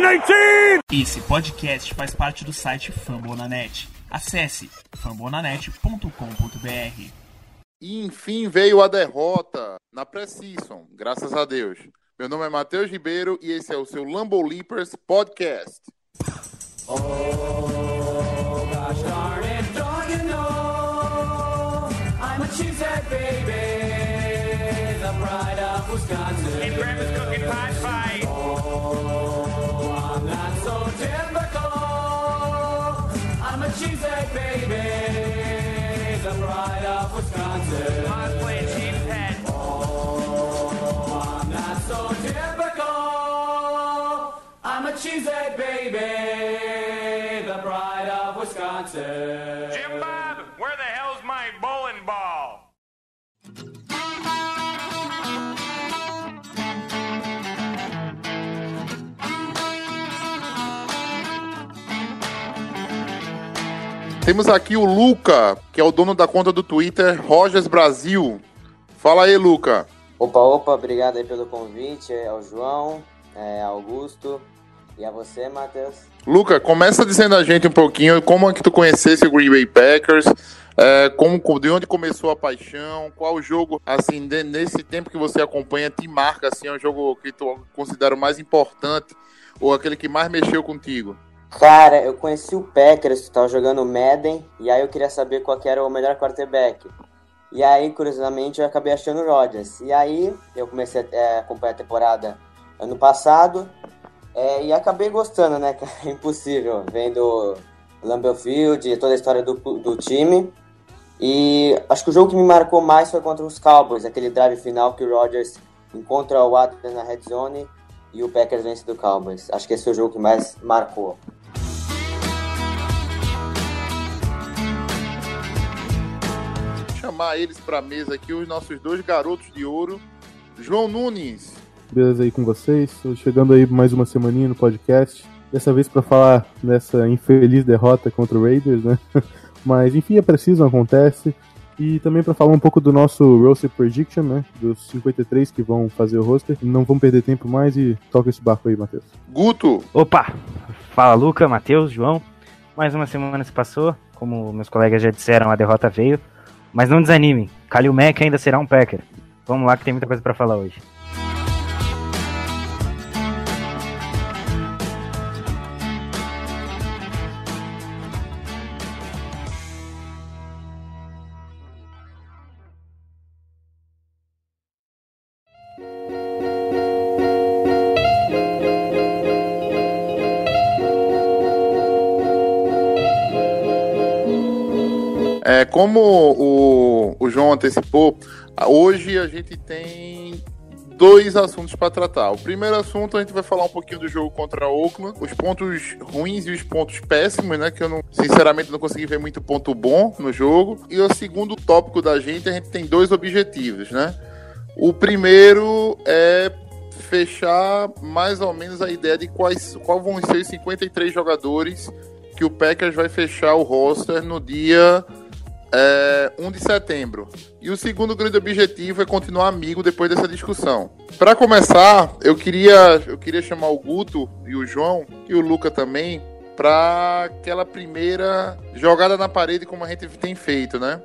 2019! Esse podcast faz parte do site Fambonanet. Acesse fambonanet.com.br. E enfim veio a derrota na Precision, graças a Deus. Meu nome é Matheus Ribeiro e esse é o seu Lambo Leapers Podcast. Oh, gosh darn it, don't you know I'm a cheesehead baby, the pride of Wisconsin. And I'm a cheesehead baby, the pride of Wisconsin. I'm playing cheesehead. Oh, I'm not so typical. I'm a cheesehead baby, the pride of Wisconsin. Jim Bob, where the hell's my bowling ball? Temos aqui o Luca, que é o dono da conta do Twitter Rogers Brasil. Fala aí, Luca. Opa, opa, obrigado aí pelo convite ao João, é, Augusto e a você, Matheus. Luca, começa dizendo a gente um pouquinho como é que tu conhecesse o Green Bay Packers, é, como, de onde começou a paixão, qual jogo, assim, de, nesse tempo que você acompanha, te marca, assim, é um jogo que tu considera o mais importante ou aquele que mais mexeu contigo? Cara, eu conheci o Packers, tava jogando Madden, e aí eu queria saber qual que era o melhor quarterback. E aí, curiosamente, eu acabei achando o Rodgers. E aí, eu comecei a é, acompanhar a temporada ano passado, é, e acabei gostando, né? É impossível, vendo Lambeau Field, toda a história do, do time. E acho que o jogo que me marcou mais foi contra os Cowboys, aquele drive final que o Rodgers encontra o Watkins na red zone e o Packers vence do Cowboys. Acho que esse foi o jogo que mais marcou. Chamar eles para a mesa aqui, os nossos dois garotos de ouro. João Nunes. Beleza aí com vocês? Tô chegando aí mais uma semaninha no podcast. Dessa vez para falar dessa infeliz derrota contra o Raiders, né? Mas enfim, é preciso, acontece. E também para falar um pouco do nosso roster prediction, né? Dos 53 que vão fazer o roster. Não vamos perder tempo mais e toca esse barco aí, Matheus. Guto. Opa! Fala, Luca, Matheus, João. Mais uma semana se passou. Como meus colegas já disseram, a derrota veio. Mas não desanimem, Kalil Mack ainda será um Packer. Vamos lá que tem muita coisa para falar hoje. É, como o, João antecipou, hoje a gente tem dois assuntos para tratar. O primeiro assunto a gente vai falar um pouquinho do jogo contra a Oakland, os pontos ruins e os pontos péssimos, né? Que eu não, sinceramente não consegui ver muito ponto bom no jogo. E o segundo tópico da gente, a gente tem dois objetivos, né? O primeiro é fechar mais ou menos a ideia de quais, qual vão ser os 53 jogadores que o Packers vai fechar o roster no dia é, 1 de setembro. E o segundo grande objetivo é continuar amigo depois dessa discussão. Para começar, eu queria, eu queria chamar o Guto e o João, e o Luca também, para aquela primeira jogada na parede como a gente tem feito, né?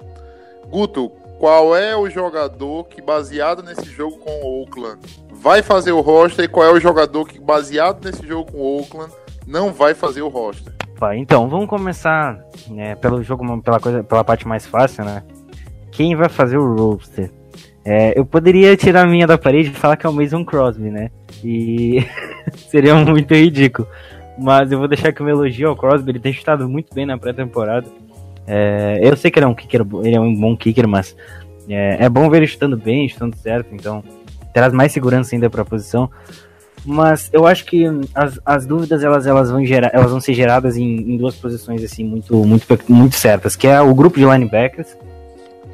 Guto, qual é o jogador que, baseado nesse jogo com o Oakland, vai fazer o roster e qual é o jogador que, baseado nesse jogo com o Oakland, não vai fazer o roster? Opa, então, vamos começar né, pelo jogo, pela, coisa, pela parte mais fácil, né? Quem vai fazer o roster? É, eu poderia tirar a minha da parede e falar que é o Mason Crosby, né? E seria muito ridículo. Mas eu vou deixar aqui um elogio ao Crosby, ele tem chutado muito bem na pré-temporada. É, eu sei que ele é um kicker, ele é um bom kicker, mas é, é bom ver ele chutando bem, chutando certo, então traz mais segurança ainda para a posição. Mas eu acho que as, as dúvidas elas, elas, vão gerar, elas vão ser geradas em, em duas posições assim muito, muito, muito certas, que é o grupo de linebackers.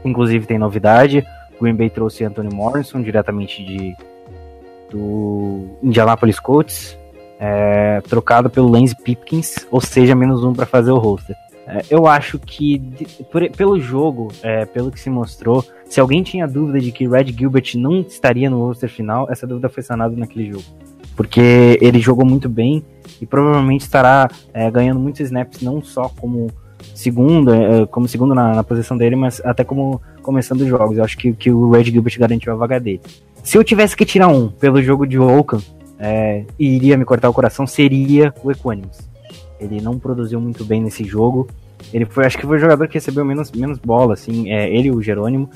Inclusive tem novidade. Green Bay trouxe Anthony Morrison diretamente de do Indianapolis Colts, é, trocado pelo Lance Pipkins, ou seja, menos um para fazer o roster. É, eu acho que por, pelo jogo, é, pelo que se mostrou, se alguém tinha dúvida de que Red Gilbert não estaria no roster final, essa dúvida foi sanada naquele jogo porque ele jogou muito bem e provavelmente estará é, ganhando muitos snaps, não só como segunda, é, como segundo na, na, posição dele, mas até como começando os jogos. Eu acho que, que o Red Gilbert garantiu a vaga dele. Se eu tivesse que tirar um pelo jogo de Oakland, é, e iria me cortar o coração, seria o Equanimus. Ele não produziu muito bem nesse jogo. Ele foi, acho que foi o jogador que recebeu menos, menos bola, assim, é, ele e o Jerônimo.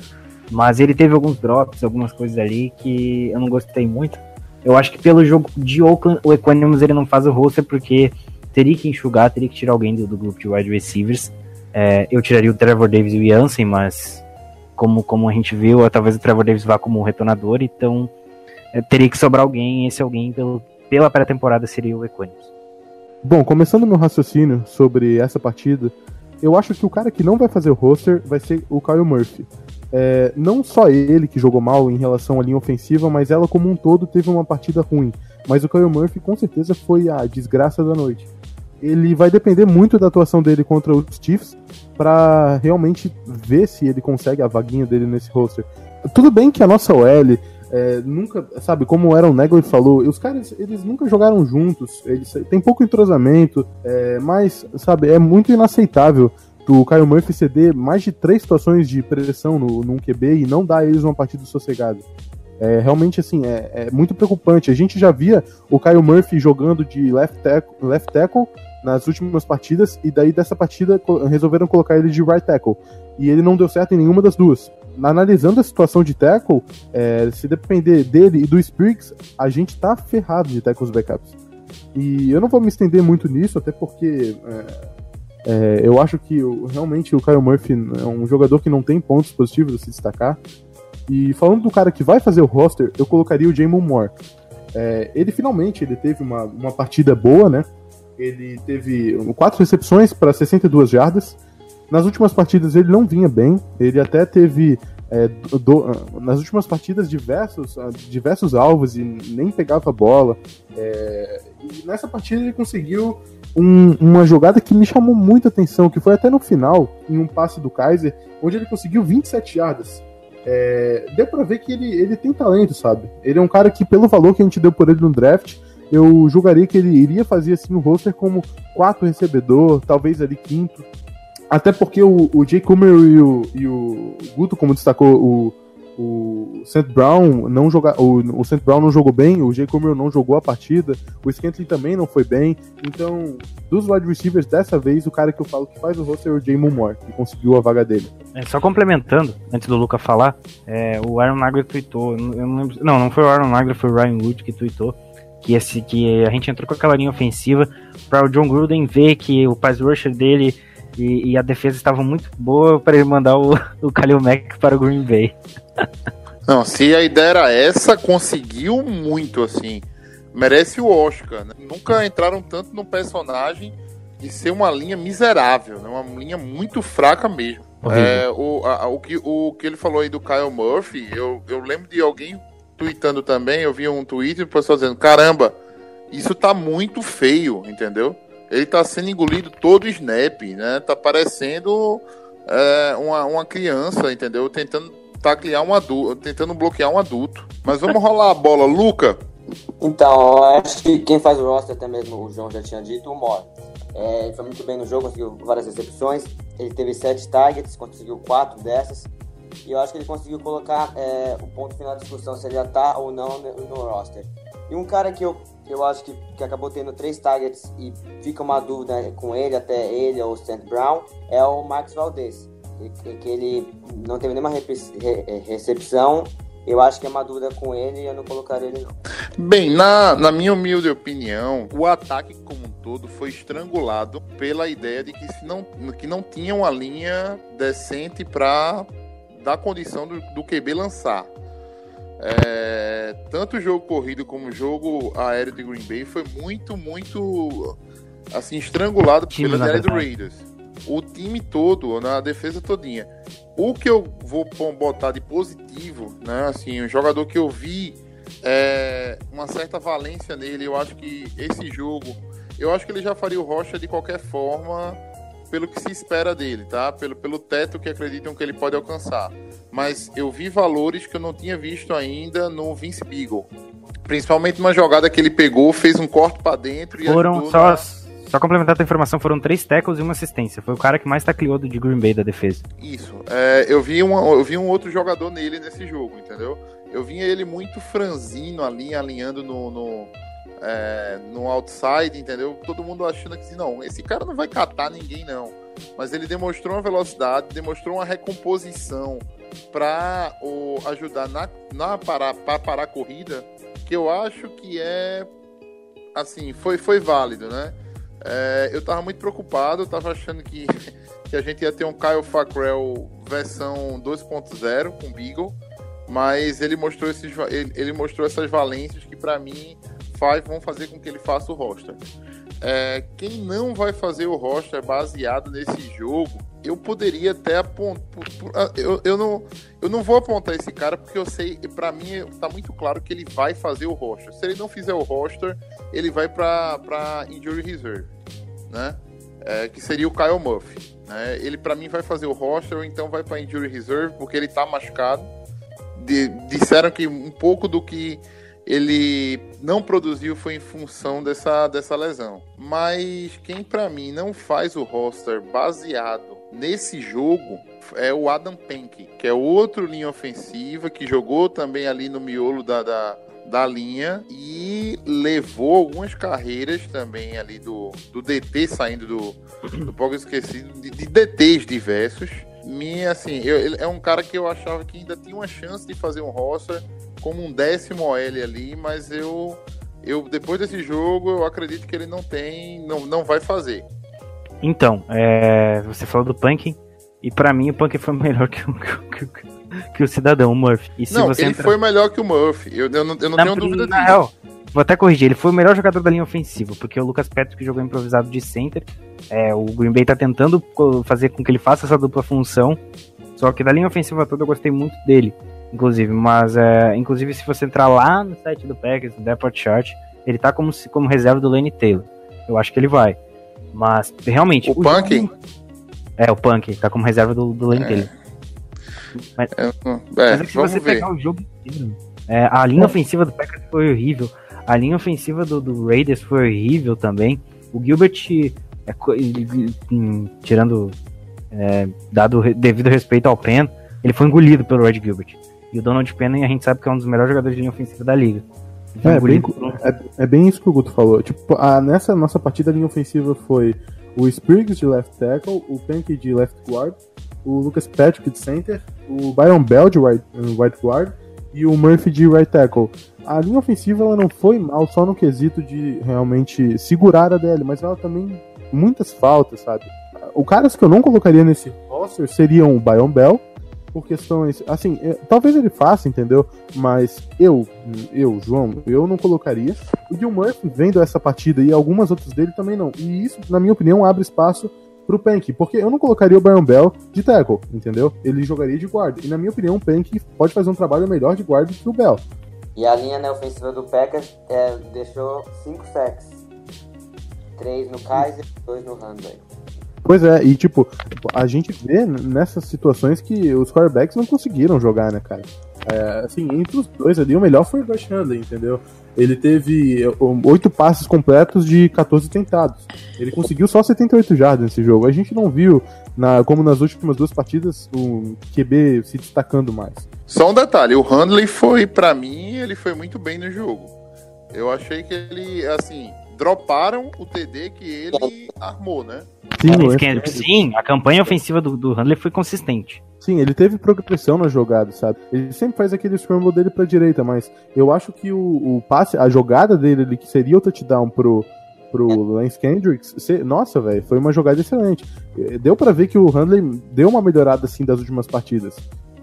Mas ele teve alguns drops, algumas coisas ali que eu não gostei muito. Eu acho que pelo jogo de Oakland, o Equanimus ele não faz o roster porque teria que enxugar, teria que tirar alguém do, do grupo de wide receivers. É, eu tiraria o Trevor Davis e o Jansen, mas como, como a gente viu, talvez o Trevor Davis vá como retornador, então é, teria que sobrar alguém, e esse alguém pelo, pela pré-temporada seria o Equanimus. Bom, começando meu raciocínio sobre essa partida, eu acho que o cara que não vai fazer o roster vai ser o Kyle Murphy. É, não só ele que jogou mal em relação à linha ofensiva, mas ela como um todo teve uma partida ruim. Mas o Kyle Murphy com certeza foi a desgraça da noite. Ele vai depender muito da atuação dele contra os Chiefs para realmente ver se ele consegue a vaguinha dele nesse roster. Tudo bem que a nossa OL é, nunca, sabe, como o Aaron Negley falou, os caras, eles nunca jogaram juntos, eles têm pouco entrosamento, é, mas, sabe, é muito inaceitável do Kyle Murphy ceder mais de três situações de pressão no, num QB e não dar a eles uma partida sossegada. É, realmente, assim, é, é, muito preocupante. A gente já via o Kyle Murphy jogando de left tackle, left tackle nas últimas partidas, e daí dessa partida resolveram colocar ele de right tackle. E ele não deu certo em nenhuma das duas. Analisando a situação de tackle, é, se depender dele e do Spriggs, a gente tá ferrado de tackles backups. E eu não vou me estender muito nisso, até porque é, é, eu acho que realmente o Kyle Murphy é um jogador que não tem pontos positivos a se destacar. E falando do cara que vai fazer o roster, eu colocaria o Jamon Moore. É, ele finalmente ele teve uma, uma partida boa, né? Ele teve quatro recepções para 62 jardas. Nas últimas partidas ele não vinha bem. Ele até teve é, do, nas últimas partidas diversos, diversos alvos e nem pegava a bola. É, e nessa partida ele conseguiu um, uma jogada que me chamou muita atenção, que foi até no final, em um passe do Kaiser, onde ele conseguiu 27 yardas. É, deu pra ver que ele, ele tem talento, sabe? Ele é um cara que, pelo valor que a gente deu por ele no draft, eu julgaria que ele iria fazer assim o roster como quarto recebedor, talvez ali quinto. Até porque o, o Jay Comer e o, e o Guto, como destacou o, o St. Brown não joga, o, o St. Brown não jogou bem, o J. Comer não jogou a partida, o Scantley também não foi bem. Então, dos wide receivers, dessa vez, o cara que eu falo que faz o roster é o Jamon Moore, que conseguiu a vaga dele. É, só complementando, antes do Luca falar, é, o Aaron Nagler tweetou, não, lembro, não, não foi o Aaron Nagler, foi o Ryan Wood que tweetou, que, esse, que a gente entrou com aquela linha ofensiva para o John Gruden ver que o pass rusher dele e, e, a defesa estava muito boa para ele mandar o, o Khalil Mack para o Green Bay. Não, se a ideia era essa, conseguiu muito, assim. Merece o Oscar. Né? Nunca entraram tanto no personagem de ser uma linha miserável, né? uma linha muito fraca mesmo. É, o, a, o, que, o que ele falou aí do Kyle Murphy, eu, eu lembro de alguém tweetando também, eu vi um tweet e o pessoal dizendo, caramba, isso tá muito feio, entendeu? Ele tá sendo engolido todo o snap, né? Tá parecendo é, uma, uma criança, entendeu? Tentando taclear um adulto, tentando bloquear um adulto. Mas vamos rolar a bola, Luca. Então, acho que quem faz o roster, até mesmo o João já tinha dito, o Mor. É, ele foi muito bem no jogo, conseguiu várias recepções. Ele teve sete targets, conseguiu quatro dessas. E eu acho que ele conseguiu colocar é, o ponto final da discussão se ele já tá ou não no roster. E um cara que eu, eu acho que, que acabou tendo três targets e fica uma dúvida com ele, até ele ou o St. Brown, é o Max Valdez que ele não teve nenhuma recepção. Eu acho que é uma dúvida com ele e eu não colocaria ele. Bem, na, na minha humilde opinião, o ataque como um todo foi estrangulado pela ideia de que, se não, que não tinha uma linha decente para dar condição do, do QB lançar. É, tanto o jogo corrido como o jogo aéreo de Green Bay foi muito, muito assim, estrangulado pela ideia do Raiders o time todo, na defesa todinha. O que eu vou botar de positivo, né? Assim, um jogador que eu vi é, uma certa valência nele, eu acho que esse jogo, eu acho que ele já faria o Rocha de qualquer forma, pelo que se espera dele, tá? Pelo, pelo teto que acreditam que ele pode alcançar. Mas eu vi valores que eu não tinha visto ainda no Vince Beagle. Principalmente numa jogada que ele pegou, fez um corte pra dentro e Foram só, na- só complementar a tua informação, foram três tackles e uma assistência. Foi o cara que mais tacleou do de Green Bay da defesa. Isso. É, eu, vi uma, eu vi um outro jogador nele nesse jogo, entendeu? Eu vi ele muito franzino ali, alinhando no, no, é, no outside, entendeu? Todo mundo achando que assim, não, esse cara não vai catar ninguém, não. Mas ele demonstrou uma velocidade, demonstrou uma recomposição para ajudar na, na parar, parar a corrida, que eu acho que é assim, foi, foi válido, né? É, eu tava muito preocupado, eu tava achando que, que a gente ia ter um Kyle Fackrell versão 2.0 com Beagle, mas ele mostrou, esses, ele, ele mostrou essas valências que pra mim faz, vão fazer com que ele faça o roster. É, quem não vai fazer o roster baseado nesse jogo, eu poderia até apontar. Eu, eu, não, eu não vou apontar esse cara porque eu sei, pra mim tá muito claro que ele vai fazer o roster. Se ele não fizer o roster, ele vai pra Injury Reserve, né? É, que seria o Kyle Murphy. Né? Ele pra mim vai fazer o roster ou então vai pra Injury Reserve porque ele tá machucado. De- disseram que um pouco do que ele não produziu foi em função dessa, dessa lesão. Mas quem pra mim não faz o roster baseado nesse jogo é o Adam Penke, que é outro linha ofensiva que jogou também ali no miolo da, da, da linha e levou algumas carreiras também ali do, do DT saindo do, do pouco esquecido, de, de DTs diversos. Me, assim, eu- ele é um cara que eu achava que ainda tinha uma chance de fazer um roster como um décimo OL ali, mas eu, eu depois desse jogo eu acredito que ele não tem, não, não vai fazer. Então, é, você falou do Punk, e pra mim o Punk foi melhor que o, que, o- que o cidadão, o Murphy. Não, ele entrar- foi melhor que o Murphy. Eu, eu não, eu não Na- tenho dúvida na disso. real, vou até corrigir, ele foi o melhor jogador da linha ofensiva, porque o Lucas Patrick jogou improvisado de center. É, o Green Bay tá tentando fazer com que ele faça essa dupla função. Só que da linha ofensiva toda eu gostei muito dele, inclusive. Mas, é, inclusive, se você entrar lá no site do Packers, no Depth Chart, ele tá como, como reserva do Lane Taylor. Eu acho que ele vai. Mas, realmente. O Punk? jogo- É, o Punk, tá como reserva do, do Lane É. Taylor. É, é, Mas é que se você ver. pegar o jogo inteiro, é, a linha ofensiva do Packers foi horrível. A linha ofensiva do, do Raiders foi horrível também. O Gilbert, é, hum, tirando, é, dado devido respeito ao Penn, ele foi engolido pelo Red Gilbert. E o Donald Penn, a gente sabe que é um dos melhores jogadores de linha ofensiva da liga. É, bem, por é, é bem isso que o Guto falou. Tipo, a- nessa nossa partida a linha ofensiva foi o Spriggs de left tackle, o Penke de left guard, o Lucas Patrick de center, o Byron Bell de right, uh, right guard e o Murphy de right tackle. A linha ofensiva ela não foi mal só no quesito de realmente segurar a DL, mas ela também muitas faltas, sabe? O caras que eu não colocaria nesse roster seriam o Byron Bell, por questões. Assim, é, talvez ele faça, entendeu? Mas eu, eu, João, eu não colocaria. O Gil Murphy, vendo essa partida e algumas outras dele também não. E isso, na minha opinião, abre espaço pro Pank, porque eu não colocaria o Byron Bell de tackle, entendeu? Ele jogaria de guarda. E na minha opinião, o Pank pode fazer um trabalho melhor de guarda que o Bell. E a linha né, ofensiva do Packers é, deixou 5 sacks. 3 no Kaiser e 2 no Handley. Pois é, e tipo, a gente vê nessas situações que os quarterbacks não conseguiram jogar, né, cara? É, assim, entre os dois ali, o melhor foi o Rush Handley, entendeu? Ele teve oito passes completos de 14 tentados. Ele conseguiu só 78 jardas nesse jogo. A gente não viu, na, como nas últimas duas partidas, o QB se destacando mais. Só um detalhe, o Handley foi, pra mim, ele foi muito bem no jogo. Eu achei que ele, assim, droparam o TD que ele armou, né? Sim, Kendrick. sim, a campanha ofensiva do, do Handley foi consistente. Sim, ele teve progressão na jogada, sabe? Ele sempre faz aquele scramble dele pra direita, mas eu acho que o, o passe, a jogada dele ali, que seria o touchdown pro, pro Lance Kendricks, se- nossa, velho, foi uma jogada excelente. Eh, Deu pra ver que o Handley deu uma melhorada, assim, das últimas partidas.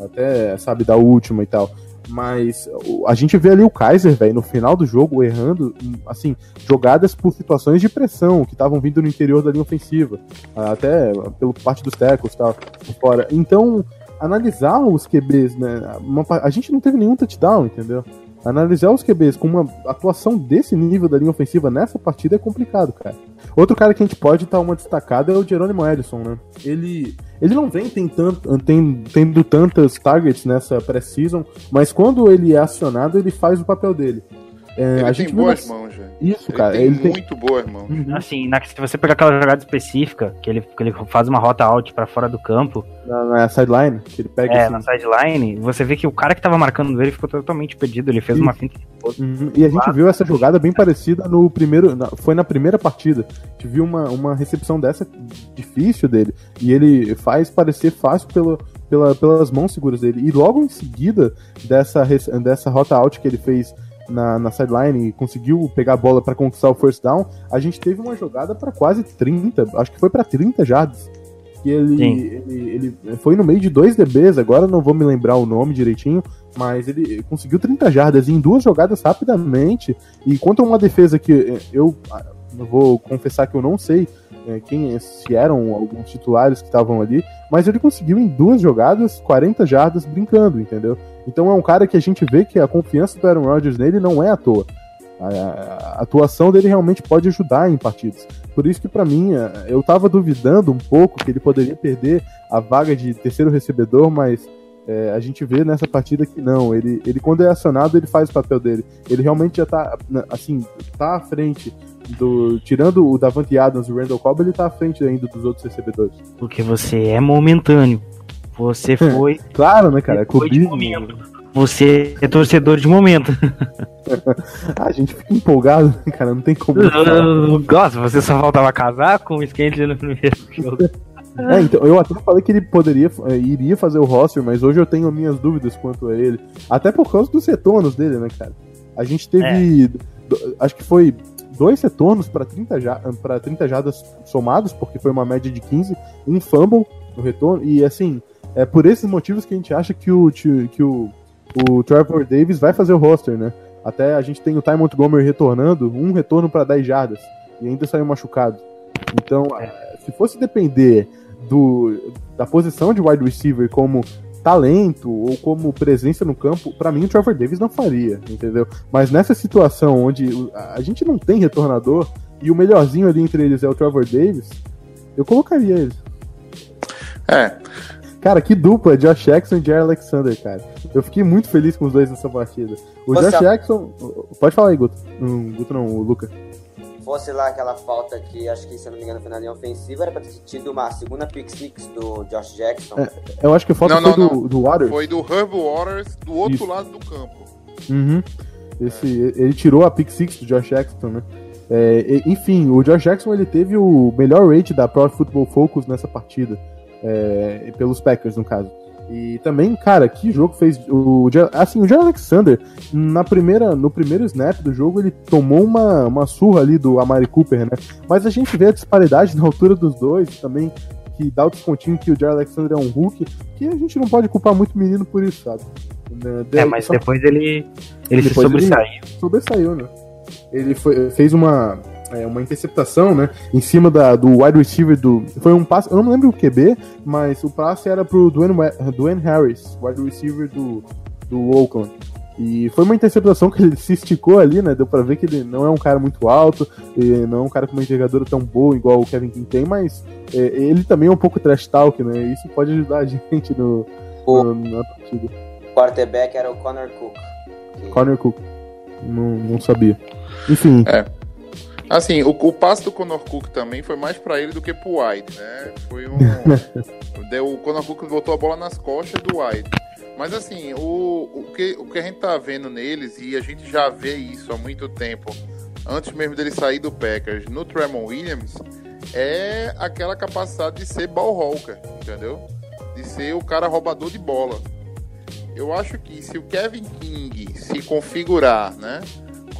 Até, sabe, da última e tal. Mas a gente vê ali o Kaiser, velho, no final do jogo, errando, hum, assim, jogadas por situações de pressão que estavam vindo no interior da linha ofensiva. Até pelo parte dos tackles e tal, fora. Então, analisar os QBs, né? uma a gente não teve nenhum touchdown, entendeu? Analisar os QBs com uma atuação desse nível da linha ofensiva nessa partida é complicado, cara. Outro cara que a gente pode dar uma destacada é o Jerônimo Ellison, né? Ele, ele não vem tentando, tem, tendo tantas targets nessa pré-season, mas quando ele é acionado, ele faz o papel dele. É, Ele a tem boas nas- mãos, velho. Isso, Ele cara. tem Ele tem. muito boas mãos. Uhum. Assim, na- se você pegar aquela jogada específica, que ele, que ele faz uma rota out pra fora do campo, Na, na sideline, que ele pega é, assim. na sideline, você vê que o cara que tava marcando ele ficou totalmente perdido. Ele fez Sim. uma finta. Uhum, E a gente viu essa jogada bem parecida no primeiro. na- foi na primeira partida. A gente viu uma, uma recepção dessa difícil dele. E ele faz parecer fácil pelo, pela, pelas mãos seguras dele. E logo em seguida dessa, dessa rota out que ele fez na, na sideline e conseguiu pegar a bola para conquistar o first down, a gente teve uma jogada para quase 30, acho que foi para 30 jardas. Que ele, ele, ele foi no meio de dois DBs, agora não vou me lembrar o nome direitinho, mas ele conseguiu 30 jardas em duas jogadas rapidamente. E contra uma defesa que eh, eu, ah, eu vou confessar que eu não sei eh, quem se eram alguns titulares que estavam ali, mas ele conseguiu em duas jogadas 40 jardas brincando, entendeu? Então é um cara que a gente vê que a confiança do Aaron Rodgers nele não é à toa. A, atuação dele realmente pode ajudar em partidas. Por isso que pra mim, eh, eu tava duvidando um pouco que ele poderia perder a vaga de terceiro recebedor, mas é, a gente vê nessa partida que não, ele, ele quando é acionado, ele faz o papel dele. Ele realmente já tá, na- assim, tá à frente do. Tirando o Davante Adams e o Randall Cobb, ele tá à frente ainda dos outros recebedores. Porque você é momentâneo. Você foi. Claro, né, cara? É clubismo. Você é torcedor de momento. A gente fica empolgado, né, cara? Não tem como. Nossa, você só faltava casar com o skate no primeiro jogo. É, então, eu até falei que ele poderia, eh, iria fazer o roster, mas hoje eu tenho minhas dúvidas quanto a ele. Até por causa dos retornos dele, né, cara? A gente teve, do- acho que foi dois retornos para 30, ja pra 30 jadas somados, porque foi uma média de 15, um fumble no retorno, e assim, é por esses motivos que a gente acha que o, que o, o Trevor Davis vai fazer o roster, né? Até a gente tem o Ty Montgomery retornando, um retorno para 10 jardas, e ainda saiu machucado. Então, eh, se fosse depender do, da posição de wide receiver como talento ou como presença no campo, pra mim o Trevor Davis não faria, entendeu? Mas nessa situação onde a gente não tem retornador e o melhorzinho ali entre eles é o Trevor Davis, eu colocaria ele. É, Cara, que dupla, Josh Jackson e Jerry Alexander, cara. Eu fiquei muito feliz com os dois nessa partida. O Você- Josh Jackson. Pode falar aí, Guto. Hum, Guto não, o Luca. Fosse lá aquela falta que, acho que, se eu não me engano, foi na linha ofensiva, era pra ter tido uma segunda pick six do Josh Jackson. É. Eu acho que a foto Não, foi não, do, do Waters. foi do Herb Waters do outro Isso. lado do campo. Uhum. Esse, Ele tirou a pick six do Josh Jackson, né? É, enfim, o Josh Jackson ele teve o melhor rate da Pro Football Focus nessa partida, é, pelos Packers no caso. E também, cara, que jogo fez o assim o Jerry Alexander na primeira no primeiro snap do jogo ele tomou uma, uma surra ali do Amari Cooper, né? Mas a gente vê a disparidade na altura dos dois também que dá o descontinho que o Jerry Alexander é um Hulk, que a gente não pode culpar muito o menino por isso, sabe? Né, É, mas só- depois ele, ele se Depois ele- sobressaiu. sobressaiu, né? Ele foi- fez uma, é, uma interceptação, né? Em cima da, do wide receiver do. Foi um passe. Eu não me lembro o QB, mas o passe era pro Dwayne, Dwayne Harris, wide receiver do, do Oakland. E foi uma interceptação que ele se esticou ali, né? Deu pra ver que ele não é um cara muito alto, e não é um cara com uma envergadura tão boa igual o Kevin King tem, mas é, ele também é um pouco trash talk, né? Isso pode ajudar a gente no, O- no- na partida. quarterback era o Connor Cook. que- Corner Cook. Não, não sabia. Enfim. Assim, o, o passe do Conor Cook também foi mais pra ele do que pro White, né? Foi um. deu, o Conor Cook botou a bola nas costas do White. Mas assim, o, o, que, o que a gente tá vendo neles, e a gente já vê isso há muito tempo, antes mesmo dele sair do Packers, no Tremon Williams, é aquela capacidade de ser ball hawker, entendeu? De ser o cara roubador de bola. Eu acho que se o Kevin King se configurar, né?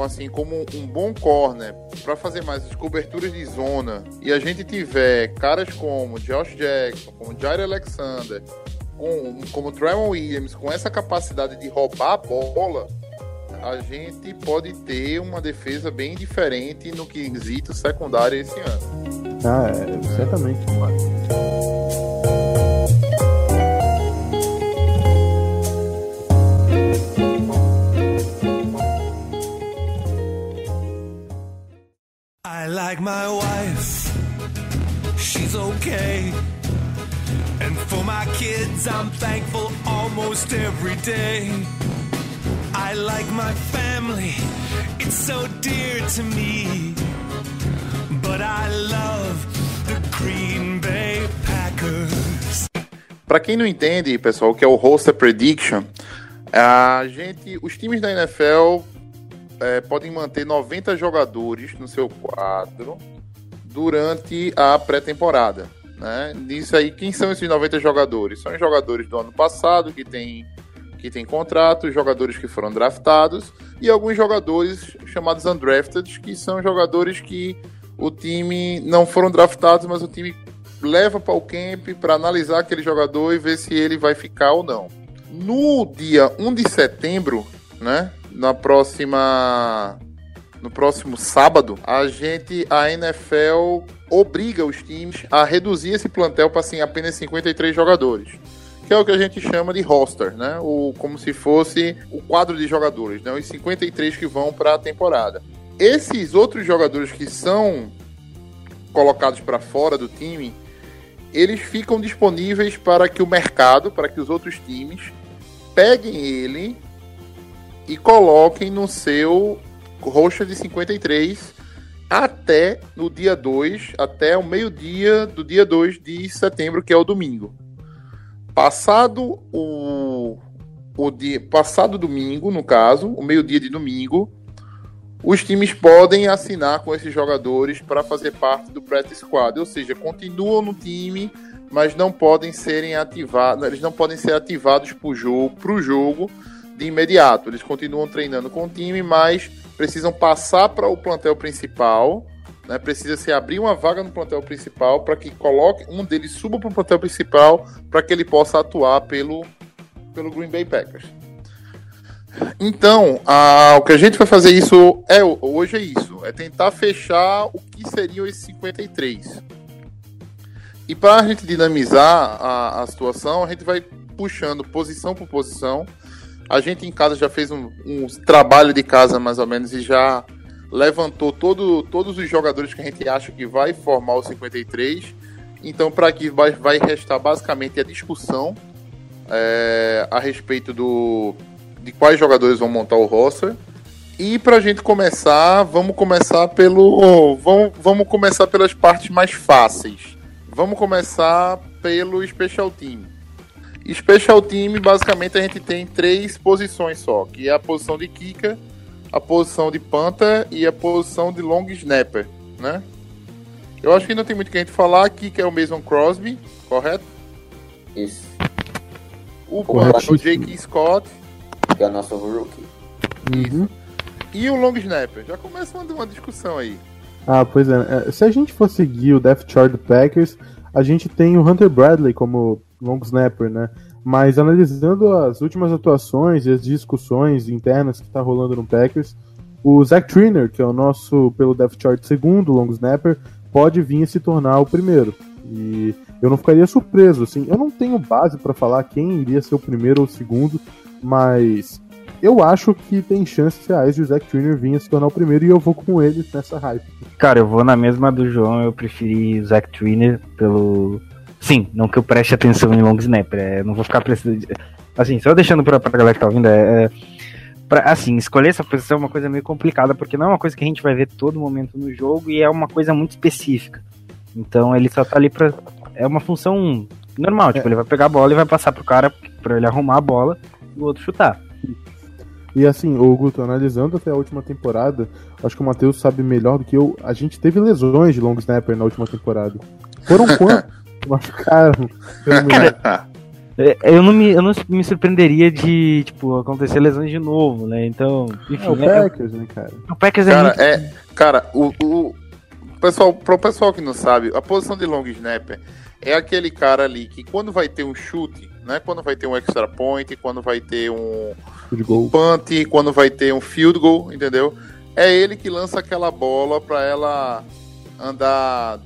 Assim como um bom corner para fazer mais as coberturas de zona e a gente tiver caras como Josh Jackson, como Jair Alexander, com, como Trevor Williams, com essa capacidade de roubar a bola, a gente pode ter uma defesa bem diferente no quesito secundário esse ano. Ah, é, certamente. I like my wife, she's okay. And for my kids, I'm thankful almost every day. I like my family, it's so dear to me. But I love the Green Bay Packers. Para quem não entende, pessoal, o que é o roster prediction, a gente, os times da NFL é, podem manter 90 jogadores no seu quadro durante a pré-temporada. Né? Nisso aí, quem são esses 90 jogadores? São os jogadores do ano passado que têm que tem contrato, jogadores que foram draftados e alguns jogadores chamados undrafted, que são jogadores que o time não foram draftados, mas o time leva para o camp para analisar aquele jogador e ver se ele vai ficar ou não. No dia 1 de setembro, né, na próxima no próximo sábado, a gente a NFL obriga os times a reduzir esse plantel para assim, apenas 53 jogadores que é o que a gente chama de roster, né? O, como se fosse o quadro de jogadores, né? Os 53 que vão para a temporada. Esses outros jogadores que são colocados para fora do time, eles ficam disponíveis para que o mercado, para que os outros times peguem ele e coloquem no seu roxa de 53 até no dia 2, até o meio-dia do dia 2 de setembro, que é o domingo. Passado o, o dia, passado domingo, no caso, o meio-dia de domingo, os times podem assinar com esses jogadores para fazer parte do practice squad, ou seja, continuam no time, mas não podem serem ativados, eles não podem ser ativados para o jogo, pro jogo de imediato. Eles continuam treinando com o time, mas precisam passar para o plantel principal né, precisa se abrir uma vaga no plantel principal para que coloque um deles suba para o plantel principal para que ele possa atuar pelo, pelo Green Bay Packers. Então, a, o que a gente vai fazer isso é hoje é isso, é tentar fechar o que seriam esses 53. E para a gente dinamizar a, a situação, a gente vai puxando posição por posição. A gente em casa já fez um, um trabalho de casa mais ou menos e já levantou todo, todos os jogadores que a gente acha que vai formar o 53. Então, para aqui vai, vai restar basicamente a discussão é, a respeito do, de quais jogadores vão montar o roster. E para a gente começar, vamos começar pelo. Vamos, vamos começar pelas partes mais fáceis. Vamos começar pelo Special Team. Special Team, basicamente, a gente tem três posições só, que é a posição de kicker, a posição de Panther e a posição de Long Snapper, né? Eu acho que não tem muito o que a gente falar aqui, que é o Mason Crosby, correto? Isso. O Panther, o Jake Scott. Que é o nosso rookie. Uhum. E o Long Snapper. Já começa uma, uma discussão aí. Ah, pois é. é. Se a gente for seguir o Death Chart do Packers, a gente tem o Hunter Bradley como long snapper, né? Mas analisando as últimas atuações e as discussões internas que está rolando no Packers, o Zach Triner, que é o nosso, pelo depth chart, segundo long snapper, pode vir a se tornar o primeiro. E eu não ficaria surpreso, assim. Eu não tenho base para falar quem iria ser o primeiro ou o segundo, mas eu acho que tem chances reais de o Zach Triner vir a se tornar o primeiro e eu vou com ele nessa hype. Cara, eu vou na mesma do João, eu preferi o Zach Triner pelo Sim, não que eu preste atenção em long snapper, é, não vou ficar precisando. Assim, só deixando pra, pra galera que tá ouvindo, é, é pra, assim, escolher essa posição é uma coisa meio complicada, porque não é uma coisa que a gente vai ver todo momento no jogo e é uma coisa muito específica. Então ele só tá ali pra. É uma função normal, tipo, é. ele vai pegar a bola e vai passar pro cara pra ele arrumar a bola e o outro chutar. E assim, o Guto, analisando até a última temporada, acho que o Matheus sabe melhor do que eu. A gente teve lesões de long snapper na última temporada. Foram quantos? Machucaram. Cara, é, eu não, me, eu não me surpreenderia de, tipo, acontecer lesões de novo, né? Então, enfim. É o né? Packers, né, cara? O Packers é cara, muito... é Cara, o, o pessoal, pro pessoal que não sabe, a posição de long snapper é aquele cara ali que quando vai ter um chute, né? Quando vai ter um extra point, quando vai ter um, um punt, quando vai ter um field goal, entendeu? É ele que lança aquela bola para ela andar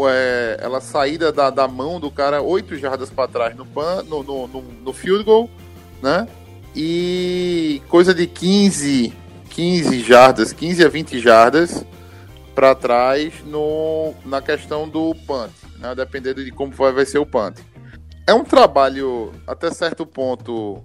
é, ela saída da, da mão do cara oito jardas para trás no, pan, no, no, no, no, field goal, né? E coisa de 15, 15 jardas, 15 a 20 jardas para trás no, na questão do punt, né? Dependendo de como vai, vai ser o punt. É um trabalho até certo ponto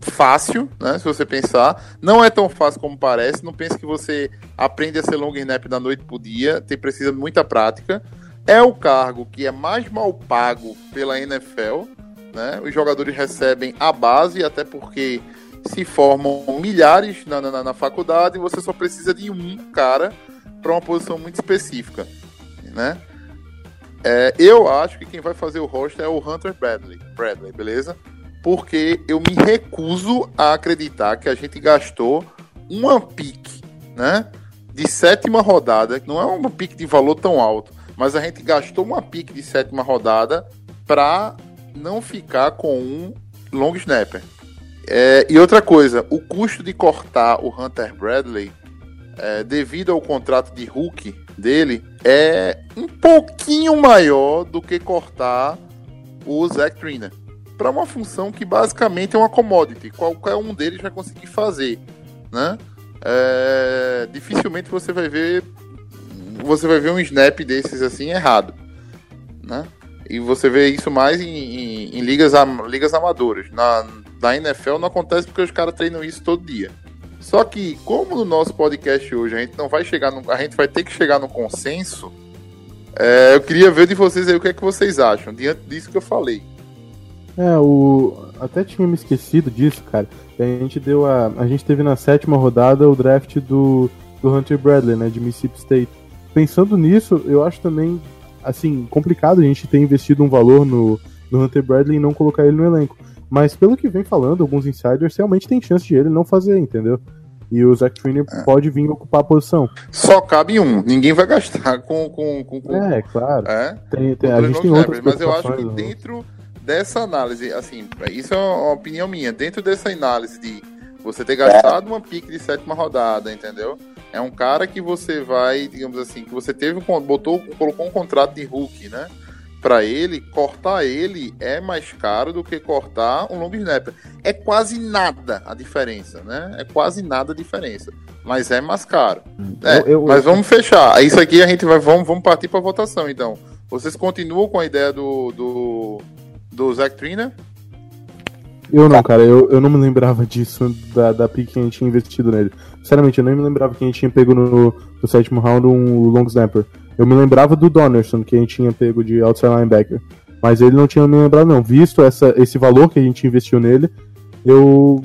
fácil, né? Se você pensar, não é tão fácil como parece. Não pense que você aprende a ser long snap da noite pro dia. Tem precisa de muita prática. É o cargo que é mais mal pago pela NFL, né? Os jogadores recebem a base, até porque se formam milhares na, na, na faculdade e você só precisa de um cara para uma posição muito específica, né? É, eu acho que quem vai fazer o roster é o Hunter Bradley, Bradley, beleza? Porque eu me recuso a acreditar que a gente gastou uma pique, né? De sétima rodada, que não é uma pique de valor tão alto, mas a gente gastou uma pique de sétima rodada para não ficar com um long snapper. É, e outra coisa, o custo de cortar o Hunter Bradley, é, devido ao contrato de Hulk dele, é um pouquinho maior do que cortar o Zach Trina. Para uma função que basicamente é uma commodity, qualquer um deles vai conseguir fazer, né? É, dificilmente você vai ver você vai ver um snap desses assim errado, né? E você vê isso mais em, em, em ligas, am, ligas amadoras. Na, na NFL não acontece porque os caras treinam isso todo dia. Só que, como no nosso podcast hoje a gente não vai chegar no, a gente vai ter que chegar no consenso, é, eu queria ver de vocês aí o que é que vocês acham, diante disso que eu falei. É, o. Até tinha me esquecido disso, cara. A gente deu a. A gente teve na sétima rodada o draft do, do Hunter Bradley, né? De Mississippi State. Pensando nisso, eu acho também, assim, complicado a gente ter investido um valor no, no Hunter Bradley e não colocar ele no elenco. Mas pelo que vem falando, alguns insiders realmente tem chance de ele não fazer, entendeu? E o Zach Triner é. pode vir ocupar a posição. Só cabe um, ninguém vai gastar com. com, com, com é, claro. É, tem, tem, a gente tem outras Mas eu acho que dentro dessa análise, assim, isso é uma opinião minha, dentro dessa análise de você ter gastado uma pique de sétima rodada, entendeu? É um cara que você vai, digamos assim, que você teve botou, colocou um contrato de Hulk, né? Para ele, cortar ele é mais caro do que cortar um long snapper. É quase nada a diferença, né? É quase nada a diferença. Mas é mais caro. É, eu, eu, mas vamos fechar. Isso aqui a gente vai. Vamos, vamos partir para votação, então. Vocês continuam com a ideia do, do, do Zach Trina? Eu não, cara, eu, eu não me lembrava disso, da, da pick que a gente tinha investido nele. Sinceramente, eu nem me lembrava que a gente tinha pego no, no sétimo round um long snapper. Eu me lembrava do Donnerson, que a gente tinha pego de outside linebacker. Mas ele não tinha me lembrado, não. Visto essa, esse valor que a gente investiu nele, eu,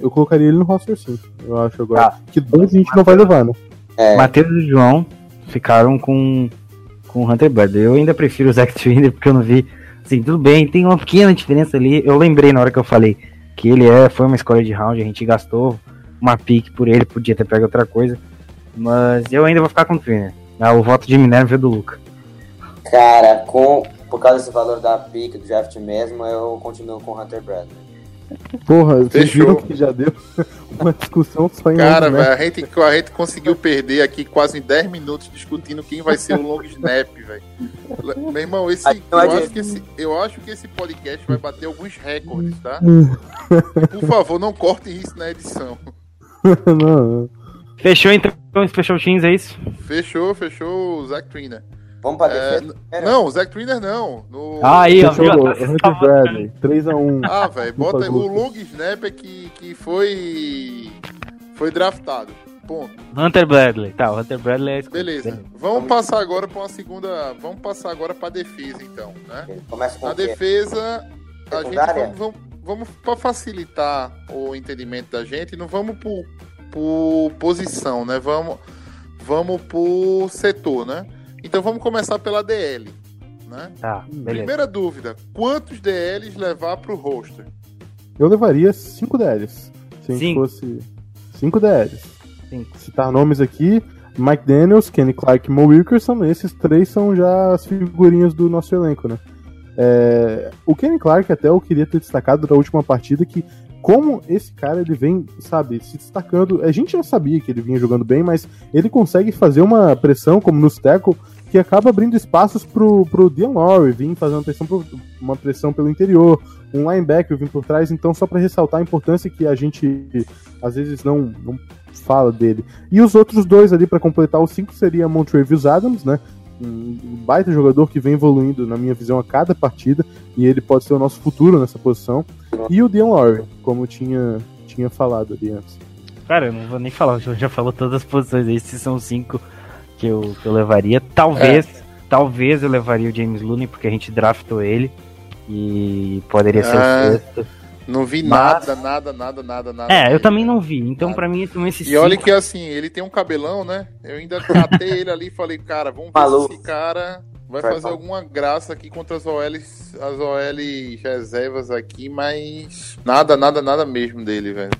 eu colocaria ele no roster sim. Eu acho agora. Ah, que dois a gente não vai levar, né? É. Matheus e João ficaram com, com o Hunter Bradley. Eu ainda prefiro o Zach Trinder, porque eu não vi Assim, tudo bem, tem uma pequena diferença ali. Eu lembrei na hora que eu falei que ele é, foi uma escolha de round, a gente gastou uma pique por ele, podia ter pego outra coisa. Mas eu ainda vou ficar com o Trainer. Ah, o voto de Minerva é do Luca. Cara, com, por causa desse valor da pique do draft mesmo, eu continuo com o Hunter Bradley. Porra, vocês viram que já deu uma discussão só em Cara, véio, a, gente, a gente conseguiu perder aqui quase 10 minutos discutindo quem vai ser o long snap, velho. Meu irmão, esse, eu, acho que esse, eu acho que esse podcast vai bater alguns recordes, tá? Por favor, não cortem isso na edição. não. Fechou então, fechou o Teams, é isso? Fechou, fechou o Zach Trina. Vamos pra é, defesa? não, o Zack Triner não. No... Ah, aí, ó. Hunter Bradley, 3x1. Ah, velho, bota o long snap que, que foi. Foi draftado. Ponto. Hunter Bradley, tá, o Hunter Bradley é Beleza. Vamos passar agora para uma segunda. Vamos passar agora para defesa, então, né? Começa com Na defesa, a gente vamos, vamos, vamos para facilitar o entendimento da gente, não vamos por, por posição, né? Vamos, vamos por setor, né? Então vamos começar pela DL. Né? Tá, Primeira dúvida: quantos DLs levar para o roster? Eu levaria 5 DLs. Se a gente fosse. 5 DLs. Cinco. Citar nomes aqui: Mike Daniels, Kenny Clark e Mo Wilkerson. Esses três são já as figurinhas do nosso elenco, né? É... o Kenny Clark até eu queria ter destacado da última partida que como esse cara ele vem, sabe, se destacando. A gente já sabia que ele vinha jogando bem, mas ele consegue fazer uma pressão, como no tackle, que acaba abrindo espaços pro, pro Dion Lowry vir fazer uma pressão, pro, uma pressão pelo interior, um linebacker vir por trás. Então, só para ressaltar a importância que a gente às vezes não, não fala dele. E os outros dois ali para completar os cinco seria Montrevious Adams, né? um baita jogador que vem evoluindo, na minha visão, a cada partida, e ele pode ser o nosso futuro nessa posição. E o Dion Lowry, como tinha, tinha falado ali antes. Cara, eu não vou nem falar, o João já falou todas as posições, esses são cinco que eu, que eu levaria. Talvez, talvez eu levaria o James Looney, porque a gente draftou ele. E poderia ser Ah, o sexto. Não vi Mas- nada, nada, nada, nada, nada. É, eu dele, também né? não vi. Então, Nada. pra mim, também esses E olha cinco- que assim, ele tem um cabelão, né? Eu ainda catei ele ali e falei, cara, vamos ver se esse cara vai fazer alguma graça aqui contra as OLs, as OLs reservas aqui, mas nada, nada, nada mesmo dele, velho.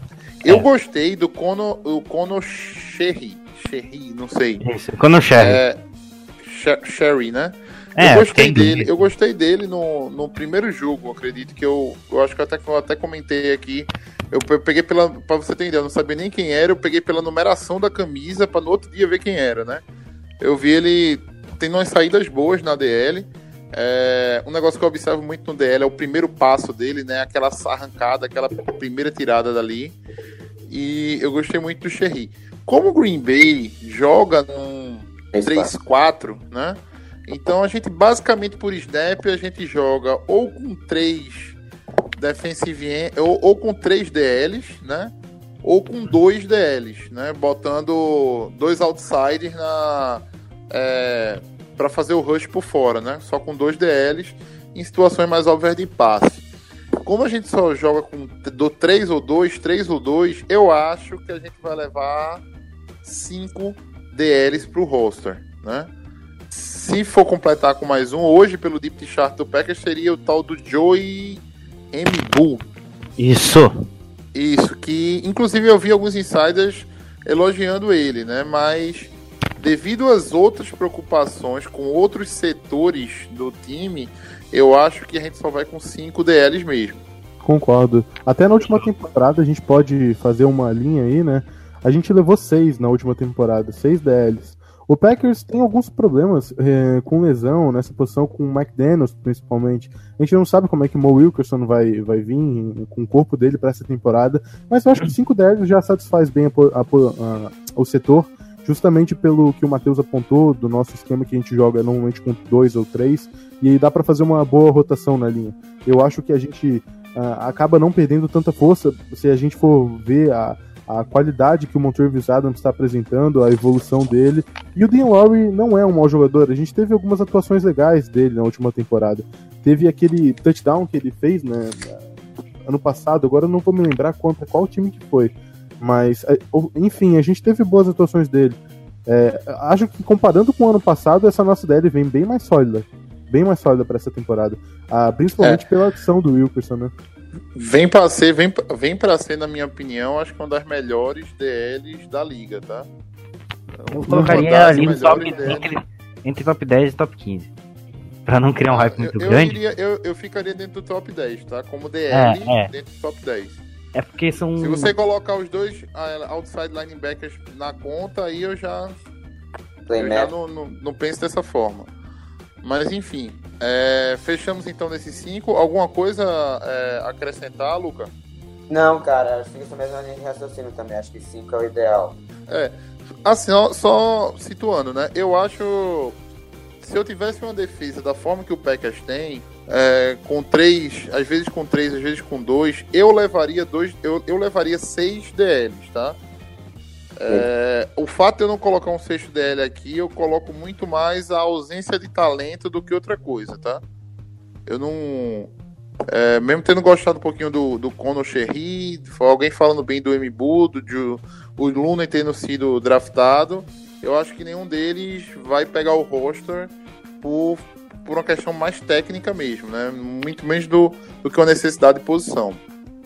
Eu É. gostei do Kono, o Kono Sherry, Sherry, não sei. Isso, quando o Sherry. É, Sher- Sherry, né? É, eu gostei dele, dúvida. eu gostei dele no, no primeiro jogo, acredito que eu, eu acho que eu até, eu até comentei aqui. Eu pe- peguei pela, pra você ideia, eu não sabia nem quem era, eu peguei pela numeração da camisa pra no outro dia ver quem era, né? Eu vi ele tendo umas saídas boas na DL. É, um negócio que eu observo muito no DL é o primeiro passo dele, né? Aquela arrancada, aquela primeira tirada dali. E eu gostei muito do Sherry. Como o Green Bay joga num Esse 3-4, né? Então a gente basicamente por snap a gente joga ou com três defensive end, ou, ou com três DLs, né? Ou com dois DLs, né? Botando dois outsiders na é, para fazer o rush por fora, né? Só com dois DLs em situações mais óbvias de passe. Como a gente só joga com do 3 ou 2, 3 ou 2, eu acho que a gente vai levar 5 DLs pro roster, né? Se for completar com mais um, hoje pelo Deep Chart do Packers seria o tal do Joey M. Bull. Isso. Isso, que inclusive eu vi alguns insiders elogiando ele, né? Mas devido às outras preocupações com outros setores do time, eu acho que a gente só vai com 5 DLs mesmo. Concordo. Até na última temporada a gente pode fazer uma linha aí, né? A gente levou seis na última temporada, seis DLs. O Packers tem alguns problemas eh, com lesão nessa posição, com o McDaniels principalmente. A gente não sabe como é que o Mo Wilkerson vai, vai vir com o corpo dele para essa temporada, mas eu acho que cinco DLs já satisfaz bem a a a- o setor, justamente pelo que o Matheus apontou do nosso esquema que a gente joga normalmente com dois ou três, e aí dá para fazer uma boa rotação na linha. Eu acho que a gente ah, acaba não perdendo tanta força se a gente for ver a, a qualidade que o Montrevis Adams está apresentando, a evolução dele. E o Dean Lowry não é um mau jogador. A gente teve algumas atuações legais dele na última temporada. Teve aquele touchdown que ele fez, né? Ano passado, agora eu não vou me lembrar contra qual time que foi. Mas, eh, enfim, a gente teve boas atuações dele. É, acho que comparando com o ano passado, essa nossa DL vem bem mais sólida. Bem mais sólida para essa temporada. Ah, principalmente pela adição do Wilkerson, né? Vem pra ser, vem, vem pra ser, na minha opinião, acho que uma das melhores DLs da liga, tá? Eu Uma colocaria ali no top, entre, entre top 10 e top 15. Pra não criar um hype muito eu, eu grande. iria- eu, eu ficaria dentro do top 10, tá? Como DL, É, é. dentro do top 10. É porque são. Se você colocar os dois outside linebackers na conta, aí eu já, eu já não, não, não penso dessa forma. Mas enfim, é, fechamos então nesses cinco. Alguma coisa é, acrescentar, Luca? Não, cara, acho que isso mesmo é linha de raciocínio também. Acho que 5 é o ideal. Assim, ó, só situando, né? Eu acho. Se eu tivesse uma defesa da forma que o Packers tem, é, com três, às vezes com três, às vezes com dois, eu levaria dois. Eu, eu levaria seis DLs, tá? É, o fato de eu não colocar um sexto DL aqui, eu coloco muito mais a ausência de talento do que outra coisa, tá? Eu não. é, mesmo tendo gostado um pouquinho do, do Conor Sherry, alguém falando bem do MBU, do, do o Luna tendo sido draftado, eu acho que nenhum deles vai pegar o roster por, por uma questão mais técnica mesmo, né? Muito menos do, do que uma necessidade de posição.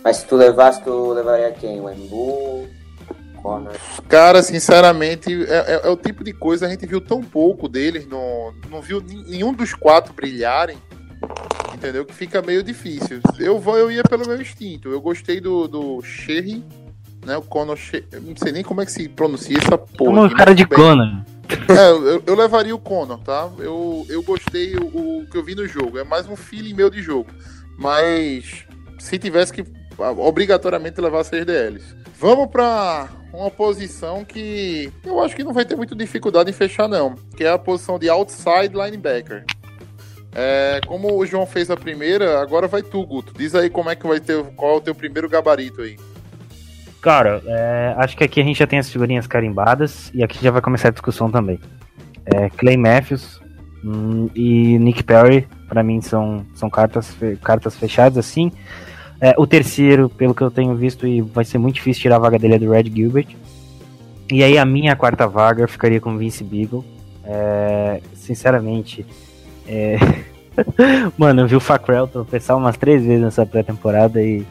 Mas se tu levasse, tu levaria quem? O Embu? Cara, sinceramente, é, é- é o tipo de coisa, a gente viu tão pouco deles, não, não viu nenhum dos quatro brilharem, entendeu? Que fica meio difícil. Eu vou, eu ia pelo meu instinto. Eu gostei do, do Sherry, né? O Conor não sei nem como é que se pronuncia essa porra. Como cara de bem. Conan. É, eu, eu levaria o Conor, tá? Eu, eu gostei o, o que eu vi no jogo. É mais um feeling meu de jogo. Mas se tivesse que obrigatoriamente levar seis DLs. Vamos para uma posição que eu acho que não vai ter muita dificuldade em fechar, não. Que é a posição de outside linebacker. É, como o João fez a primeira, agora vai tu, Guto. Diz aí como é que vai ter. Qual é o teu primeiro gabarito aí? Cara, é, acho que aqui a gente já tem as figurinhas carimbadas e aqui já vai começar a discussão também. É, Clay Matthews hum, e Nick Perry, para mim, são, são cartas, fe- cartas fechadas assim. É, o terceiro, pelo que eu tenho visto, e vai ser muito difícil tirar a vaga dele é do Red Gilbert. E aí a minha quarta vaga ficaria com Vince Beagle. É, sinceramente, é, mano, eu vi o Facrell tropeçar umas três vezes nessa pré-temporada e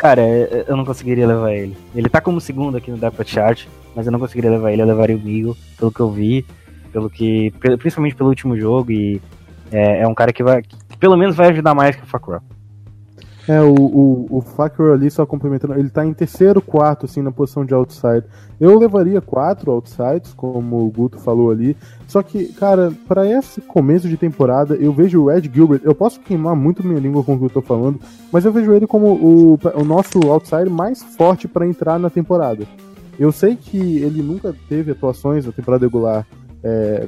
Cara, eu eu não conseguiria levar ele. Ele tá como segundo aqui no Depth Chart, mas eu não conseguiria levar ele. Eu levaria o Beagle, pelo que eu vi, pelo que. Principalmente pelo último jogo, e é, é um cara que vai. Que pelo menos vai ajudar mais que o Facrow. É, o, o, o ali, só complementando, ele tá em terceiro, quarto, assim, na posição de outside. Eu levaria quatro outsides, como o Guto falou ali. Só que, cara, pra esse começo de temporada, eu vejo o Red Gilbert. Eu posso queimar muito minha língua com o que eu tô falando, mas eu vejo ele como o, o nosso outside mais forte pra entrar na temporada. Eu sei que ele nunca teve atuações na temporada regular é,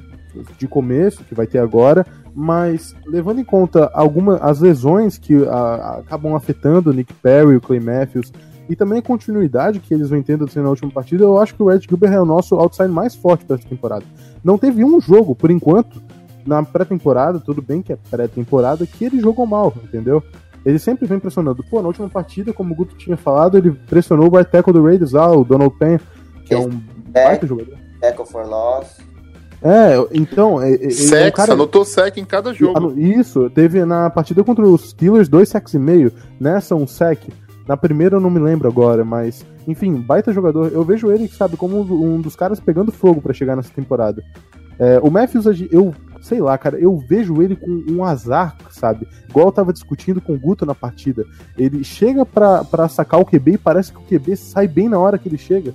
de começo, que vai ter agora, mas levando em conta algumas as lesões que a- acabam afetando o Nick Perry, o Clay Matthews e também a continuidade que eles vêm tendo assim, na última partida, eu acho que o Red Gilbert é o nosso outside mais forte para essa temporada. Não teve um jogo, por enquanto, na pré-temporada, tudo bem que é pré-temporada, que ele jogou mal, entendeu? Ele sempre vem pressionando. Pô, na última partida, como o Guto tinha falado, ele pressionou o right tackle do Raiders lá, o Donald Penn, que é um baita jogador. Tackle for loss. É, então, é, é- é Sex, cara- anotou sec em cada jogo. Isso, teve na partida contra os Steelers dois sacks e meio, nessa um sack. Na primeira eu não me lembro agora, mas enfim, baita jogador. Eu vejo ele, sabe, como um dos caras pegando fogo pra chegar nessa temporada. É, o Matthews, eu sei lá, cara, eu vejo ele com um azar, sabe? Igual eu tava discutindo com o Guto na partida. Ele chega pra, pra sacar o QB e parece que o QB sai bem na hora que ele chega.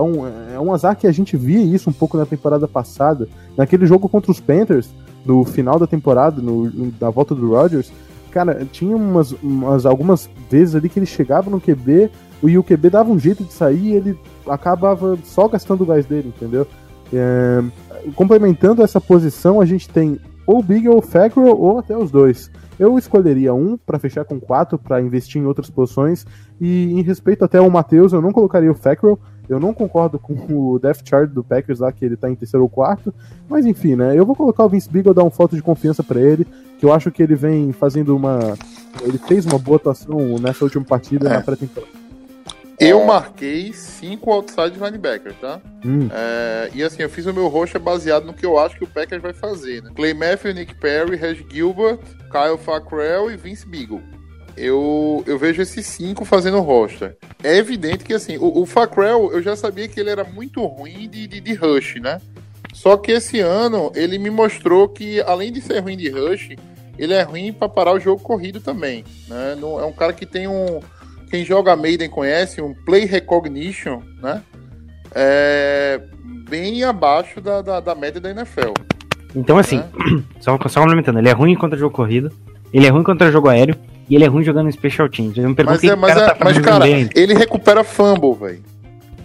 É um, é um azar que a gente via isso um pouco na temporada passada. Naquele jogo contra os Panthers, no final da temporada, no, na volta do Rodgers, cara, tinha umas, umas- algumas vezes ali que ele chegava no QB e o QB dava um jeito de sair e ele acabava só gastando o gás dele, entendeu? É, complementando essa posição, a gente tem ou Big ou Fackrell ou até os dois. Eu escolheria um para fechar com quatro para investir em outras posições e em respeito até ao Matheus, eu não colocaria o Fackrell. Eu não concordo com o Death Chart do Packers lá, que ele tá em terceiro ou quarto. Mas enfim, né? Eu vou colocar o Vince Beagle, dar um foto de confiança para ele, que eu acho que ele vem fazendo uma. Ele fez uma boa atuação nessa última partida É. na pré-temporada. Eu marquei cinco outside linebackers, tá? Hum. É, e assim, eu fiz o meu roxo baseado no que eu acho que o Packers vai fazer, né? Clay Matthews, Nick Perry, Reg Gilbert, Kyle Fackrell e Vince Beagle. Eu, eu vejo esses cinco fazendo roster. É evidente que, assim, o, o Fackrell, eu já sabia que ele era muito ruim de, de, de rush, né? Só que esse ano, ele me mostrou que, além de ser ruim de rush, ele é ruim para parar o jogo corrido também, né? Não- É um cara que tem um... Quem joga Maiden conhece, um play recognition, né? É bem abaixo da, da, da média da NFL. Então, assim, né? só, só complementando, ele é ruim contra jogo corrido, ele é ruim contra jogo aéreo e ele é ruim jogando em special teams. Eu me pergunto Mas, é, mas, cara é, tá mas cara, bem. ele recupera fumble, velho.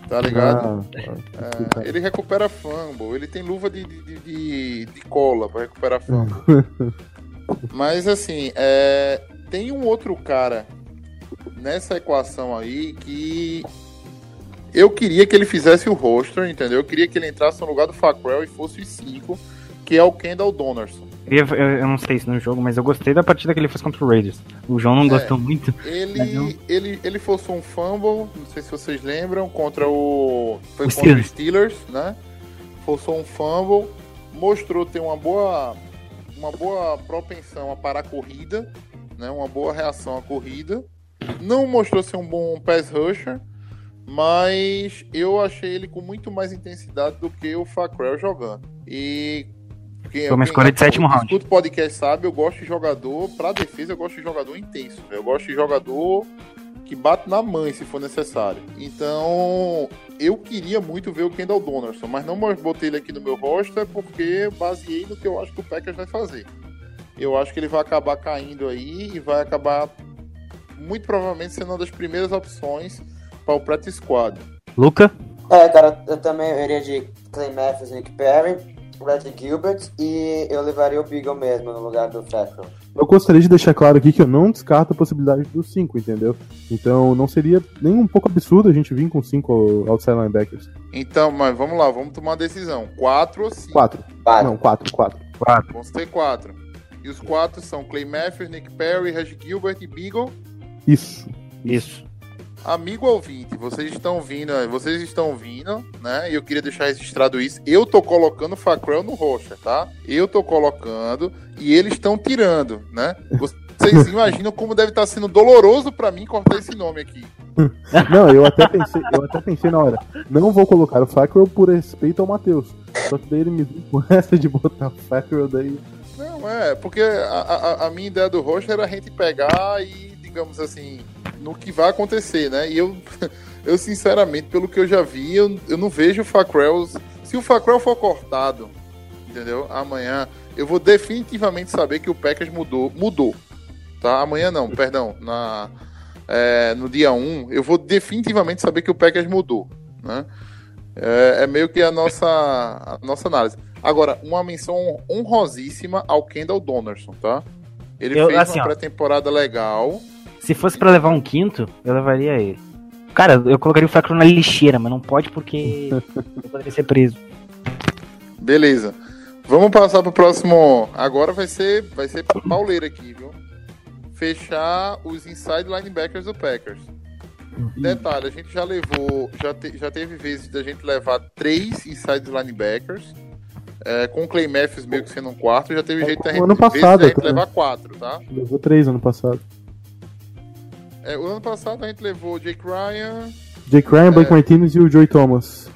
Tá ligado? Ah, É, ele recupera fumble, ele tem luva de, de, de- de, de cola pra recuperar fumble. Mas assim, é, tem um outro cara nessa equação aí que eu queria que ele fizesse o roster, entendeu? Eu queria que ele entrasse no lugar do Fackrell e fosse os cinco, que é o Kendall Donnerson. Eu, eu- eu não sei se no jogo, mas eu gostei da partida que ele fez contra o Raiders. O João não É. gostou muito. Ele, eu- ele, ele forçou um fumble, não sei se vocês lembram, contra o. Foi O contra os Steelers, né? Forçou um fumble, mostrou ter uma boa. Uma boa propensão a parar a corrida, né? Uma boa reação à corrida. Não mostrou ser um bom pass rusher, mas eu achei ele com muito mais intensidade do que o Fackrell jogando. E. quem- Foi uma escolha de sétimo round. Escuta o podcast sabe, eu gosto de jogador, pra defesa eu gosto de jogador intenso. Eu gosto de jogador que bate na mãe se for necessário. Então, eu queria muito ver o Kendall Donaldson, mas não botei ele aqui no meu roster porque baseei no que eu acho que o Packers vai fazer. Eu acho que ele vai acabar caindo aí e vai acabar muito provavelmente sendo uma das primeiras opções para o practice squad. Luca? É, cara, eu também iria de Clay Matthews, Nick Perry, Red Gilbert e eu levaria o Beagle mesmo no lugar do Fackrell. Eu gostaria de deixar claro aqui que eu não descarto a possibilidade dos 5, entendeu? Então não seria nem um pouco absurdo a gente vir com 5 outside linebackers. Então, mas vamos lá, vamos tomar uma decisão. Quatro ou cinco? 4. Quatro. Não, 4, 4. Quatro. Vamos ter quatro. E os quatro são Clay Matthews, Nick Perry, Reg Gilbert e Beagle. Isso. Isso. Amigo ouvinte, vocês estão vindo, vocês estão vindo, né? E eu queria deixar registrado isso. Eu tô colocando o Facrell no roxa, tá? Eu tô colocando e eles estão tirando, né? Vocês imaginam como deve estar sendo doloroso pra mim cortar esse nome aqui. Não, eu até pensei, eu até pensei na hora. Não vou colocar o Fackrell por respeito ao Matheus. Só que daí ele me viu com essa de botar o Fackrell daí. Não, é, porque a, a, a minha ideia do roxa era a gente pegar e, digamos assim, no que vai acontecer, né? E eu, eu sinceramente, pelo que eu já vi, eu, eu não vejo o Facrell. Se o Facrell for cortado, entendeu? Amanhã, eu vou definitivamente saber que o Packers mudou. Mudou. Tá? Amanhã não, perdão. Na, é, no dia 1, eu vou definitivamente saber que o Packers mudou. Né? É, é meio que a nossa, a nossa análise. Agora, uma menção honrosíssima ao Kendall Donnerson, tá? Ele Eu- fez assim, uma pré-temporada legal. Se fosse pra levar um quinto, eu levaria ele. Cara, eu colocaria o Facro na lixeira, mas não pode porque eu poderia ser preso. Beleza. Vamos passar pro próximo. Agora vai ser, vai ser pauleira aqui, viu? Fechar os inside linebackers do Packers. Detalhe, a gente já levou, já, te- já teve vezes da gente levar três inside linebackers, é, com o Clay Matthews meio que sendo um quarto, já teve jeito da gente, ano vezes passado da gente levar quatro, tá? Levou 3 ano passado. É, o ano passado a gente levou o Jake Ryan, Jake Ryan, Blake É. Martinez e o Joey Thomas.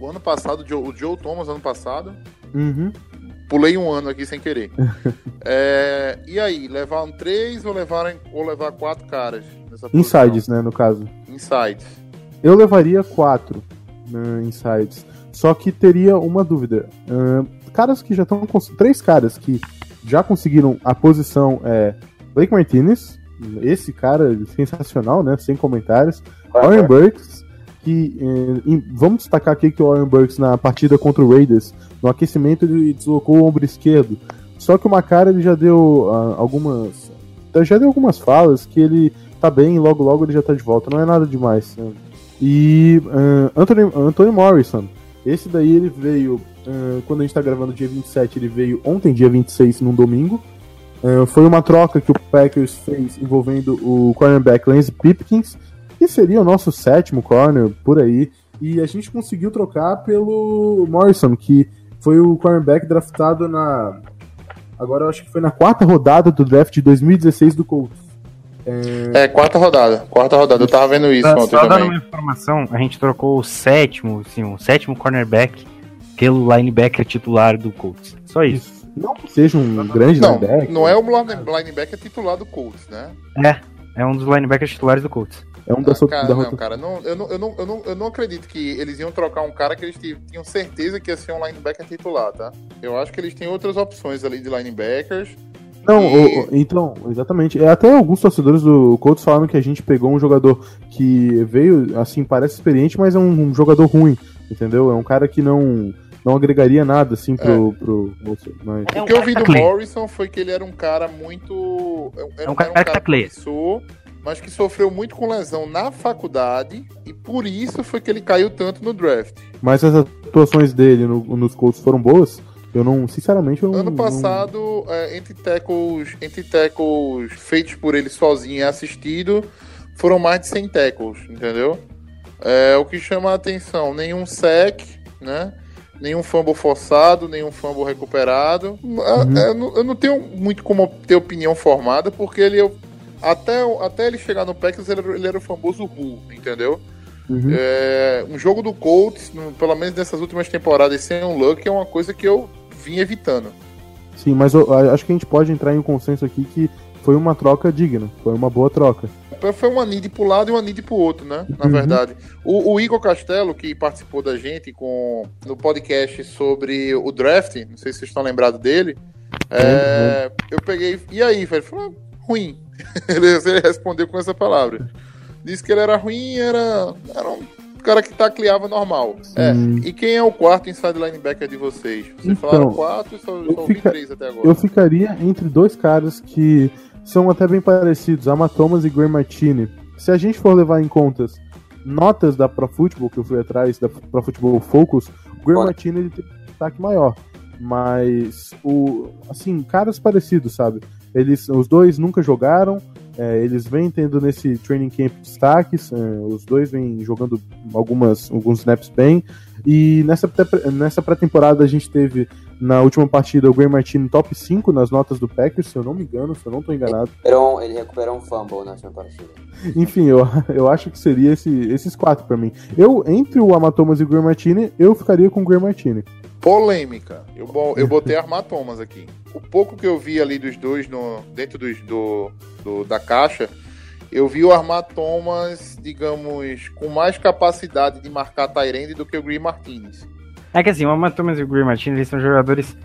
o ano passado, o Joe, o Joe Thomas ano passado, Uhum. Pulei um ano aqui sem querer. É, e aí, levaram três ou levaram ou levar quatro caras nessa posição? Insides, né, no caso. Insides. Eu levaria 4 né, insides. Só que teria uma dúvida. Ahn, caras que já estão. Três caras que já conseguiram a posição é Blake Martinez, esse cara sensacional, né? Sem comentários. Warren Burks, que eh, em- vamos destacar aqui que o Warren Burks na partida contra o Raiders, no aquecimento ele deslocou o ombro esquerdo. Só que o Macara ele já deu ah, algumas já deu algumas falas que ele tá bem e logo logo ele já tá de volta. Não é nada demais. né? E ah, Anthony, Anthony Morrison, esse daí ele veio ah, quando a gente tá gravando dia 27, ele veio ontem, dia 26, num domingo. Ah, foi uma troca que o Packers fez envolvendo o cornerback Lance Pipkins, que seria o nosso sétimo corner por aí. E a gente conseguiu trocar pelo Morrison, que foi o cornerback draftado na. Agora eu acho que foi na quarta rodada do draft de 2016 do Colts. É, quarta rodada. Quarta rodada. Eu tava vendo isso Só, ontem só dando também. uma informação, a gente trocou o sétimo, sim, o sétimo cornerback pelo linebacker titular do Colts. Só isso. Isso. Não que seja um grande Não, linebacker. não é o line- linebacker titular do Colts, né? É um dos linebackers titulares do Colts. É um da, so- cara, da não, cara, não, eu, não, eu, não, eu, não, eu não acredito que eles iam trocar um cara que eles ti- tinham certeza que ia ser um linebacker titular, tá? Eu acho que eles têm outras opções ali de linebackers. Não, E- o- o- então, exatamente. É, Até alguns torcedores do Colts falaram que a gente pegou um jogador que veio, assim, parece experiente, mas é um, um jogador ruim, entendeu? É um cara que não, não agregaria nada, assim, pro. pro mas- É o um que eu cara vi que do. Morrison foi que ele era um cara muito. Era, É um cara que tá clear. promissor, mas que sofreu muito com lesão na faculdade e por isso foi que ele caiu tanto no draft. Mas as atuações dele no- nos Colts foram boas. Eu não, sinceramente, eu não. Ano passado, é, entre, tackles, entre tackles feitos por ele sozinho e assistido, foram mais de 100 tackles, entendeu? É, o que chama a atenção, nenhum sec, né? Nenhum fumble forçado, nenhum fumble recuperado. É, é, eu, não, eu não tenho muito como ter opinião formada, porque ele, eu- até, até ele chegar no Packers, ele, era- ele era o famoso Bull, entendeu? Uhum. É, um jogo do Colts, pelo menos nessas últimas temporadas, sem um Luck, é uma coisa que eu vim evitando. Sim, mas eu, acho que a gente pode entrar em um consenso aqui que foi uma troca digna. Foi uma boa troca. Foi uma need pro lado e uma need pro outro, né? Na Uhum. verdade. O, o Igor Castelo, que participou da gente com, no podcast sobre o draft, não sei se vocês estão lembrados dele. é, eu peguei. E aí, velho? "Ah, ruim. ele, ele respondeu com essa palavra. Disse que ele era ruim, era, era um cara que tacleava normal. É, e quem é o quarto inside linebacker de vocês? Vocês Então, falaram quatro e só, eu só ouvi fica- três até agora. Eu ficaria entre dois caras que são até bem parecidos, Ama Thomas e Gray Martini. Se a gente for levar em contas notas da Pro Football, que eu fui atrás, da Pro Football Focus, o Gray. Martini ele tem um destaque maior. Mas, o, assim, caras parecidos, sabe? Eles, os dois nunca jogaram, é, eles vêm tendo nesse training camp destaques, é, os dois vêm jogando algumas, alguns snaps bem. E nessa, nessa pré-temporada a gente teve na última partida o Gray Martini top 5 nas notas do Packers, se eu não me engano, se eu não tô enganado. Recuperou um- ele recuperou um fumble na última partida. Enfim, eu, eu acho que seria esse- esses quatro pra mim. Eu, entre o Amatomas e o Gray Martini, eu ficaria com o Gray Martini. Polêmica. Eu, eu botei Armar Thomas aqui. O pouco que eu vi ali dos dois no, dentro dos, do, do- da caixa, eu vi o Armar Thomas, digamos, com mais capacidade de marcar Tyrande do que o Green Martinez. É que assim, o Ama Thomas e o Greer Martinez eles são jogadores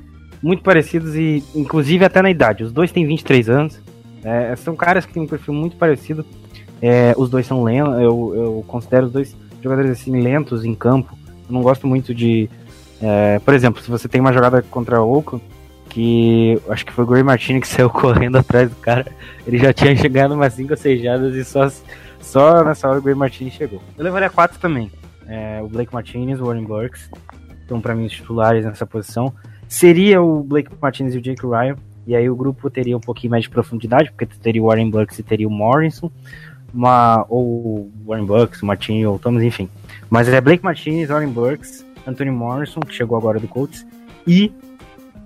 muito parecidos e, inclusive, até na idade. Os dois têm 23 anos. É, são caras que têm um perfil muito parecido. É, os dois são lentos. Eu, eu considero os dois jogadores assim lentos em campo. Eu não gosto muito de. é, por exemplo, se você tem uma jogada contra o Oakland, que acho que foi o Gray Martini que saiu correndo atrás do cara, ele já tinha chegado umas 5 ou 6 jardas e só, só nessa hora o Gray Martini chegou. Eu levaria 4 também. É, o Blake Martinez, o Warren Burks, estão para mim os titulares nessa posição. Seria o Blake Martinez e o Jake Ryan, e aí o grupo teria um pouquinho mais de profundidade, porque teria o Warren Burks e teria o Morrison, uma, ou o Warren Burks, o Martinez ou Thomas, enfim. Mas é Blake Martinez, Warren Burks, Anthony Morrison, que chegou agora do Colts, e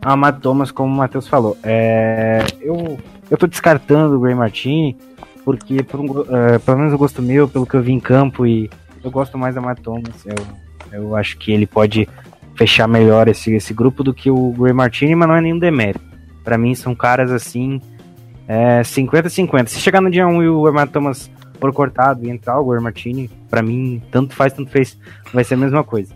a Matt Thomas, como o Matheus falou. É, eu, eu tô descartando o Gray Martini, porque por um é, pelo menos o gosto meu, pelo que eu vi em campo, e eu gosto mais da Matt Thomas. Eu, eu acho que ele pode fechar melhor esse, esse grupo do que o Gray Martini, mas não é nenhum demérito. Pra mim são caras assim, é, 50-50. Se chegar no dia 1 e o Matt Thomas for cortado e entrar o Gray Martini, pra mim, tanto faz, tanto fez, vai ser a mesma coisa.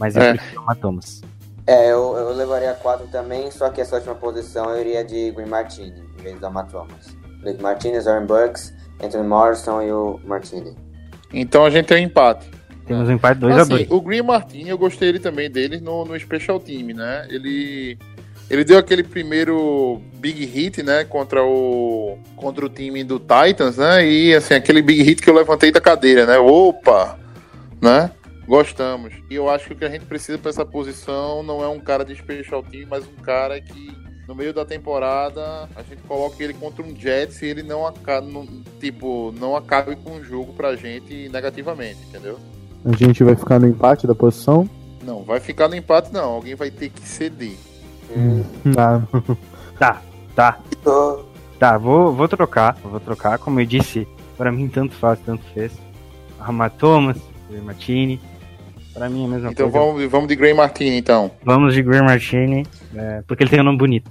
Mas eu É. prefiro o Thomas. É, eu, eu levaria quatro também, só que essa última posição eu iria de Green Martini, em vez da Matt Thomas. Blake Martinez, Aaron Burks, Anthony Morrison e o Martini. Então a gente tem um empate. Temos um empate 2 a Assim, 2 o Green Martin, eu gostei ele também dele no, no Special Team, né? Ele ele deu aquele primeiro big hit, né, contra o contra o time do Titans, né? E assim, aquele big hit que eu levantei da cadeira, né? Opa, né? Gostamos. E eu acho que o que a gente precisa para essa posição não é um cara de Special Team, mas um cara que no meio da temporada a gente coloca ele contra um Jets e ele não acabe, tipo, não acabe com o jogo pra gente negativamente, entendeu? A gente vai ficar no empate da posição. Não, vai ficar no empate não. Alguém vai ter que ceder. Ah, Tá, tá, Tô- tá. Vou, vou trocar, vou trocar. Como eu disse, pra mim tanto faz, tanto fez. Arrumar Thomas, Gray Martini. Pra mim é a mesma Então coisa. vamos, vamos de Gray Martini, então. Vamos de Gray Martini, é, porque ele tem um nome bonito.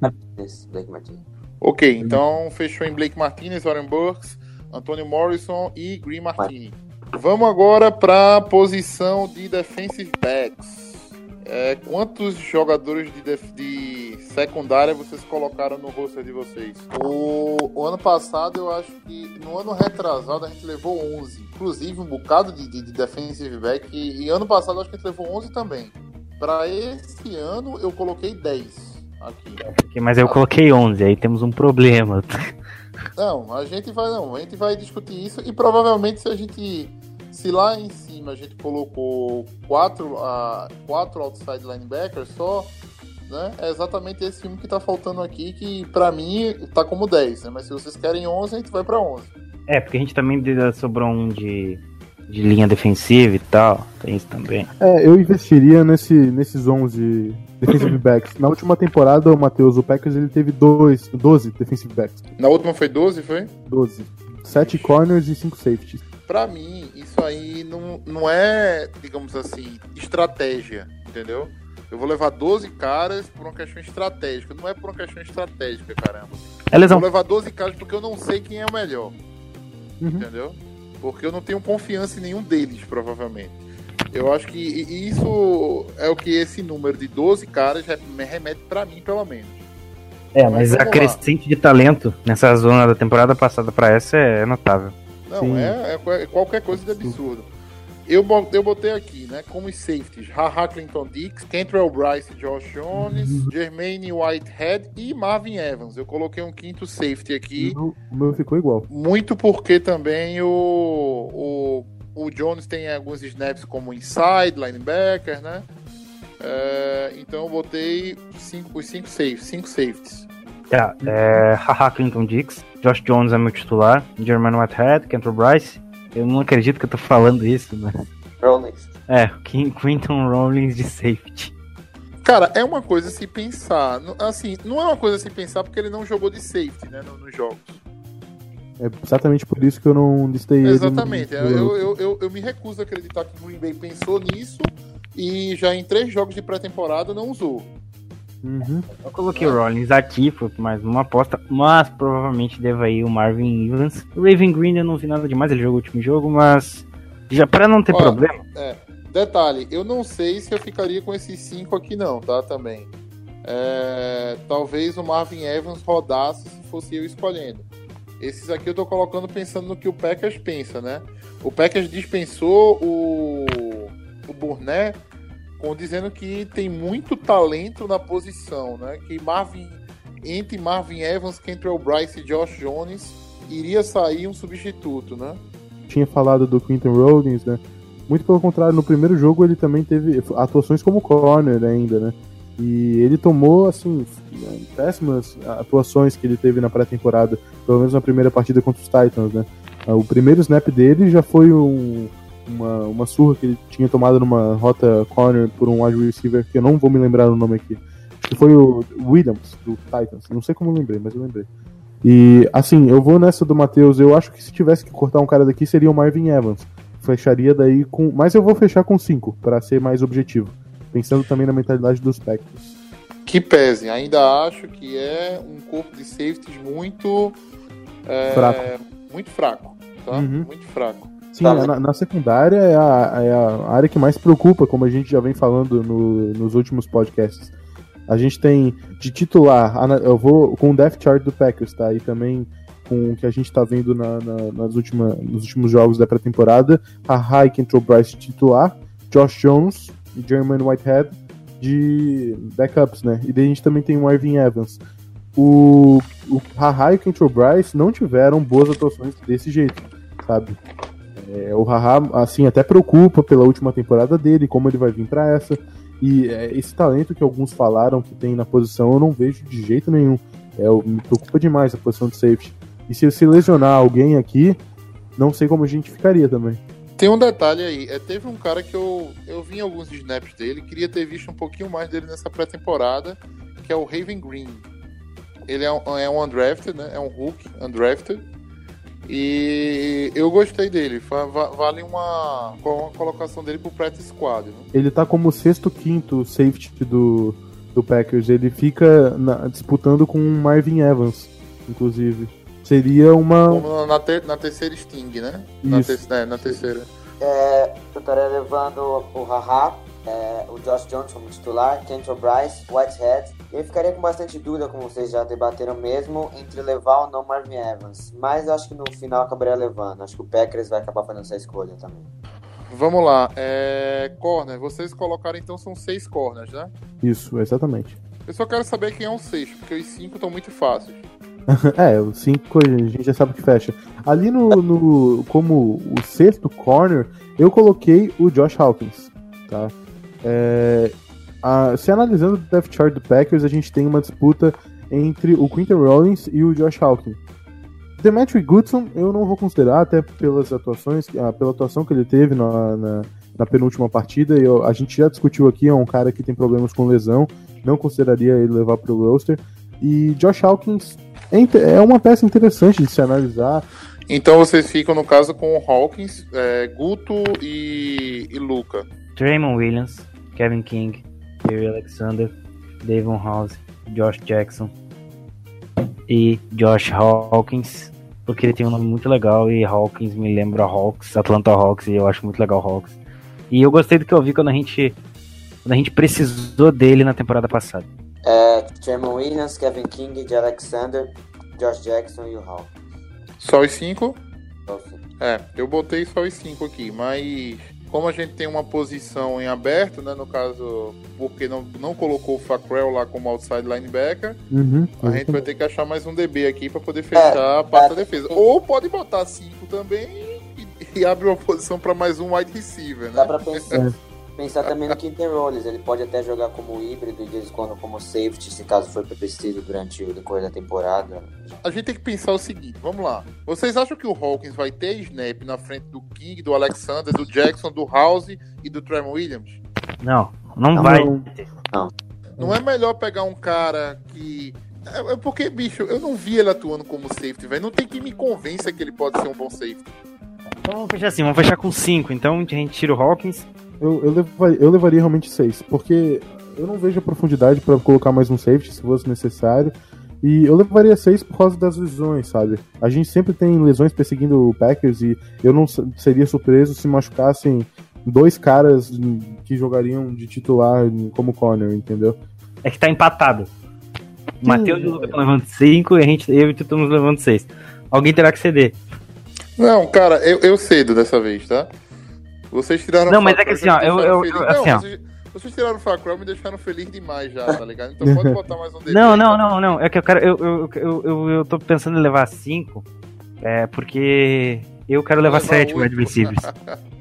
Martinez, Blake Martinez. Ok, então fechou em Blake Martinez, Warren Burks, Antônio Morrison e Green Martini. Vamos agora para a posição de defensive backs. É, quantos jogadores de, def- de secundária vocês colocaram no roster de vocês? O, o ano passado, eu acho que no ano retrasado a gente levou 11. Inclusive um bocado de, de, de defensive back. E, e ano passado eu acho que a gente levou 11 também. Para esse ano eu coloquei 10 aqui. Mas eu coloquei 11, aí temos um problema. Não, a gente vai não, a gente vai discutir isso e provavelmente se a gente se lá em cima a gente colocou quatro, uh, quatro outside linebackers só, né? É exatamente esse filme que tá faltando aqui que pra mim tá como 10, né? Mas se vocês querem 11, a gente vai pra 11. É, porque a gente também sobrou um de, de linha defensiva e tal. Tem isso também. é, eu investiria nesse, nesses 11 defensive backs. Na última temporada, o Matheus, o Packers, ele teve dois, 12 defensive backs. Na última foi 12, foi? 12. 7 corners e 5 safeties. Pra mim, isso aí não, não é, digamos assim, estratégia, entendeu? Eu vou levar 12 caras por uma questão estratégica. Não é por uma questão estratégica, caramba. É lesão. Vou levar 12 caras porque eu não sei quem é o melhor. Uhum. Entendeu? Porque eu não tenho confiança em nenhum deles, provavelmente. Eu acho que isso é o que esse número de 12 caras re- me remete pra mim, pelo menos. É, mas Mas a crescente de talento nessa zona da temporada passada pra essa é notável. Não, Sim. é, é qualquer coisa de absurdo. Eu, eu botei aqui, né, como os safeties, Haha Clinton Dix, Kentrell Bryce, Josh Jones, Jermaine Whitehead e Marvin Evans. Eu coloquei um quinto safety aqui, O meu ficou igual. muito porque também o, o, o Jones tem alguns snaps como inside, linebacker, né? É, então eu botei cinco, os cinco safeties, cinco safeties. Tá, é. Haha Clinton Dix, Josh Jones é meu titular, German Whitehead, Kentrell Bryce. Eu não acredito que eu tô falando isso, mas. Rollins. É, Quin- Quinton Rollins de safety. Cara, é uma coisa a se pensar. Assim, não é uma coisa a se pensar porque ele não jogou de safety, né, no- nos jogos. É exatamente por isso que eu não listei Exatamente. é, no- Eu, eu, eu, eu me recuso a acreditar que o Green Bay pensou nisso e já em três jogos de pré-temporada não usou. Uhum. Eu coloquei o Rollins aqui, foi mais uma aposta, mas provavelmente deva ir o Marvin Evans. O Raven Green eu não vi nada demais, ele jogou o último jogo, mas. Já pra não ter Ó, problema. Detalhe, eu não sei se eu ficaria com esses cinco aqui não, tá? Também. É, talvez o Marvin Evans rodasse se fosse eu escolhendo. Esses aqui eu tô colocando pensando no que o Packers pensa, né? O Packers dispensou o, o Burnett com dizendo que tem muito talento na posição, né? Que Marvin entre Marvin Evans, Kentrell Bryce e Josh Jones iria sair um substituto, né? Tinha falado do Quinton Rollins, né? Muito pelo contrário, no primeiro jogo ele também teve atuações como corner ainda, né? E ele tomou, assim, péssimas atuações que ele teve na pré-temporada, pelo menos na primeira partida contra os Titans, né? O primeiro snap dele já foi um, uma, uma surra que ele tinha tomado numa rota corner por um wide receiver, que eu não vou me lembrar o nome aqui. Acho que foi o Williams, do Titans. Não sei como eu lembrei, mas eu lembrei. E, assim, eu vou nessa do Matheus. Eu acho que se tivesse que cortar um cara daqui, seria o Marvin Evans. Fecharia daí com. Mas eu vou fechar com 5, para ser mais objetivo. Pensando também na mentalidade dos Packers. que pese. Ainda acho que é um corpo de safeties muito é, Fraco. muito fraco, tá? Uhum. Muito fraco. Sim, Tá, na, na secundária é a, é a área que mais preocupa, como a gente já vem falando no- nos últimos podcasts. A gente tem de titular, eu vou com o depth chart do Packers, tá? E também com o que a gente tá vendo na- na- nas última, nos últimos jogos da pré-temporada. A High Control Bryce titular, Josh Jones e Jermaine Whitehead de backups, né? E daí a gente também tem o Marvin Evans. O, o Haha e o Bryce não tiveram boas atuações desse jeito, sabe? É, o Haha, assim, até preocupa pela última temporada dele, como ele vai vir pra essa. E é, esse talento que alguns falaram que tem na posição, eu não vejo de jeito nenhum. É, me preocupa demais a posição de safety. E se se lesionar alguém aqui, não sei como a gente ficaria também. Tem um detalhe aí, é, teve um cara que eu, eu vi alguns snaps dele, queria ter visto um pouquinho mais dele nessa pré-temporada, que é o Raven Green. Ele é um, é um undrafted, né? É um Hulk undrafted. E eu gostei dele. Vale uma, uma colocação dele pro practice squad. Né? Ele tá como sexto, quinto safety do, do Packers. Ele fica na- disputando com o Marvin Evans, inclusive. Seria uma. Como na, na ter- na terceira Sting, né? Na, Isso. ter- é, na terceira. É, eu estaria levando o Haha, é, o Josh Jones como titular, Kentrell Bryce, Whitehead. Eu ficaria com bastante dúvida, como vocês já debateram mesmo, entre levar ou não Marvin Evans. Mas eu acho que no final acabaria levando. Acho que o Packers vai acabar fazendo essa escolha também. Vamos lá. É, corner. Vocês colocaram então são seis corners, né? Isso, exatamente. Eu só quero saber quem é o sexto, porque os cinco estão muito fáceis. É, o 5 a gente já sabe que fecha. Ali no, no- como o sexto corner, eu coloquei o Josh Hawkins, tá? É, a- se analisando o depth chart do Packers, a gente tem uma disputa entre o Quinton Rollins e o Josh Hawkins. Demetri Goodson eu não vou considerar, até pelas atuações, ah, pela atuação que ele teve na, na, na penúltima partida. Eu, a gente já discutiu aqui, é um cara que tem problemas com lesão, não consideraria ele levar pro roster. E Josh Hawkins é é uma peça interessante de se analisar. Então vocês ficam, no caso, com o Hawkins, é, Guto e, e Luca. Draymond Williams, Kevin King, Terry Alexander, Davon House, Josh Jackson e Josh Hawkins, porque ele tem um nome muito legal e Hawkins me lembra Hawks, Atlanta Hawks, e eu acho muito legal Hawks. E eu gostei do que eu vi quando a gente quando a gente precisou dele na temporada passada. É, Sherman Williams, Kevin King, de Alexander, Josh Jackson e o Hall. Só os cinco? Então, assim, É, eu botei só os cinco aqui, mas como a gente tem uma posição em aberto, né? No caso, porque não, não colocou o Facrell lá como outside linebacker, Uhum, a gente vai ter que achar mais um DB aqui pra poder fechar a parte da defesa. Ou pode botar cinco também e, e abre uma posição pra mais um wide receiver, Dá né? pra pensar, pensar também no Quinten Rolls. Ele pode até jogar como híbrido e de vez em quando como safety, se caso for preciso durante o decorrer da temporada. A gente tem que pensar o seguinte, vamos lá. Vocês acham que o Hawkins vai ter snap na frente do King, do Alexander, do Jackson, do House e do Tremor Williams? Não, não, Não, vai. não. Não é melhor pegar um cara que. É é porque, bicho, eu não vi ele atuando como safety, velho. Não tem que me convença que ele pode ser um bom safety. Então vamos fechar assim, vamos fechar com 5. Então a gente tira o Hawkins. Eu, eu, levaria, eu levaria realmente seis, porque eu não vejo a profundidade pra colocar mais um safety se fosse necessário. E eu levaria seis por causa das lesões, sabe? A gente sempre tem lesões perseguindo o Packers e eu não se- seria surpreso se machucassem dois caras que jogariam de titular como corner, entendeu? É que tá empatado. O Matheus e o Lucas estão levando 5 e a gente, eu e tu estamos levando 6. Alguém terá que ceder. Não, cara, eu, eu cedo dessa vez, tá? Vocês tiraram Não, o mas é que assim, ó, eu- deixaram eu- feliz. eu- Não, assim, ó. vocês, vocês tiraram o Fackrell, me deixaram feliz demais já, tá ligado? Então pode botar mais um DB. Não, não, não, não. É que eu quero. Eu, eu, eu, eu, eu tô pensando em levar 5. É, porque eu quero levar Levar 7 oito. wide receivers.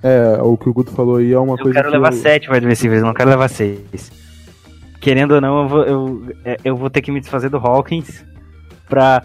É, o que o Guto falou aí é uma Eu coisa quero que levar eu- 7 wide receivers, eu não quero levar 6. Querendo ou não, eu vou, eu, é, eu vou ter que me desfazer do Hawkins pra,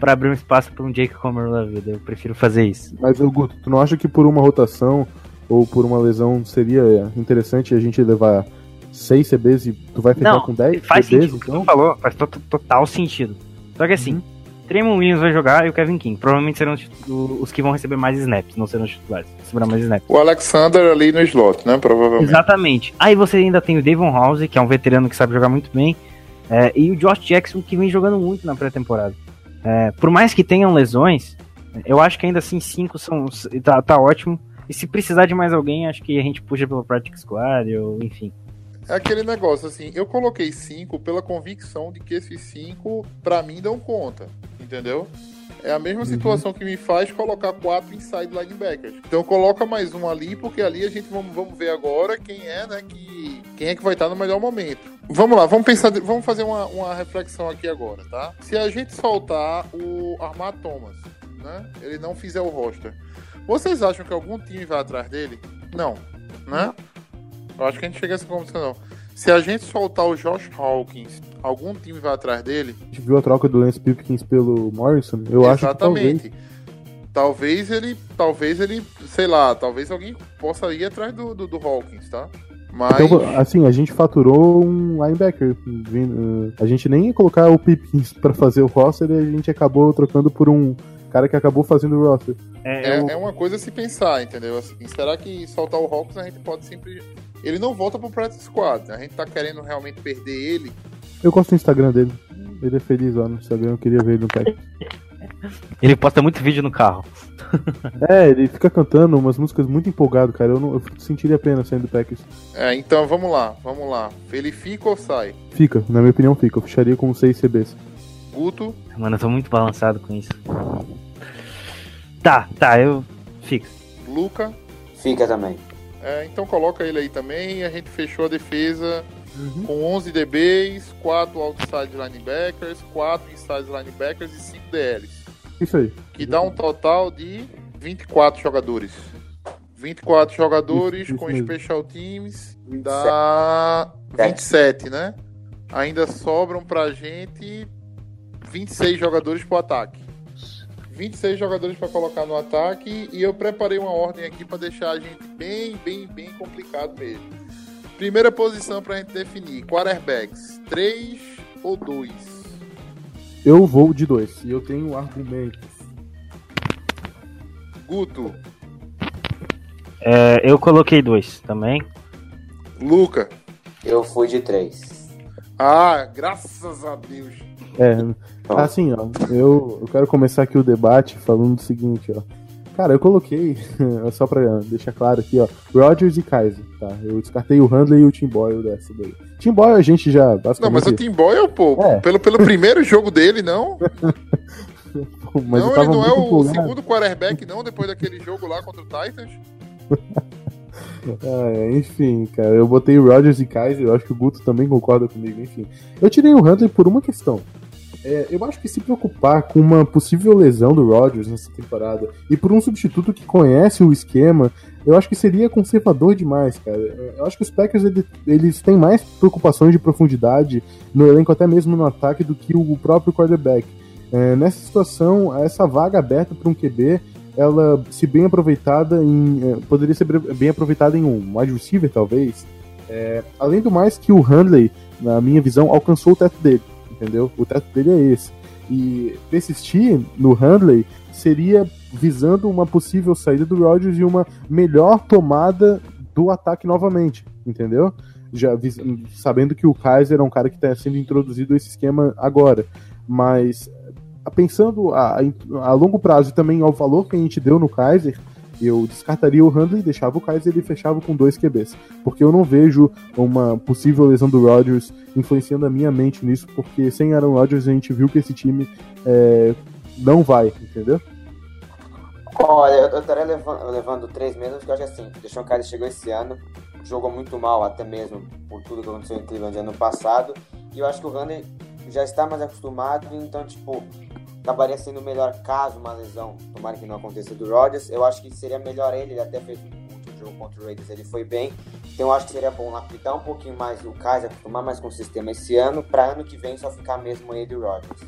pra abrir um espaço pra um Jake Comer na vida. Eu prefiro fazer isso. Mas, Guto, tu não acha que por uma rotação ou por uma lesão seria interessante a gente levar seis CBs e tu vai fechar Não, com 10 Faz CBs, sentido o que tu então? falou, faz to- to- total sentido. Só que assim, Uhum. Tremon Williams vai jogar e o Kevin King. Provavelmente serão os, que vão receber mais snaps, não serão os titulares. Receberão mais snaps. O Alexander ali no slot, né? Provavelmente. Exatamente. Aí você ainda tem o Davon House, que é um veterano que sabe jogar muito bem, é, e o Josh Jackson, que vem jogando muito na pré-temporada. É, por mais que tenham lesões, eu acho que ainda assim cinco são tá, tá ótimo. E se precisar de mais alguém, acho que a gente puxa pelo Practice Squad, ou enfim. É aquele negócio assim, eu coloquei cinco pela convicção de que esses cinco, pra mim, dão conta. Entendeu? É a mesma situação que me faz colocar quatro inside linebackers. Então coloca mais um ali, porque ali a gente vamos, vamos ver agora quem é, né, que quem é que vai estar no melhor momento. Vamos lá, vamos pensar, vamos fazer uma, uma reflexão aqui agora, tá? Se a gente soltar o Armar Thomas, né, ele não fizer o roster, vocês acham que algum time vai atrás dele? Não, né? Eu acho que a gente chega a essa conclusão não. Se a gente soltar o Josh Hawkins, algum time vai atrás dele? A gente viu a troca do Lance Pipkins pelo Morrison, eu acho que talvez. Exatamente. Talvez ele, talvez ele, sei lá, talvez alguém possa ir atrás do, do, do Hawkins, tá? Mas Então, assim, a gente faturou um linebacker. A gente nem ia colocar o Pipkins pra fazer o roster e a gente acabou trocando por um cara que acabou fazendo o roster. É, é, eu- é uma coisa a se pensar, entendeu? Assim, será que soltar o Hawkins a gente pode sempre. Ele não volta pro practice squad. A gente tá querendo realmente perder ele. Eu gosto do Instagram dele. Ele é feliz lá no Instagram, eu queria ver ele no pack. Ele posta muito vídeo no carro. É, ele fica cantando umas músicas muito empolgado, cara. Eu, não, eu sentiria pena saindo do Packers. É, então vamos lá, vamos lá. Ele fica ou sai? Fica, na minha opinião, fica. Eu fecharia com 6 CBs. Guto, Mano, eu tô muito balançado com isso. Tá, tá, eu. Fica. Luca. Fica também. É, então coloca ele aí também. A gente fechou a defesa com 11 DBs, 4 outside linebackers, 4 inside linebackers e 5 DLs. Isso aí. Que dá um total de 24 jogadores. 24 jogadores Isso, isso com mesmo. special teams dá 27, né? Ainda sobram pra gente 26 jogadores pro ataque. 26 jogadores para colocar no ataque e eu preparei uma ordem aqui para deixar a gente bem, bem, bem complicado mesmo. Primeira posição pra gente definir: quarterbacks, 3 ou 2? Eu vou de 2. E eu tenho argumentos. Guto, É, eu coloquei dois também. Luca. Eu fui de três. Ah, graças a Deus. É, assim, ó, eu, eu quero começar aqui o debate falando o seguinte, ó. Cara, eu coloquei, só pra deixar claro aqui, ó, Rodgers e Kaiser, tá? Eu descartei o Handley e o Tim Boyle dessa daí. Tim Boyle a gente já basicamente... Não, mas o Tim Boyle, pô, É. pelo, pelo primeiro jogo dele, não. Mas eu não, ele não é o empolgado. segundo quarterback, não, depois daquele jogo lá contra o Titans. Ah, é, enfim, cara, eu botei o Rodgers e Kaiser, eu acho que o Guto também concorda comigo, enfim. Eu tirei o Huntley por uma questão. É, eu acho que se preocupar com uma possível lesão do Rodgers nessa temporada e por um substituto que conhece o esquema, eu acho que seria conservador demais, cara. Eu acho que os Packers ele- eles têm mais preocupações de profundidade no elenco, até mesmo no ataque, do que o próprio quarterback. É, nessa situação, essa vaga aberta para um QB, ela, se bem aproveitada em. eh, poderia ser bem aproveitada em um wide receiver, talvez. É, além do mais, que o Handley, na minha visão, alcançou o teto dele, entendeu? O teto dele é esse. E persistir no Handley seria visando uma possível saída do Rodgers e uma melhor tomada do ataque novamente, entendeu? Já sabendo que o Kaiser é um cara que está sendo introduzido esse esquema agora. Mas pensando a, a longo prazo e também ao valor que a gente deu no Kaiser, eu descartaria o Handley, deixava o Kaiser e fechava com dois QBs. Porque eu não vejo uma possível lesão do Rodgers influenciando a minha mente nisso, porque sem Aaron Rodgers a gente viu que esse time é, não vai, entendeu? Olha, eu, estaria levando, levando três meses, porque eu acho assim, o Deshaun Kaiser chegou esse ano, jogou muito mal, até mesmo por tudo que aconteceu em Cleveland ano passado, e eu acho que o Handley já está mais acostumado, então, tipo, acabaria sendo melhor caso uma lesão, tomara que não aconteça do Rodgers, eu acho que seria melhor ele, ele até fez o último jogo contra o Raiders, ele foi bem, então eu acho que seria bom lapidar um pouquinho mais o Kaiser, acostumar mais com o sistema esse ano, para ano que vem só ficar mesmo ele e o Rodgers.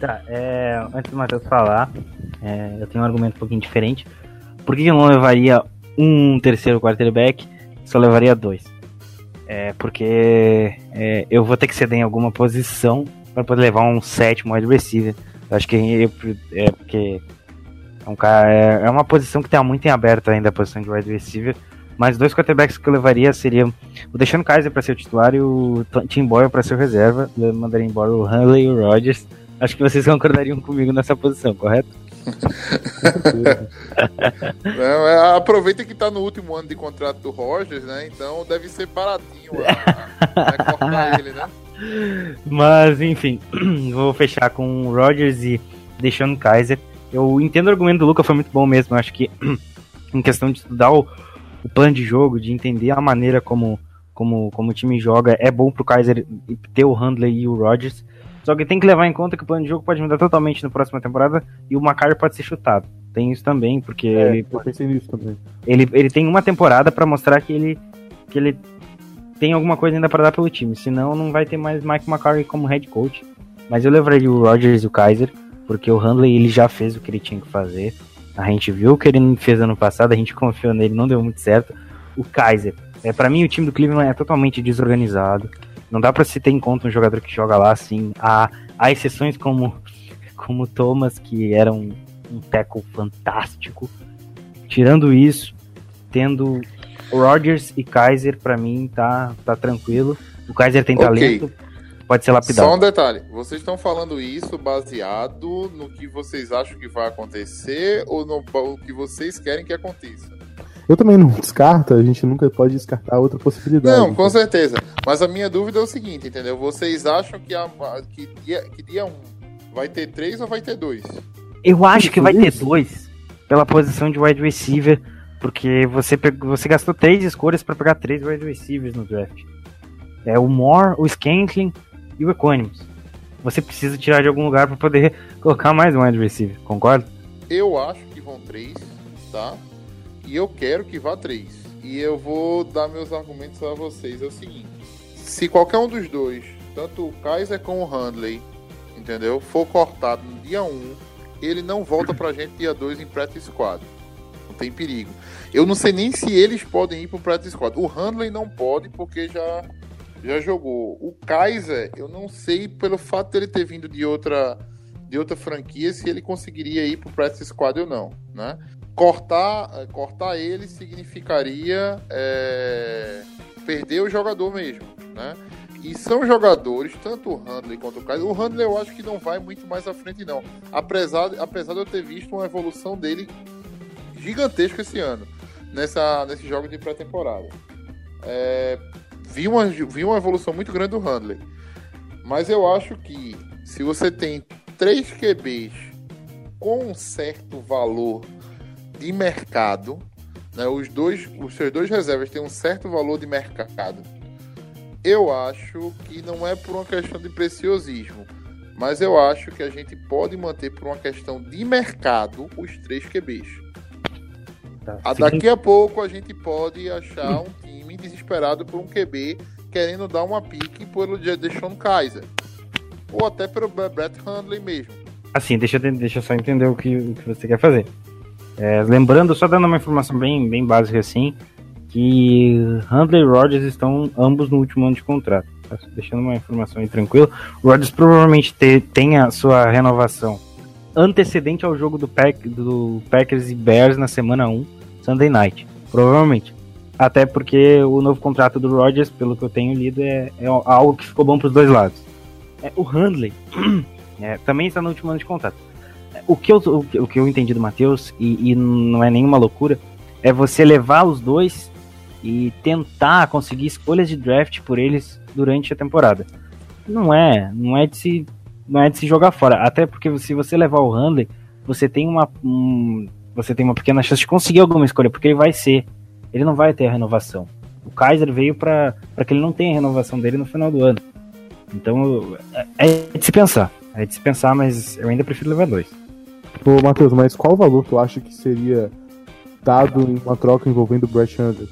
Tá, é, antes do Matheus falar, é, eu tenho um argumento um pouquinho diferente. Por que eu não levaria um terceiro quarterback, só levaria dois? É, porque é, eu vou ter que ceder em alguma posição para poder levar um sétimo wide receiver. Acho que eu- é porque é, um cara, é, é uma posição que tá muito em aberto ainda a posição de wide receiver. Mas dois quarterbacks que eu levaria seriam o Deixando Kaiser para ser o titular e o Tim Boyle para ser o reserva. Eu mandaria embora o Hanley e o Rodgers. Acho que vocês concordariam comigo nessa posição, correto? Não, é, aproveita que tá no último ano de contrato do Rogers, né? Então deve ser baratinho a, a, a cortar ele, né? Mas, enfim, vou fechar com o Rodgers e deixando Kaiser. Eu entendo o argumento do Luca, foi muito bom mesmo. Eu acho que, em questão de estudar o, o plano de jogo, de entender a maneira como, como, como o time joga, é bom pro Kaiser ter o Handley e o Rodgers. Só que tem que levar em conta que o plano de jogo pode mudar totalmente na próxima temporada e o Macar pode ser chutado. Tem isso também, porque É, ele, eu pensei nisso também. ele, ele tem uma temporada pra mostrar que ele, que ele tem alguma coisa ainda pra dar pelo time. Senão não vai ter mais Mike McCarthy como head coach. Mas eu levaria o Rodgers e o Kaiser, porque o Handley ele já fez o que ele tinha que fazer. A gente viu o que ele fez ano passado, a gente confiou nele, não deu muito certo. O Kaiser, é, para mim o time do Cleveland é totalmente desorganizado. Não dá pra se ter em conta um jogador que joga lá assim. Há, há exceções como como Thomas, que era um, um tackle fantástico. Tirando isso, tendo Rodgers e Kaiser, pra mim, tá, tá tranquilo. O Kaiser tem Ok. talento, pode ser lapidado. Só um detalhe, vocês estão falando isso baseado no que vocês acham que vai acontecer ou no o que vocês querem que aconteça? Eu também não descarto, a gente nunca pode descartar outra possibilidade. Não, com certeza. Mas a minha dúvida é o seguinte, entendeu? Vocês acham que, a, que, dia, que dia 1 um vai ter três ou vai ter dois? Eu acho que vai ter dois pela posição de wide receiver, porque você, você gastou três escolhas pra pegar três wide receivers no draft. É o Moore, o Scantling e o Equanimus. Você precisa tirar de algum lugar pra poder colocar mais um wide receiver, concorda? Eu acho que vão três, tá? E eu quero que vá três. E eu vou dar meus argumentos a vocês. É o seguinte: se qualquer um dos dois, tanto o Kaiser como o Handley, entendeu, for cortado no dia 1, um, ele não volta pra gente dia 2 em practice squad. Tem perigo. Eu não sei nem se eles podem ir pro practice squad. O Handley não pode porque já já jogou. O Kaiser, eu não sei pelo fato dele ter vindo de outra de outra franquia se ele conseguiria ir pro practice squad ou não, né? Cortar, eh, cortar ele significaria eh, perder o jogador mesmo, né? E são jogadores, tanto o Handley quanto o Kaiser. O Handley eu acho que não vai muito mais à frente, não. Apesar, apesar de eu ter visto uma evolução dele gigantesco esse ano, nessa, nesse jogo de pré-temporada. É, vi, uma, vi uma evolução muito grande do Handley. Mas eu acho que se você tem três QBs com um certo valor de mercado, né, os, dois, os seus dois reservas têm um certo valor de mercado, eu acho que não é por uma questão de preciosismo, mas eu acho que a gente pode manter por uma questão de mercado os três QBs. Tá. Ah, Daqui a pouco a gente pode achar um time desesperado por um QB querendo dar uma pique pelo Deshaun Kaiser. Ou até pelo Brett Hundley mesmo. Assim, deixa eu, deixa eu só entender o que, o que você quer fazer. É, lembrando, só dando uma informação bem, bem básica assim, que Handley e Rodgers estão ambos no último ano de contrato. Tá? Deixando uma informação aí tranquila. O Rodgers provavelmente te, tem a sua renovação antecedente ao jogo do, Pack, do Packers e Bears na semana 1, Sunday Night. Provavelmente. Até porque o novo contrato do Rodgers, pelo que eu tenho lido, é, é algo que ficou bom para os dois lados. É, o Handley é, também está no último ano de contrato. O que eu, o, que eu entendi do Matheus, e, e não é nenhuma loucura, é você levar os dois e tentar conseguir escolhas de draft por eles durante a temporada. Não é, não é de se, não é de se jogar fora. Até porque se você levar o Handley, você tem uma, um, você tem uma pequena chance de conseguir alguma escolha, porque ele vai ser, ele não vai ter a renovação. O Kaiser veio para que ele não tenha a renovação dele no final do ano. Então é, é de se pensar, é de se pensar, mas eu ainda prefiro levar dois. Ô, Matheus, mas qual valor tu acha que seria dado em uma troca envolvendo o Brett gente-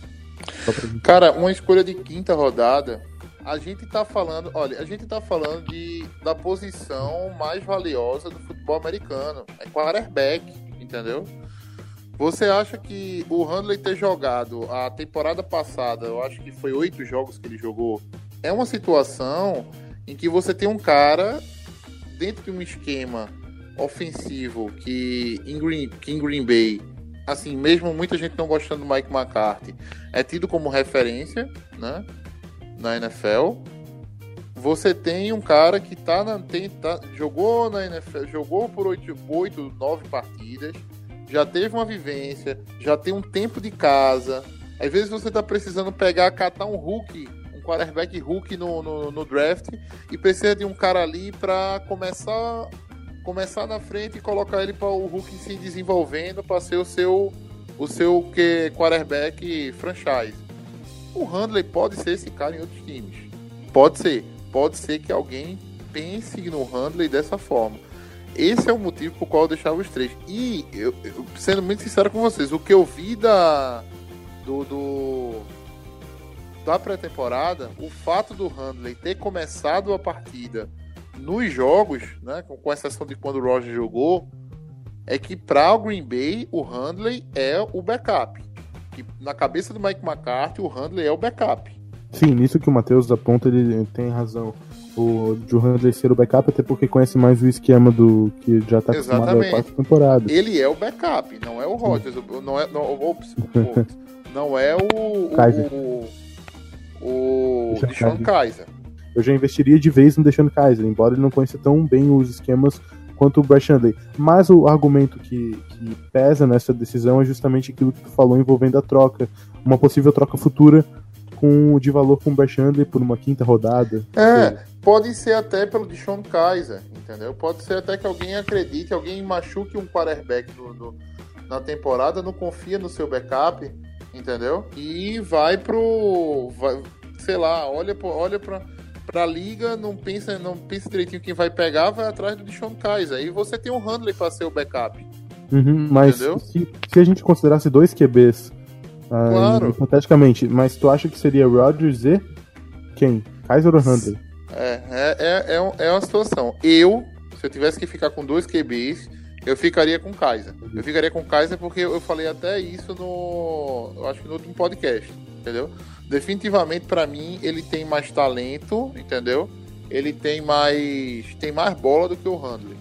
Cara, uma escolha de quinta rodada, a gente tá falando, olha, a gente tá falando de, da posição mais valiosa do futebol americano. É quarterback, entendeu? Você acha que o Handley ter jogado a temporada passada, eu acho que foi oito jogos que ele jogou, é uma situação em que você tem um cara dentro de um esquema ofensivo que em Green, que em Green Bay, assim, mesmo muita gente não gostando do Mike McCarthy, é tido como referência, né, na NFL. Você tem um cara que tá na, tem, tá- jogou na NFL, jogou por 8, 8, 9 partidas, já teve uma vivência, já tem um tempo de casa. Às vezes você tá precisando pegar, catar um Hulk, um quarterback Hulk no, no, no draft e precisa de um cara ali para começar começar na frente e colocar ele para o Hulk se desenvolvendo para ser o seu o seu que quarterback franchise. O Handley pode ser esse cara em outros times. Pode ser. Pode ser que alguém pense no Handley dessa forma. Esse é o motivo por qual eu deixava os três. E, eu, eu- sendo muito sincero com vocês, o que eu vi da. do. do- da pré-temporada, o fato do Handley ter começado a partida nos jogos, né, com, com exceção de quando o Roger jogou, é que para o Green Bay, o Handley é o backup. Que na cabeça do Mike McCarthy, o Handley é o backup. Sim, nisso que o Matheus aponta, ele tem razão. O Joe Handley ser o backup, até porque conhece mais o esquema do que já tá acostumado há Exatamente. quatro temporadas. Ele é o backup, não é o Rodgers, não é, não, ops, ops, não é o Kaiser. o, o, Deshaun Kaiser. Eu já investiria de vez no deixando Kaiser, embora ele não conheça tão bem os esquemas quanto o Brett Hundley. Mas o argumento que, que pesa nessa decisão é justamente aquilo que tu falou envolvendo a troca, uma possível troca futura com de valor com o Brett Hundley por uma quinta rodada. É, pode ser até pelo Deshaun Kaiser, entendeu? Pode ser até que alguém acredite, alguém machuque um quarterback no, no- na temporada, não confia no seu backup, entendeu? E vai pro. vai- sei lá, olha, olha pra, pra liga, não pensa, não pensa direitinho quem vai pegar, vai atrás do Deshaun Kaiser. Aí você tem um Handley pra ser o backup. Uhum, mas se, se a gente considerasse dois QBs, ah, Claro. hipoteticamente, mas tu acha que seria Rodgers e quem? Kaiser ou Hundley? É, é, é, é, é uma situação. Eu, se eu tivesse que ficar com dois QBs, eu ficaria com Kaiser. Eu ficaria com Kaiser porque eu falei até isso no. Eu acho que no último podcast, entendeu? Definitivamente, pra mim, ele tem mais talento, entendeu? Ele tem mais. tem mais bola do que o Handley.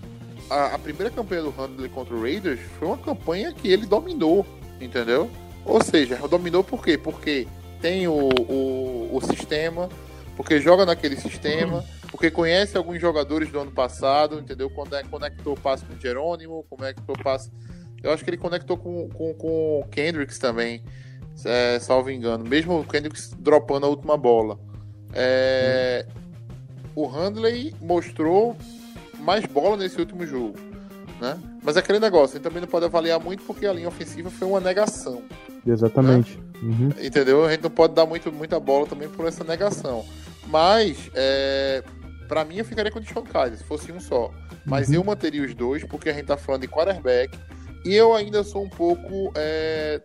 A, a primeira campanha do Handley contra o Raiders foi uma campanha que ele dominou, entendeu? Ou seja, dominou por quê? Porque tem o, o, o sistema, porque joga naquele sistema, porque conhece alguns jogadores do ano passado, entendeu? Quando é, conectou o passe com o Jerônimo, conectou o passe. Eu acho que ele conectou com, com, com o Kendricks também, é, salvo engano. Mesmo o Kendricks dropando a última bola. É, O Handley mostrou mais bola nesse último jogo. Né? Mas é aquele negócio, a gente também não pode avaliar muito porque a linha ofensiva foi uma negação. Exatamente. Uhum. Entendeu? A gente não pode dar muito, muita bola também por essa negação. Mas, é, para mim, eu ficaria com o Deshaun Kaiser, se fosse um só. Mas Uhum. eu manteria os dois, porque a gente tá falando de quarterback. E eu ainda sou um pouco. é,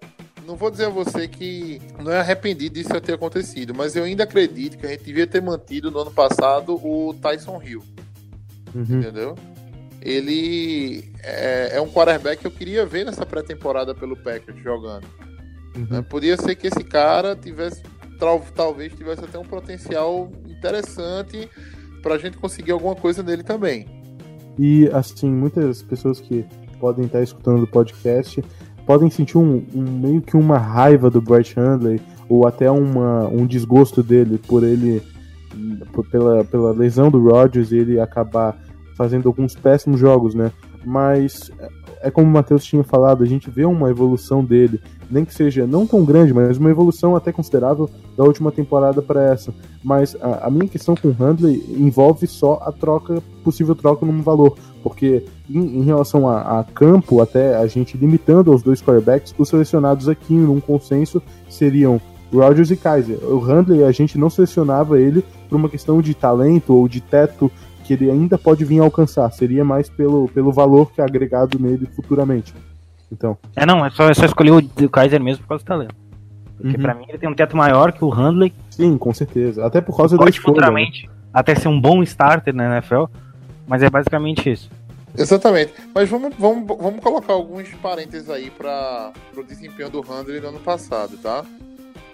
não vou dizer a você que não é arrependido disso ter acontecido, mas eu ainda acredito que a gente devia ter mantido no ano passado o Tyson Hill Uhum. entendeu? Ele é, é um quarterback que eu queria ver nessa pré-temporada pelo Packers jogando. Uhum. né? Podia ser que esse cara tivesse, tal- talvez tivesse até um potencial interessante pra gente conseguir alguma coisa nele também. E assim, muitas pessoas que podem estar escutando o podcast podem sentir um, um- meio que uma raiva do Brett Handley ou até uma, um desgosto dele por ele por- pela, pela lesão do Rodgers e ele acabar fazendo alguns péssimos jogos, né? Mas é como o Matheus tinha falado, a gente vê uma evolução dele, nem que seja não tão grande, mas uma evolução até considerável da última temporada para essa. Mas a, a minha questão com o Handley envolve só a troca, possível troca num valor, porque em, em relação a, a campo, até a gente limitando aos dois quarterbacks, os selecionados aqui num consenso seriam Rodgers e Kaiser. O Handley a gente não selecionava ele por uma questão de talento ou de teto que ele ainda pode vir alcançar, seria mais pelo, pelo valor que é agregado nele futuramente. Então, É, não, é só, é só escolher o, o Kaiser mesmo por causa do talento. Porque Uhum. pra mim ele tem um teto maior que o Handley, sim, com certeza. Até por causa da pode escolha. né? futuramente até ser um bom starter na NFL, mas é basicamente isso. Exatamente. Mas vamos, vamos, vamos colocar alguns parênteses aí para o desempenho do Handley no ano passado, tá?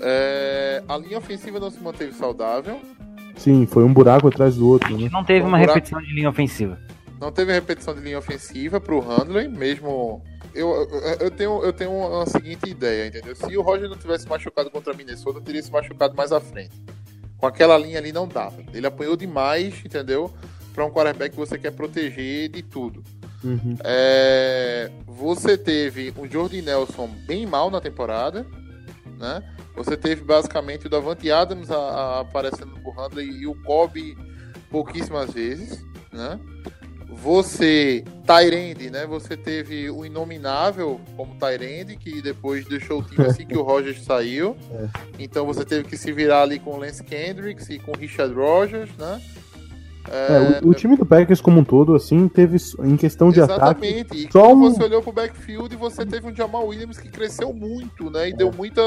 É, a linha ofensiva não se manteve saudável. Sim, foi um buraco atrás do outro, né? Não teve Um uma buraco. repetição de linha ofensiva. Não teve repetição de linha ofensiva pro Handley, mesmo. Eu, eu, tenho, eu tenho uma seguinte ideia, entendeu? Se o Roger não tivesse machucado contra a Minnesota, teria se machucado mais à frente. Com aquela linha ali não dava. Ele apanhou demais, entendeu? Para um quarterback que você quer proteger de tudo. Uhum. É, você teve o Jordi Nelson bem mal na temporada, né? Você teve basicamente o Davante Adams a- a- aparecendo pro Handley e o Kobe pouquíssimas vezes, né? Você, Tyrande, né? Você teve o Inominável como Tyrande, que depois deixou o time assim que o Rogers saiu. Então você teve que se virar ali com o Lance Kendricks e com o Richard Rogers, né? É, o, o time do Packers como um todo, assim, teve em questão de ataque. Exatamente. E só quando um- você olhou pro backfield, você teve um Jamal Williams que cresceu muito, né? E deu muita.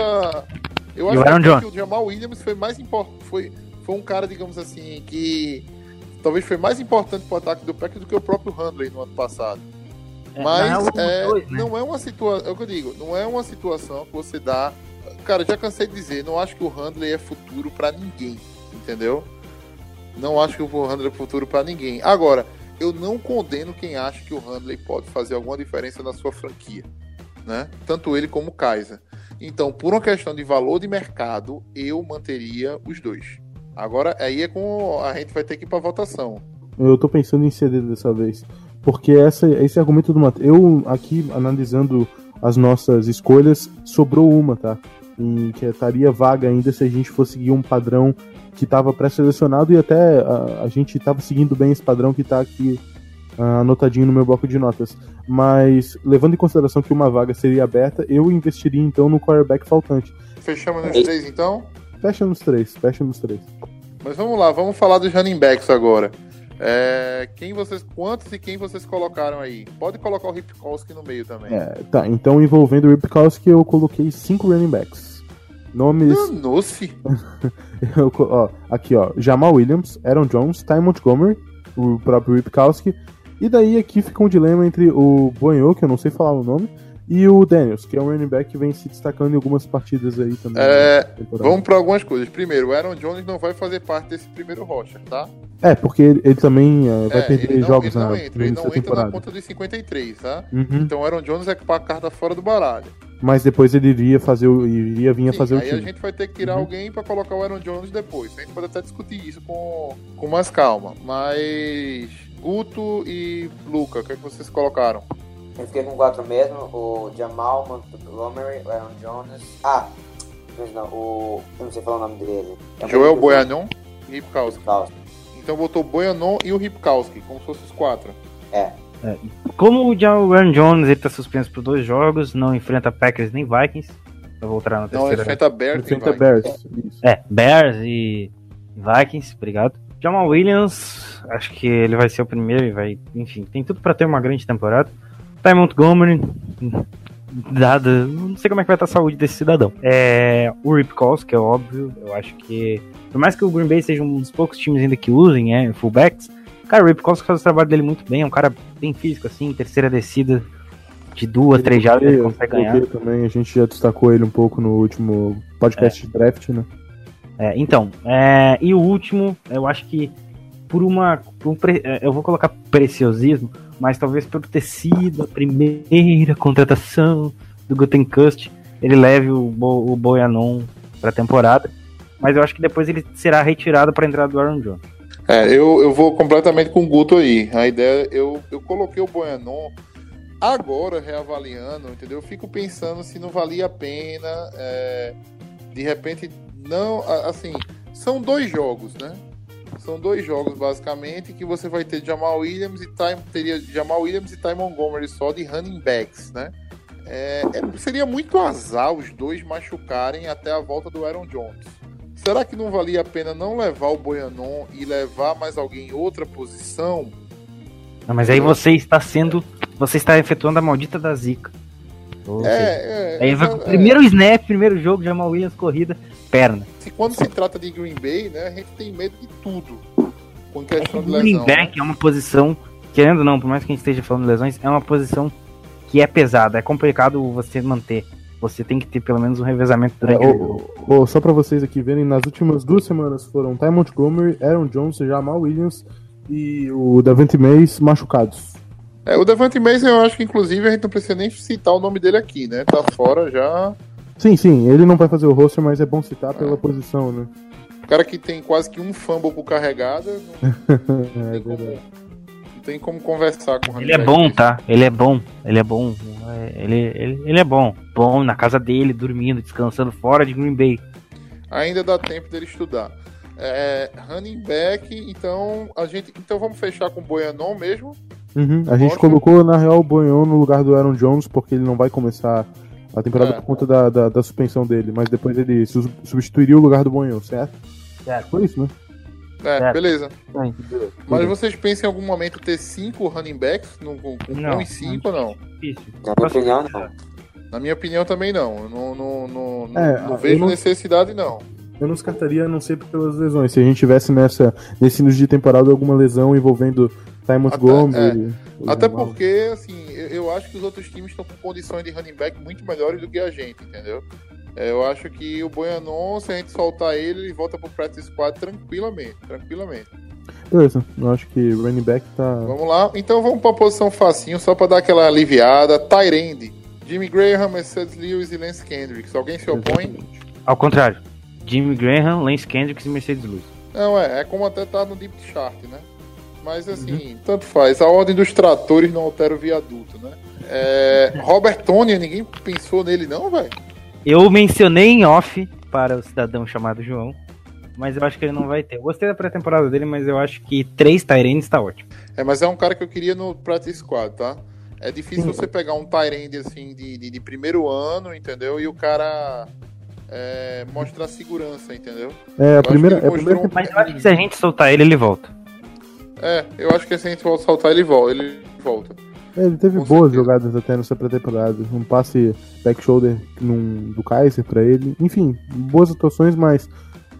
Eu E acho que Jones? o Jamal Williams foi mais importante. Foi, foi um cara, digamos assim, que talvez foi mais importante pro ataque do Packers do que o próprio Handley no ano passado. É, Mas real, os é, dois, né? não é uma situação. É o que eu digo, não é uma situação que você dá. Cara, já cansei de dizer, não acho que o Handley é futuro pra ninguém, entendeu? Não acho que o Handley é futuro pra ninguém. Agora, eu não condeno quem acha que o Handley pode fazer alguma diferença na sua franquia, né? Tanto ele como o Kaiser. Então, por uma questão de valor de mercado, eu manteria os dois. Agora, aí é com a gente vai ter que ir pra votação. Eu tô pensando em ceder dessa vez. Porque essa, esse argumento do Matheus. Eu, aqui, analisando as nossas escolhas, sobrou uma, tá? Em que estaria vaga ainda se a gente fosse seguir um padrão que estava pré-selecionado e até a, a gente estava seguindo bem esse padrão que tá aqui ah, anotadinho no meu bloco de notas. Mas, levando em consideração que uma vaga seria aberta, eu investiria então no quarterback faltante. Fechamos nos três, então? Fecha nos três, fecha nos três. Mas vamos lá, vamos falar dos running backs agora. É, quem vocês, quantos e quem vocês colocaram aí? Pode colocar o Ripkowski no meio também. É, tá, então envolvendo o Ripkowski eu coloquei cinco running backs. Nomes. Danou-se. Eu ó, aqui, ó. Jamal Williams, Aaron Jones, Ty Montgomery, o próprio Ripkowski. E daí aqui fica um dilema entre o Bonho, que eu não sei falar o nome, e o Daniels, que é um running back que vem se destacando em algumas partidas aí também. É, na temporada. Vamos para algumas coisas. Primeiro, o Aaron Jones não vai fazer parte desse primeiro roster, tá? É, porque ele, ele também é, vai É, perder não, jogos na entra, ele não entra na temporada. conta dos 53, tá? Uhum. Então o Aaron Jones é a carta fora do baralho. Mas depois ele iria fazer o, iria vir a fazer o aí a time. gente vai ter que tirar Uhum. alguém para colocar o Aaron Jones depois. A gente pode até discutir isso com, com mais calma. Mas Guto e Luca, o que, é que vocês colocaram? Eu fiquei com quatro mesmo, o Jamal Montgomery, o Aaron Jones. Ah, mas não, o. Eu não sei falar o nome dele. É o Joel Boyanon e Ripkowski. Falso. Então botou Boyanon e o Ripkowski, como se fossem os quatro. É. Como o Aaron Jones ele tá suspenso por dois jogos, não enfrenta Packers nem Vikings. Vai voltar na Não, terceira. enfrenta Bears e Enfrenta Vikings. Bears. É, Bears e Vikings, obrigado. Jamal Williams, acho que ele vai ser o primeiro e vai, enfim, tem tudo pra ter uma grande temporada. Ty Montgomery, dada, não sei como é que vai estar a saúde desse cidadão. É, o Rip Calls, que é óbvio, eu acho que, por mais que o Green Bay seja um dos poucos times ainda que usem, é, fullbacks, cara, o Rip Calls faz o trabalho dele muito bem, é um cara bem físico, assim, terceira descida de duas, três jardas, ele consegue ganhar. também, a gente já destacou ele um pouco no último podcast de draft, né? É, então, é, e o último, eu acho que por uma. por um é, eu vou colocar preciosismo, mas talvez por ter sido a primeira contratação do Gutenkust, ele leve o, Bo, o Boyanon pra temporada. Mas eu acho que depois ele será retirado pra entrada do Aaron Jones. É, eu, eu vou completamente com o Guto aí. A ideia, eu, eu coloquei o Boyanon agora reavaliando, entendeu? Eu fico pensando se não valia a pena. é, de repente, não. a- Assim, são dois jogos, né? São dois jogos, basicamente, que você vai ter Jamal Williams e Ty, teria Jamal Williams e Ty Montgomery só de running backs, né? É, é- seria muito azar os dois machucarem até a volta do Aaron Jones. Será que não valia a pena não levar o Boyanon e levar mais alguém em outra posição? Não, mas aí você está sendo. Você está efetuando a maldita da zica. Ou seja, É, é, aí vai, é, primeiro snap, primeiro jogo, Jamal Williams, corrida, perna. Se quando se trata de Green Bay, né, a gente tem medo de tudo com questão de O running lesão. né? back é uma posição, querendo ou não, por mais que a gente esteja falando de lesões, é uma posição que é pesada, é complicado você manter. Você tem que ter pelo menos um revezamento durante É, o só pra vocês aqui verem, nas últimas duas semanas foram Ty Montgomery, Aaron Jones, Jamal Williams e o Davante Mays machucados. É, o Devante Mason, eu acho que inclusive a gente não precisa nem citar o nome dele aqui, né? Tá fora já. Sim, sim, ele não vai fazer o roster, mas é bom citar pela posição, né? O cara que tem quase que um fumble por carregada, não É, tem como, não tem como conversar com o running Ele é bom, desse. tá? Ele é bom, ele é bom. É, Ele, ele, ele é bom. Bom na casa dele, dormindo, descansando fora de Green Bay. Ainda dá tempo dele estudar. É, running back, então a gente, então vamos fechar com o Boyanon mesmo. Uhum, A gente Ótimo. colocou, na real, o Bonhão no lugar do Aaron Jones, porque ele não vai começar a temporada É. por conta da, da, da suspensão dele, mas depois ele su- substituiu o lugar do Bonhão, certo? Certo. Foi isso, né? É, Certo. beleza. Sim. Mas vocês pensam em algum momento ter cinco running backs no, com, Não. um e cinco ou não? Difícil. Na minha opinião, não. Na minha opinião também não. Eu não, não, não, É, não vejo não- necessidade não. Eu não descartaria, a não ser pelas lesões. Se a gente tivesse nessa, nesse início de temporada alguma lesão envolvendo Ty Montgomery. o Até porque, assim, eu, eu acho que os outros times estão com condições de running back muito melhores do que a gente, entendeu? É, Eu acho que o Boyanon, se a gente soltar ele, ele volta pro practice squad tranquilamente, tranquilamente. Beleza, eu acho que o running back tá. Vamos lá, então vamos pra posição facinho, só pra dar aquela aliviada. Tyrande, Jimmy Graham, Mercedes Lewis e Lance Kendricks. Alguém se opõe? Ao contrário. Jimmy Graham, Lance Kendricks e Mercedes Lewis. Não, é, é como até tá no Deep Chart, né? Mas assim, tanto faz. A ordem dos tratores não altera o viaduto, né? É, Robert Tony, ninguém pensou nele, não, velho? Eu mencionei em off para o cidadão chamado João, mas eu acho que ele não vai ter. Eu gostei da pré-temporada dele, mas eu acho que três Tyrands tá ótimo. É, mas é um cara que eu queria no Practice Squad, tá? É difícil você pegar um Tyrande assim de, de, de primeiro ano, entendeu? E o cara é, mostrar segurança, entendeu? É, a acho primeira. É a primeira um- Mas eu acho que se a gente soltar ele, ele volta. É, eu acho que se a gente saltar, ele volta. Ele volta. É, ele teve Com boas certeza. jogadas até nessa pré-temporada. Um passe back shoulder num, do Kaiser pra ele. Enfim, boas atuações, mas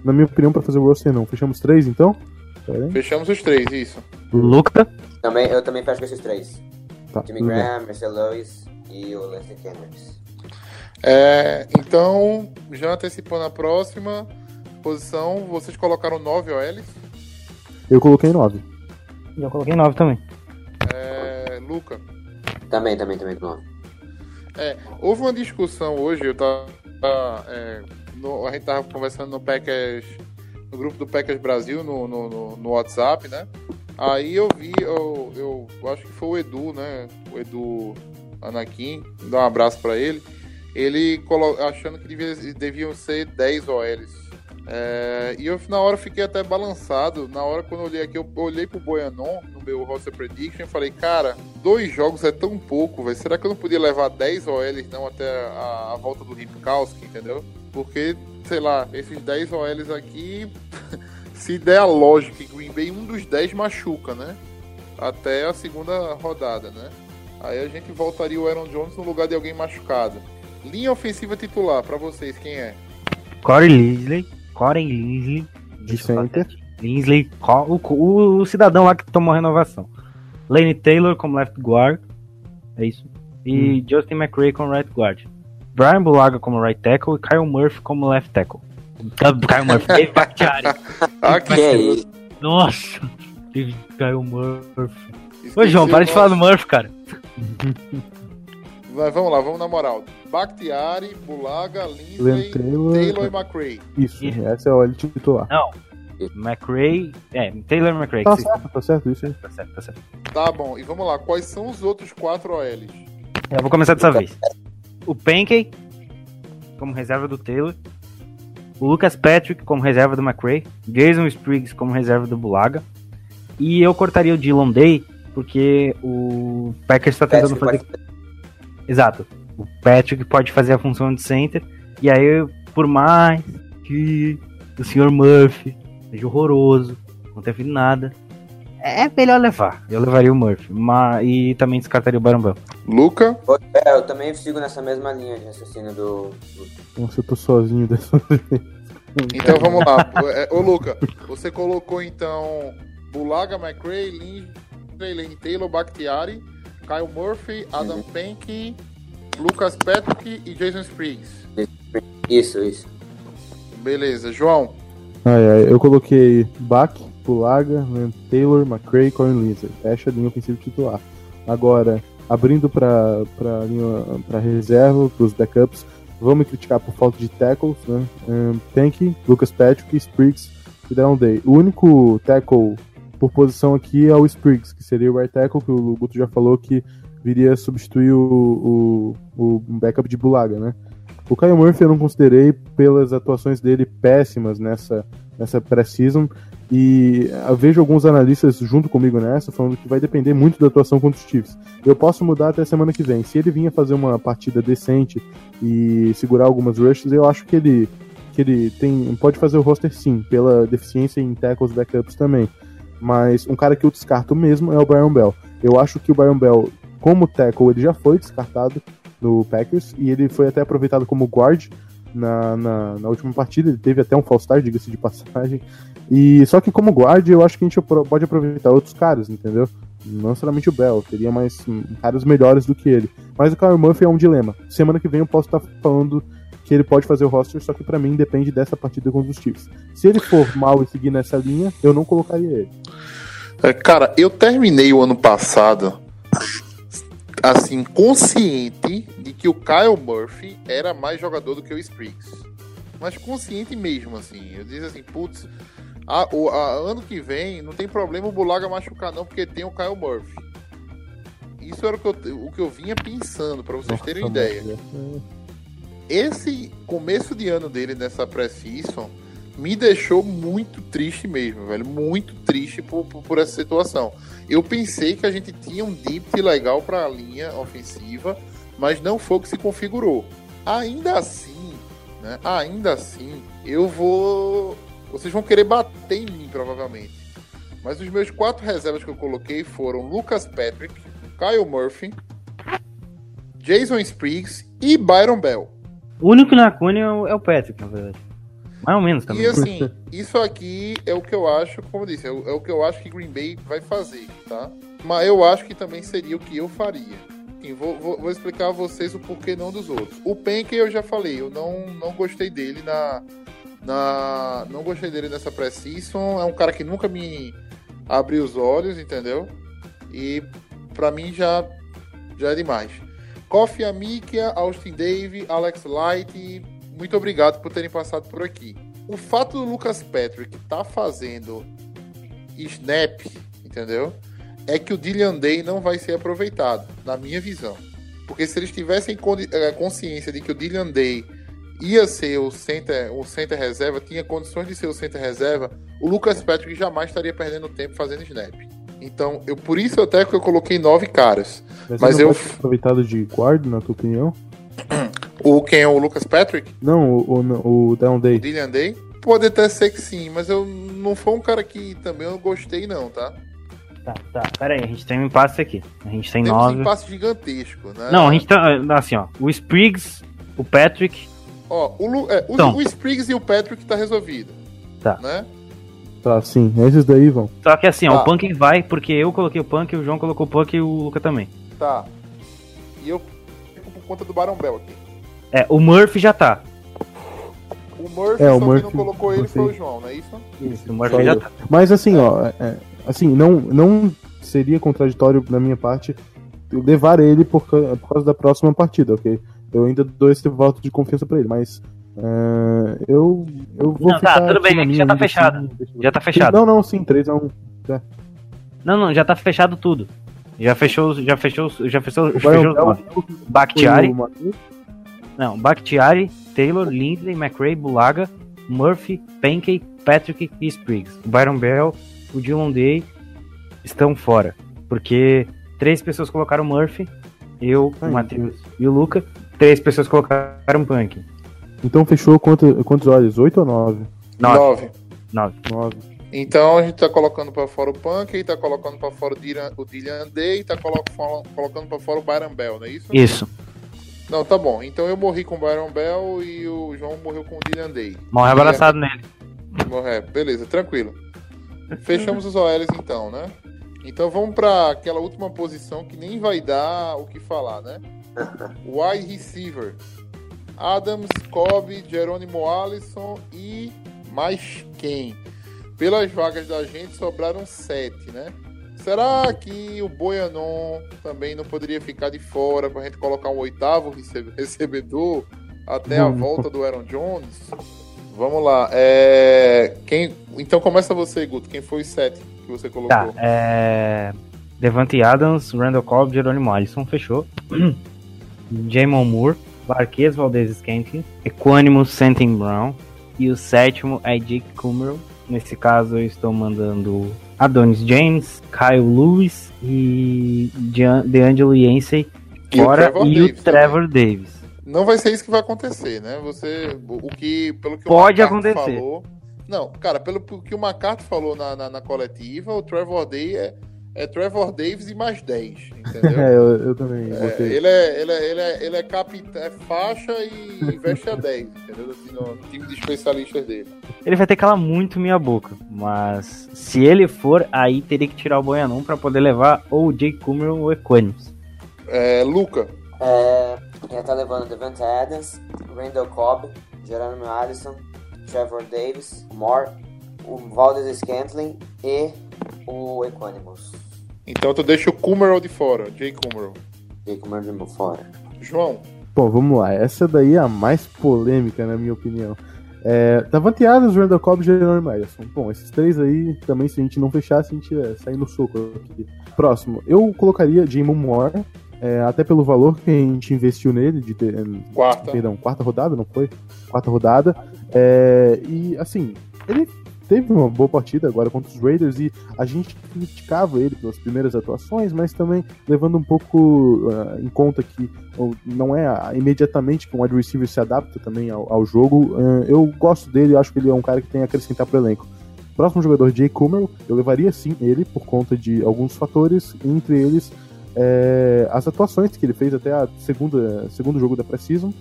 na minha opinião, pra fazer o roster não. Fechamos três então? Pera aí. Fechamos os três, isso. Luca, Também, eu também fecho esses três. Tá, Jimmy. Graham, Marcel Lewis e o Lance Kendricks. É, então, já antecipando a próxima posição, vocês colocaram 9 OLs. Eu coloquei nove. Eu coloquei nove também. É, Luca, Também, também, também com nove. houve uma discussão hoje, eu tava. é, no- a gente tava conversando no Packers, no grupo do Packers Brasil, no, no, no- no WhatsApp, né? Aí eu vi, eu, eu acho que foi o Edu, né? O Edu Anakin, dá um abraço pra ele. Ele colo- achando que devia- deviam ser 10 OLs. É, e eu na hora fiquei até balançado. Na hora quando eu olhei aqui, eu olhei pro Boyanon no meu roster prediction e falei, cara, dois jogos é tão pouco, velho. Será que eu não podia levar 10 OLs não até a, a volta do Ripkowski, entendeu? Porque, sei lá, esses 10 OLs aqui, se der a lógica que Green Bay um dos 10 machuca, né? Até a segunda rodada, né? Aí a gente voltaria o Aaron Jones no lugar de alguém machucado. Linha ofensiva titular, pra vocês, quem é? Corey Linsley. Corey Linsley. De center. Linsley, o, o, o cidadão lá que tomou renovação. Lane Taylor como left guard. É isso. E Justin McRae como right guard. Brian Bulaga como right tackle e Kyle Murphy como left tackle. Kyle Murphy. Dave Bakhtiari. Isso? Nossa. Kyle Murphy. Ô, esqueci João, o para de falar do Murphy, cara. Vai, vamos lá, vamos na moral. Bakhtiari, Bulaga, Lindsay, Taylor. Taylor e McRae. Isso, Isso. essa é a OL titular. McRae. É, Taylor McRae. Tá certo, tá certo isso aí. Tá certo, tá certo. Tá bom, e vamos lá, quais são os outros quatro OLs? Eu vou começar dessa vez. O Pancake como reserva do Taylor. O Lucas Patrick como reserva do McRae. Jason Spriggs como reserva do Bulaga. E eu cortaria o Dylan Day porque o Packers está tentando Patrick fazer. Exato. O Patrick pode fazer a função de center. E aí, por mais que o Sr. Murphy seja horroroso, não teve nada. É melhor levar. Eu levaria o Murphy. Mas, e também descartaria o Bell. Luca, É, eu também sigo nessa mesma linha de raciocínio do. Nossa, eu tô sozinho dessa vez. então vamos lá. É, Ô Luca, você colocou então Bulaga, McRae, Lane Taylor, Bakhtiari, Kyle Murphy, Adam Pankey, Lucas Patrick e Jason Spriggs. Isso, isso. Beleza, João. Ai, ai, eu coloquei Bach, Pulaga, Len Taylor, McRae, Corin Lindsay. Fecha a linha ofensiva titular. Agora, abrindo linha, pra reserva, pros backups, vão me criticar por falta de tackles, né? Um, Tank, Lucas Patrick, Spriggs e Down Day. O único tackle por posição aqui é o Spriggs, que seria o right tackle, que o Guto já falou que viria substituir o, o, o backup de Bulaga, né? O Kyle Murphy eu não considerei pelas atuações dele péssimas nessa, nessa pré-season. E eu vejo alguns analistas junto comigo nessa, falando que vai depender muito da atuação contra os Chiefs. Eu posso mudar até semana que vem. Se ele vinha fazer uma partida decente e segurar algumas rushes, eu acho que ele, que ele tem, pode fazer o roster sim, pela deficiência em tackles backups também. Mas um cara que eu descarto mesmo é o Byron Bell. Eu acho que o Byron Bell, como tackle, ele já foi descartado no Packers e ele foi até aproveitado como guard na, na, na última partida. Ele teve até um false start, diga-se de passagem. E só que como guard, eu acho que a gente pode aproveitar outros caras, entendeu? Não necessariamente o Bell, teria mais hum, caras melhores do que ele. Mas o Kyle Murphy é um dilema. Semana que vem eu posso estar falando que ele pode fazer o roster, só que pra mim depende dessa partida contra os Chiefs. Se ele for mal e seguir nessa linha, eu não colocaria ele. É, Cara, eu terminei o ano passado assim, consciente de que o Kyle Murphy era mais jogador do que o Spriggs. Mas consciente mesmo, assim. Eu disse assim, putz, a- o a- ano que vem não tem problema o Bulaga machucar, não, porque tem o Kyle Murphy. Isso era o que eu, o que eu vinha pensando, pra vocês terem Nossa, ideia. mano. Esse começo de ano dele nessa pré-season me deixou muito triste mesmo, velho. Muito triste por, por, por essa situação. Eu pensei que a gente tinha um depth legal para a linha ofensiva, mas não foi o que se configurou. Ainda assim, né? Ainda assim, eu vou. Vocês vão querer bater em mim, provavelmente. Mas os meus quatro reservas que eu coloquei foram Lucas Patrick, Kyle Murphy, Jason Spriggs e Byron Bell. O único na Cune é o é o Patrick, na verdade. Mais ou menos também. E assim, isso aqui é o que eu acho, como eu disse, é o, é o que eu acho que Green Bay vai fazer, tá? Mas eu acho que também seria o que eu faria. Enfim, vou, vou, vou explicar a vocês o porquê não dos outros. O Penke eu já falei, eu não, não gostei dele na, na. Não gostei dele nessa pré-season. É um cara que nunca me abriu os olhos, entendeu? E pra mim já, já é demais. Kofi Amikia, Austin Dave, Alex Light, muito obrigado por terem passado por aqui. O fato do Lucas Patrick tá fazendo snap, entendeu? É que o Dillian Day não vai ser aproveitado, na minha visão. Porque se eles tivessem eh, consciência de que o Dylan Day ia ser o center, o center reserva, tinha condições de ser o center reserva, o Lucas Patrick jamais estaria perdendo tempo fazendo snap. Então, eu, por isso até que eu coloquei nove caras. Mas não eu- aproveitado de guarda, na tua opinião? O quem é o Lucas Patrick? Não, o, o, o Down O Day. Dylan Day? Pode até ser que sim, mas eu não foi um cara que também eu gostei não, tá? Tá, tá. Pera aí, a gente tem um impasse aqui. A gente tem Temos nove. um impasse gigantesco, né? Não, a gente tá. Assim, ó. O Spriggs, o Patrick. Ó, o, Lu- é, o, Então. o Spriggs e o Patrick tá resolvido. Tá. Né? Tá, sim. Esses daí vão. Só que assim, ó, Tá. o Punk vai porque eu coloquei o Punk, o João colocou o Punk e o Luca também. Tá. E eu fico por conta do Barão Bell aqui. É, o Murphy já tá. O Murphy, É, o só Murphy, quem não colocou ele você- foi o João, não é isso? Isso, o Murphy Só já eu. tá. Mas assim, ó, é- é, assim, não, não seria contraditório da minha parte levar ele por, por causa da próxima partida, ok? Eu ainda dou esse voto de confiança pra ele, mas é, eu, eu vou Não, tá, tudo bem, minha já tá fechado. assim, Já tá fechado. Não, não, sim, 3x1. Não, não, já tá fechado tudo. Já fechou, já fechou, já fechou, O fechou Bell foi Bakhtiari, não, Bakhtiari, Taylor, Lindley, McRae, Bulaga, Murphy, Pankey, Patrick e Spriggs. O Byron Bell, o Dylan Day estão fora. Porque três pessoas colocaram Murphy, eu, Ai, o Matheus e o Luca. Três pessoas colocaram Punk. Então fechou quanto, quantos olhos? 8 ou 9? Nove. Nove. Nove. 9. Então a gente tá colocando pra fora o Punk, e tá colocando pra fora o Dylan, o Dylan Day, e tá colo- colocando pra fora o Byron Bell, não é isso? Isso. Não, tá bom. Então eu morri com o Byron Bell e o João morreu com o Dylan Day. Morre E abraçado nele. É, beleza, tranquilo. Fechamos os OLs então, né? Então vamos pra aquela última posição que nem vai dar o que falar, né? Wide receiver. Adams, Cobb, Jerônimo Allison e mais quem? Pelas vagas da gente sobraram sete, né? Será que o Boianon também não poderia ficar de fora pra gente colocar um oitavo recebe- recebedor até a Hum. volta do Aaron Jones? Vamos lá. É... Quem... Então começa você, Guto. Quem foi os sete que você colocou? Tá, é. Devante Adams, Randall Cobb, Jerônimo Alisson, fechou. Jamon Moore, Marquês Valdez Scantling, Equanimous Sentin Brown. E o sétimo é Jake Kummerow. Nesse caso eu estou mandando Adonis James, Kyle Lewis e DeAngelo Yancey E o fora Trevor e Davis o Trevor Davis. Não vai ser isso que vai acontecer, né? Você, o que, pelo que Pode o acontecer. falou, não, cara, pelo que o McCarthy falou na, na, na coletiva, o Trevor Day é, é Trevor Davis e mais 10, entendeu? É, eu, eu também É, botei. ele, é, ele, é, ele, é, ele é capitão, é faixa e veste a 10, entendeu? Assim, no, time de especialistas dele. Ele vai ter que calar muito minha boca. Mas se ele for, aí teria que tirar o Boianão pra poder levar ou o Jake Kummerow ou o Equanimous. É, Luca, É, já tá levando Devante Adams, Randall Cobb, Jerônimo Allison, Trevor Davis, Moore, o Valdez Scantling e o Equanimous. então tu deixa o Kummerow de fora, Jay Kummerow. Jake Murray fora. João, Bom, vamos lá. Essa daí é a mais polêmica, na minha opinião. É, Davante Adams, Randall Cobb e Jerome Madison. Bom, esses três aí, também, se a gente não fechasse, a gente ia sair no soco aqui. Próximo, eu colocaria Jamon Moore, é, até pelo valor que a gente investiu nele, de ter, quarta. perdão, quarta rodada, não foi? Quarta rodada. É, e assim, ele teve uma boa partida agora contra os Raiders e a gente criticava ele pelas primeiras atuações, mas também levando um pouco ah, em conta que não é imediatamente que um wide receiver se adapta também ao, ao jogo. ah, eu gosto dele, acho que ele é um cara que tem a acrescentar pro elenco. Próximo jogador, Jay Kummer, eu levaria sim ele por conta de alguns fatores, entre eles é, as atuações que ele fez até a segunda segundo jogo da pré-season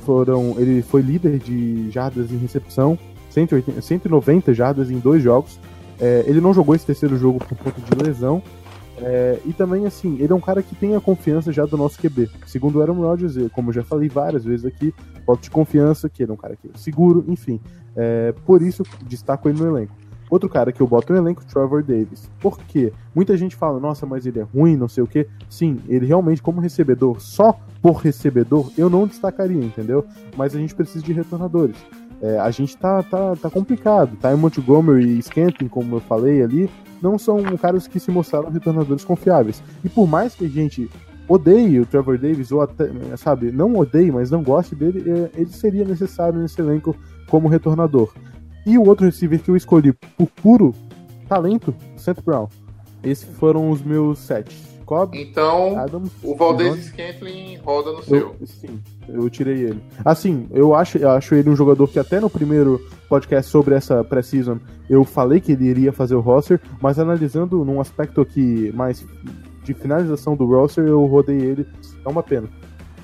foram ele foi líder de jardas em recepção 180, 190 jardas em dois jogos É, ele não jogou esse terceiro jogo por conta de lesão É, e também assim ele é um cara que tem a confiança já do nosso QB segundo o Aaron Rodgers eu- como eu já falei várias vezes aqui voto de confiança que ele é um cara que é seguro enfim É, por isso destaco ele no elenco Outro cara que eu boto no elenco, Trevor Davis. Por quê? Muita gente fala, nossa, mas ele é ruim, não sei o quê. Sim, ele realmente, como recebedor, só por recebedor, eu não destacaria, entendeu? Mas a gente precisa de retornadores. É, a gente tá, tá, tá complicado. Ty Montgomery e Scanton, como eu falei ali, não são caras que se mostraram retornadores confiáveis. E por mais que a gente odeie o Trevor Davis, ou até, sabe, não odeie, mas não goste dele, é, ele seria necessário nesse elenco como retornador. E o outro receiver que eu escolhi por puro talento, Seth Brown. Esses foram os meus sete. Cobb, Então, Adams, o Valdez. Scantling roda no seu. Eu, sim, eu tirei ele. Assim, eu acho, eu acho ele um jogador que até no primeiro podcast sobre essa pré-season eu falei que ele iria fazer o roster, mas analisando num aspecto aqui mais de finalização do roster, eu rodei ele. É uma pena.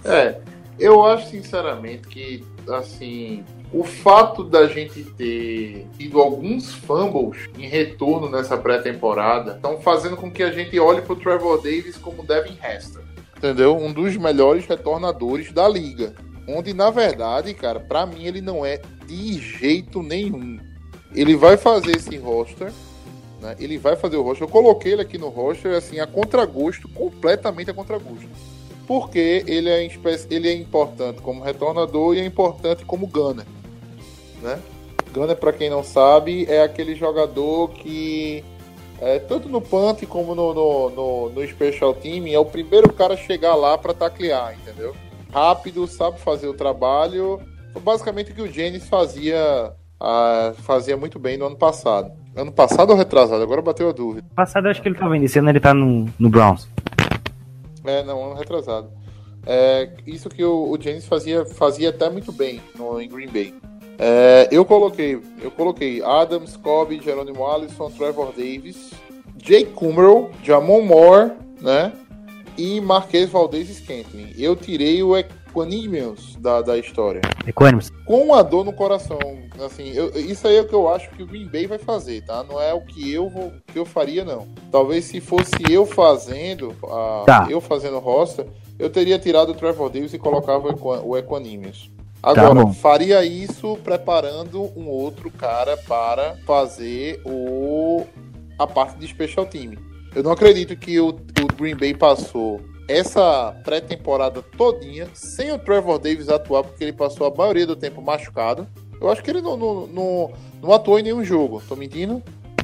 É, eu acho sinceramente que, assim, o fato da gente ter tido alguns fumbles em retorno nessa pré-temporada estão fazendo com que a gente olhe pro Trevor Davis como Devin Hester. Entendeu? Um dos melhores retornadores da liga. Onde, na verdade, cara, pra mim ele não é de jeito nenhum. Ele vai fazer esse roster, né? Ele vai fazer o roster. Eu coloquei ele aqui no roster, assim, a contragosto, completamente a contragosto porque ele é, ele é importante como retornador e é importante como gunner. Né? Gunner, para quem não sabe, é aquele jogador que, é, tanto no punt como no, no, no, no special team, é o primeiro cara a chegar lá para taclear, entendeu? Rápido, sabe fazer o trabalho. Foi basicamente o que o Jennings fazia, ah, fazia muito bem no ano passado. Ano passado ou retrasado? Agora bateu a dúvida. Passado eu acho que ele tava indo, esse ano ele tá no, no Browns. É, não, ano retrasado. É, isso que o, o James fazia, fazia até muito bem no, em Green Bay. É, eu coloquei, eu coloquei Adams, Cobb, Jerônimo Allison, Trevor Davis, Jake Kummerow, Jamon Moore, né? E Marquês Valdez Scantling. Eu tirei o Equanimous da, da história. Equanimus. Com a dor no coração, assim, eu- isso aí é o que eu acho que o Green Bay vai fazer, tá? Não é o que eu vou, que eu faria não. Talvez se fosse eu fazendo, a- Tá. eu fazendo roster, eu teria tirado o Trevor Davis e colocava o, o Equanimous. Agora, bom. faria isso preparando um outro cara para fazer o a parte de special team. Eu não acredito que o, o Green Bay passou essa pré-temporada todinha sem o Trevor Davis atuar, porque ele passou a maioria do tempo machucado. Eu acho que ele não, não, não, não atuou em nenhum jogo. Tô mentindo?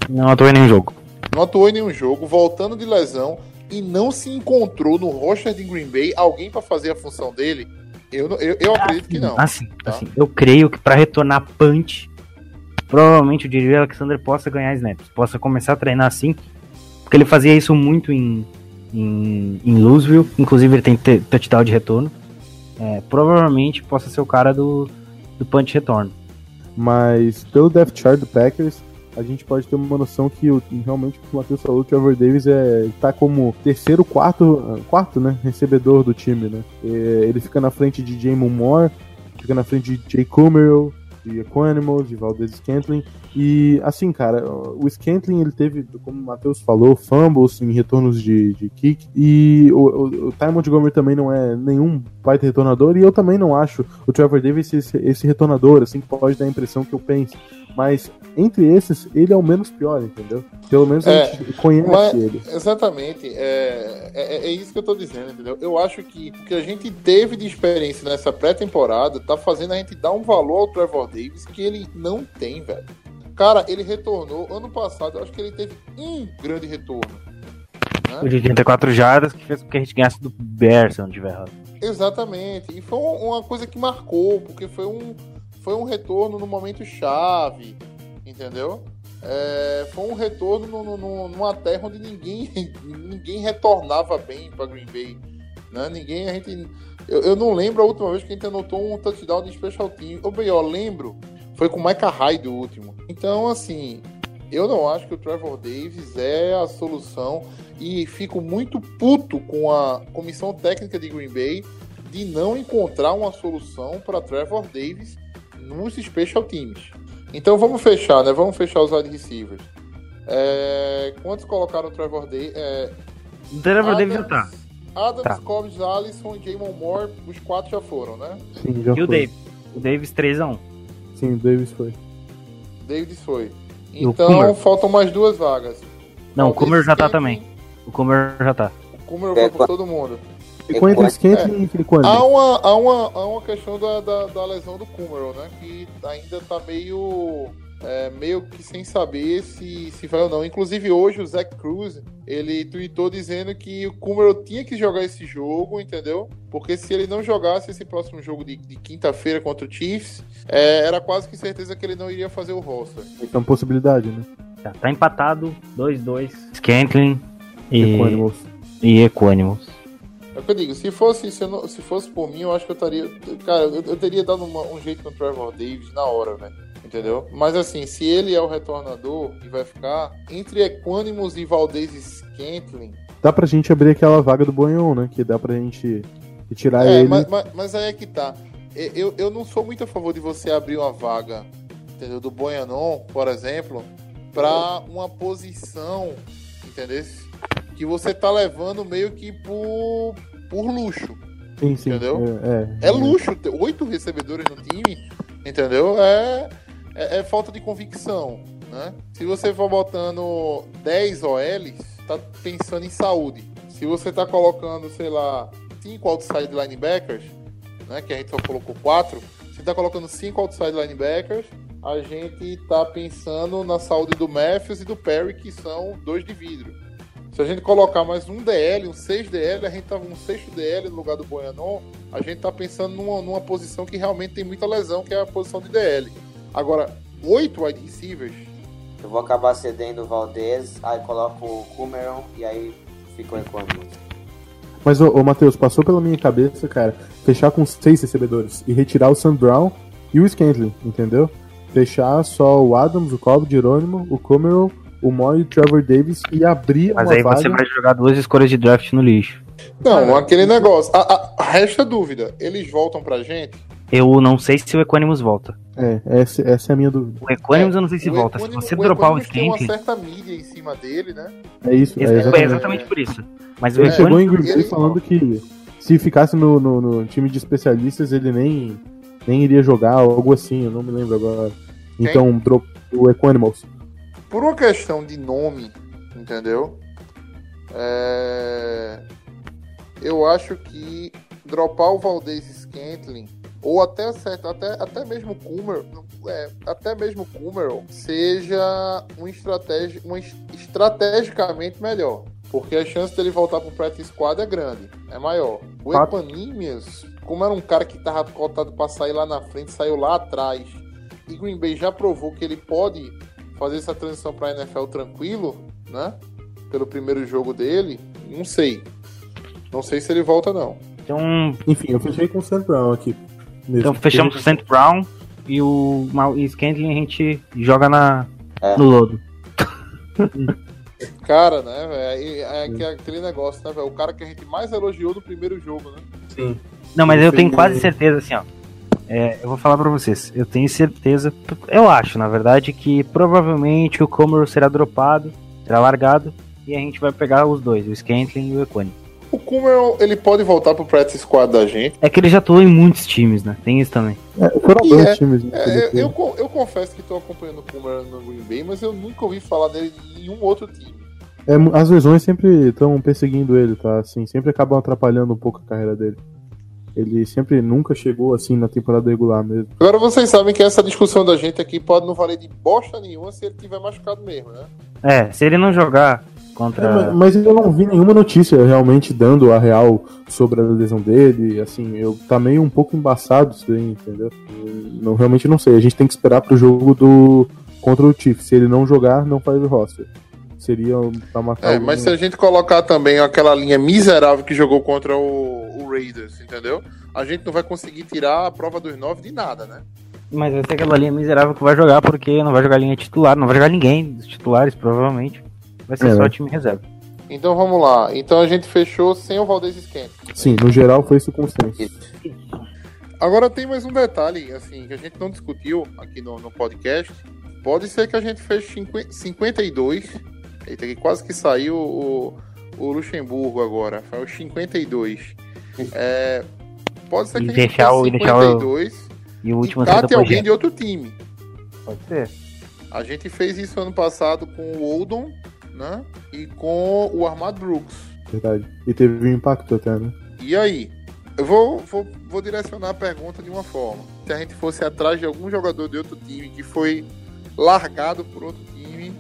Não atuou em nenhum jogo. Não atuou em nenhum jogo, voltando de lesão e não se encontrou no roster de Green Bay alguém para fazer a função dele. Eu, eu, eu acredito que não. Assim, Tá. assim, eu creio que pra retornar punch, provavelmente o Jerry Alexander possa ganhar snaps, possa começar a treinar assim, porque ele fazia isso muito em, em, em Louisville, inclusive ele tem touchdown de retorno. É, provavelmente possa ser o cara do, do punch retorno. Mas pelo depth chart do Packers, a gente pode ter uma noção que o, realmente o Matheus falou, o Trevor Davis é, tá como terceiro, quarto, quarto, né, recebedor do time, né? Ele fica na frente de Jamon Moore, fica na frente de Jay Kummerow, de Equanimals, de Valdez Scantling. E assim, cara, o Scantling ele teve, como o Matheus falou, fumbles em retornos de, de kick. E o, o, o Ty Montgomery também não é nenhum baita retornador. E eu também não acho o Trevor Davis esse, esse retornador, assim, que pode dar a impressão que eu penso. Mas entre esses, ele é o menos pior, entendeu? Pelo menos É, a gente conhece mas- ele. Exatamente, é, é, é isso que eu tô dizendo, entendeu? Eu acho que o que a gente teve de experiência nessa pré-temporada tá fazendo a gente dar um valor ao Trevor Davis que ele não tem, velho. Cara, ele retornou ano passado, eu acho que ele teve um grande retorno. né? O de 84 jardas que fez com que a gente ganhasse do Bears, se não tiver errado. Exatamente. E foi um- uma coisa que marcou, porque foi um, foi um retorno no momento chave, entendeu? É, foi um retorno no, no- numa terra onde ninguém, ninguém retornava bem para Green Bay. Né? Ninguém, a gente. Eu, eu não lembro a última vez que a gente anotou um touchdown de special team. Ou bem, ó, lembro. Foi com o Micah Hyde o último. Então, assim, eu não acho que o Trevor Davis é a solução. E fico muito puto com a comissão técnica de Green Bay de não encontrar uma solução para Trevor Davis nos special teams. Então vamos fechar, né? Vamos fechar os wide receivers. É, Quantos colocaram o Trevor Davis? É, O Trevor Davis já tá. Adams, Tá. Cobbs, Allison e Jamon Moore, os quatro já foram, né? Sim, já E o foi. Davis? O Davis 3x1. Sim, o Davis foi. Davis foi. O Então faltam mais duas vagas. Não, o Kummer já tá também. O Kummer já tá. O Kummer foi por todo mundo. Ficou entre Scantling e Frequent. Há uma, há uma, há uma questão da, da, da lesão do Kummerow, né? Que ainda tá meio. é, meio que sem saber se, se vai ou não. Inclusive hoje o Zach Cruz, ele tweetou dizendo que o Kumaro tinha que jogar esse jogo, entendeu? Porque se ele não jogasse esse próximo jogo de, de quinta-feira contra o Chiefs, é, era quase que certeza que ele não iria fazer o roster. Então, possibilidade, né? Tá, tá empatado, 2-2. Scantling e, Equanimals. e Equanimals. É o que eu digo, se fosse, se, não- se fosse por mim, eu acho que eu estaria. Cara, eu, eu teria dado uma- um jeito com o Trevor Davis na hora, velho. Entendeu? Mas assim, se ele é o retornador e vai ficar entre Equanimous e Valdez Scantling. Dá pra gente abrir aquela vaga do Bonhon, né? Que dá pra gente tirar É, ele. mas, mas, mas aí é que tá. Eu, eu não sou muito a favor de você abrir uma vaga, entendeu? Do Boianon, por exemplo, pra uma posição, entendeu? Que você tá levando meio que por, por luxo. Sim, sim. entendeu? É, É luxo ter oito recebedores no time, entendeu? É, é, é falta de convicção, né? Se você for botando 10 OLs, tá pensando em saúde. Se você tá colocando, sei lá, 5 outside linebackers, né? Que a gente só colocou 4. Se tá colocando 5 outside linebackers, a gente tá pensando na saúde do Matthews e do Perry, que são dois de vidro. Se a gente colocar mais um DL, um 6 DL, a gente tá um sexto DL no lugar do Boianon, a gente tá pensando numa, numa posição que realmente tem muita lesão, que é a posição de DL. Agora, oito wide receivers, Eu vou acabar cedendo o Valdez, aí coloco o Kumeron e aí fica o Equanimous. Mas, ô, ô Matheus, passou pela minha cabeça, cara, fechar com seis recebedores e retirar o Sam Brown e o Scantling, entendeu? Fechar só o Adams, o Cobb, o Jerônimo, o Comerall, o Moy e o Trevor Davis e abrir Mas uma aí vaga... você vai jogar duas escolhas de draft no lixo. Não, aquele negócio. A, a- resta dúvida. Eles voltam pra gente? Eu não sei se o Equanimus volta. É, essa, essa é a minha dúvida. O Equanimus eu não sei se volta. Se Equanimo- você dropar o Equanimous tem uma certa mídia em cima dele, né? É isso, é Ex- É exatamente. exatamente por isso. Mas o Ele chegou em Equanimus... Ele- falando que se ficasse no, no- no time de especialistas, ele nem, nem iria jogar, algo assim, eu não me lembro agora. Então, dro- o Equanimals. Por uma questão de nome, entendeu? É, Eu acho que dropar o Valdez Scantling, ou até, certo, até, até mesmo Kummer, é, até mesmo o Kummer seja um estratégia, um es- estrategicamente melhor. Porque a chance dele voltar pro practice squad é grande, é maior. O. Equanimius, como era um cara que tava cotado pra sair lá na frente, saiu lá atrás, e Green Bay já provou que ele pode fazer essa transição pra NFL tranquilo, né? Pelo primeiro jogo dele, não sei. Não sei se ele volta, não. Então, Enfim, eu fechei com o Sam Brown aqui. mesmo. então fechamos o Saint Brown e o Mal- e Scantling a gente joga na, É. no lodo. Cara, né, velho? É, é aquele negócio, né, velho? O cara que a gente mais elogiou no primeiro jogo, né? Sim. Não, mas eu tenho quase certeza, assim, ó. É, eu vou falar pra vocês. Eu tenho certeza, eu acho, na verdade, que provavelmente o Comero será dropado, será largado, e a gente vai pegar os dois, o Scantling e o Equani. O Kummer, ele pode voltar pro practice squad da gente. É que ele já atuou em muitos times, né? Tem isso também. É, foram dois é- times. né, É, eu, eu, con- eu confesso que tô acompanhando o Kummer no Green Bay, mas eu nunca ouvi falar dele em nenhum outro time. É, as lesões sempre estão perseguindo ele, tá? Assim, sempre acabam atrapalhando um pouco a carreira dele. Ele sempre nunca chegou assim na temporada regular mesmo. Agora vocês sabem que essa discussão da gente aqui pode não valer de bosta nenhuma se ele tiver machucado mesmo, né? É, se ele não jogar É, contra. ma- mas eu não vi nenhuma notícia realmente dando a real sobre a lesão dele. Assim, eu tá meio um pouco embaçado isso entendeu? Eu não, realmente não sei. A gente tem que esperar pro jogo do contra o Chiefs. Se ele não jogar, não faz o roster. Seria pra matar É, mas se a gente colocar também aquela linha miserável que jogou contra o, o Raiders, entendeu? A gente não vai conseguir tirar a prova dos nove de nada, né? Mas vai ser aquela linha miserável que vai jogar, porque não vai jogar linha titular, não vai jogar ninguém dos titulares, provavelmente. Vai ser É, só né? time reserva. Então vamos lá. Então a gente fechou sem o Valdez Scant. Sim, no geral foi isso consenso. Agora tem mais um detalhe, assim, que a gente não discutiu aqui no, no podcast. Pode ser que a gente feche 50 52. Eita, que quase que saiu o, o Luxemburgo agora. Foi o 52. É, pode ser que E a gente deixar o- e feche deixar o- 52 E o último e cate alguém de outro time. Pode ser. A gente fez isso ano passado com o Oldon, né? E com o Armad Brooks. Verdade. E teve um impacto até, né? E aí? Eu vou, vou, vou direcionar a pergunta de uma forma. Se a gente fosse atrás de algum jogador de outro time que foi largado por outro time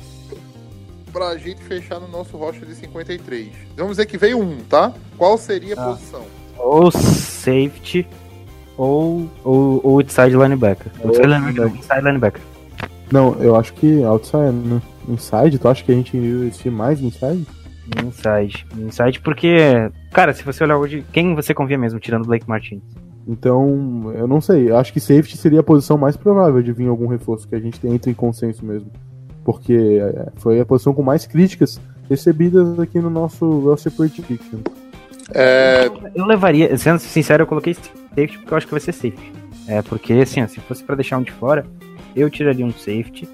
pra gente fechar no nosso roster de 53. Vamos dizer que veio um, tá? Qual seria a Ah. posição? Ou safety, ou, ou, ou outside linebacker. Ou Outside linebacker, linebacker. inside linebacker. Não, eu acho que outside, né? Inside, tu acha que a gente investir mais inside? Inside. Inside porque, cara, se você olhar hoje, quem você confia mesmo, tirando o Blake Martinez? Então, eu não sei. Eu acho que safety seria a posição mais provável de vir algum reforço, que a gente entre em consenso mesmo. Porque é, foi a posição com mais críticas recebidas aqui no nosso roster prediction. É, Eu levaria, sendo sincero, eu coloquei safety porque eu acho que vai ser safety. É, porque assim, ó, se fosse pra deixar um de fora, eu tiraria um safety,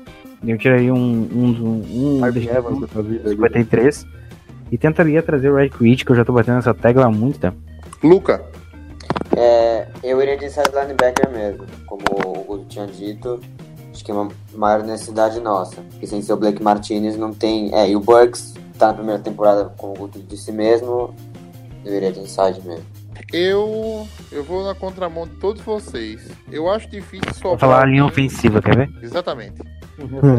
eu tiraria um, um, um, um Evans um dessa vida. 53 e tentaria trazer o Red Creed, que eu já tô batendo essa tecla há muito tempo. Luca, É, eu iria de inside linebacker mesmo. Como o Guto tinha dito, acho que é uma maior necessidade nossa. Porque sem ser o Blake Martinez não tem. É, e o Bucks tá na primeira temporada, como o Guto disse mesmo. Eu iria de inside mesmo. eu eu vou na contramão de todos vocês. Eu acho difícil Vou sobrar. falar a linha ofensiva, quer ver? Exatamente.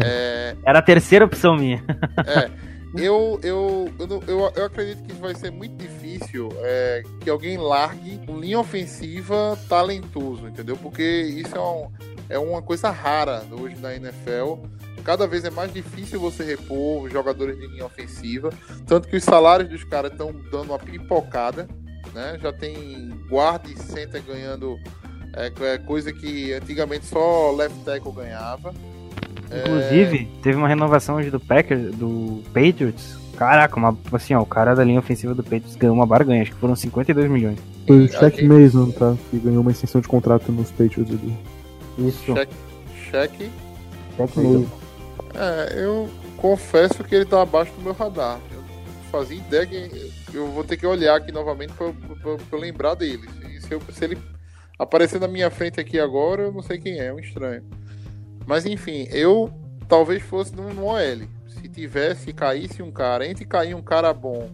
É, Era a terceira opção minha. É, eu, eu, eu, eu, eu acredito que vai ser muito difícil é, que alguém largue um linha ofensiva talentoso, entendeu? Porque isso é, um- é uma coisa rara hoje na NFL. Cada vez é mais difícil você repor os jogadores de linha ofensiva. Tanto que os salários dos caras estão dando uma pipocada. Né? Já tem guarda e center ganhando é, é, coisa que antigamente só left tackle ganhava. Inclusive, teve uma renovação hoje do Packers, do Patriots. Caraca, uma, assim, ó, o cara da linha ofensiva do Patriots ganhou uma barganha, acho que foram 52 milhões. Foi o Shaq Mason, tá? Que ganhou uma extensão de contrato nos Patriots ali. Isso. Cheque, cheque Mason. É, eu confesso que ele tá abaixo do meu radar. Eu não fazia ideia que. Eu vou ter que olhar aqui novamente pra, pra- pra- lembrar dele. Se, se eu- se ele aparecer na minha frente aqui agora, eu não sei quem é, é um estranho. Mas enfim, eu talvez fosse num, num OL. Se tivesse, caísse um cara, entre cair um cara bom,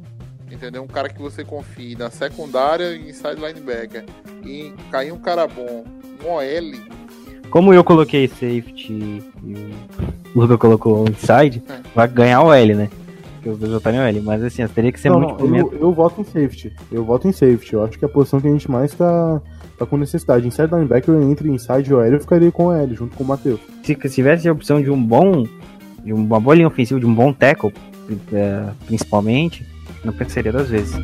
entendeu? Um cara que você confie na secundária e inside linebacker, e cair um cara bom, um OL, Como eu coloquei safety e o Luca colocou inside, É. vai ganhar o L, né? Porque os dois votaram em L, mas assim, teria que ser Não, muito não, eu, eu voto em safety. Eu voto em safety. Eu acho que é a posição que a gente mais tá, tá com necessidade. Inside linebacker, entre inside e OL, eu ficaria com o L, junto com o Matheus. Se se tivesse a opção de um bom, de uma boa linha ofensiva, de um bom tackle, é, principalmente, não pensaria duas vezes.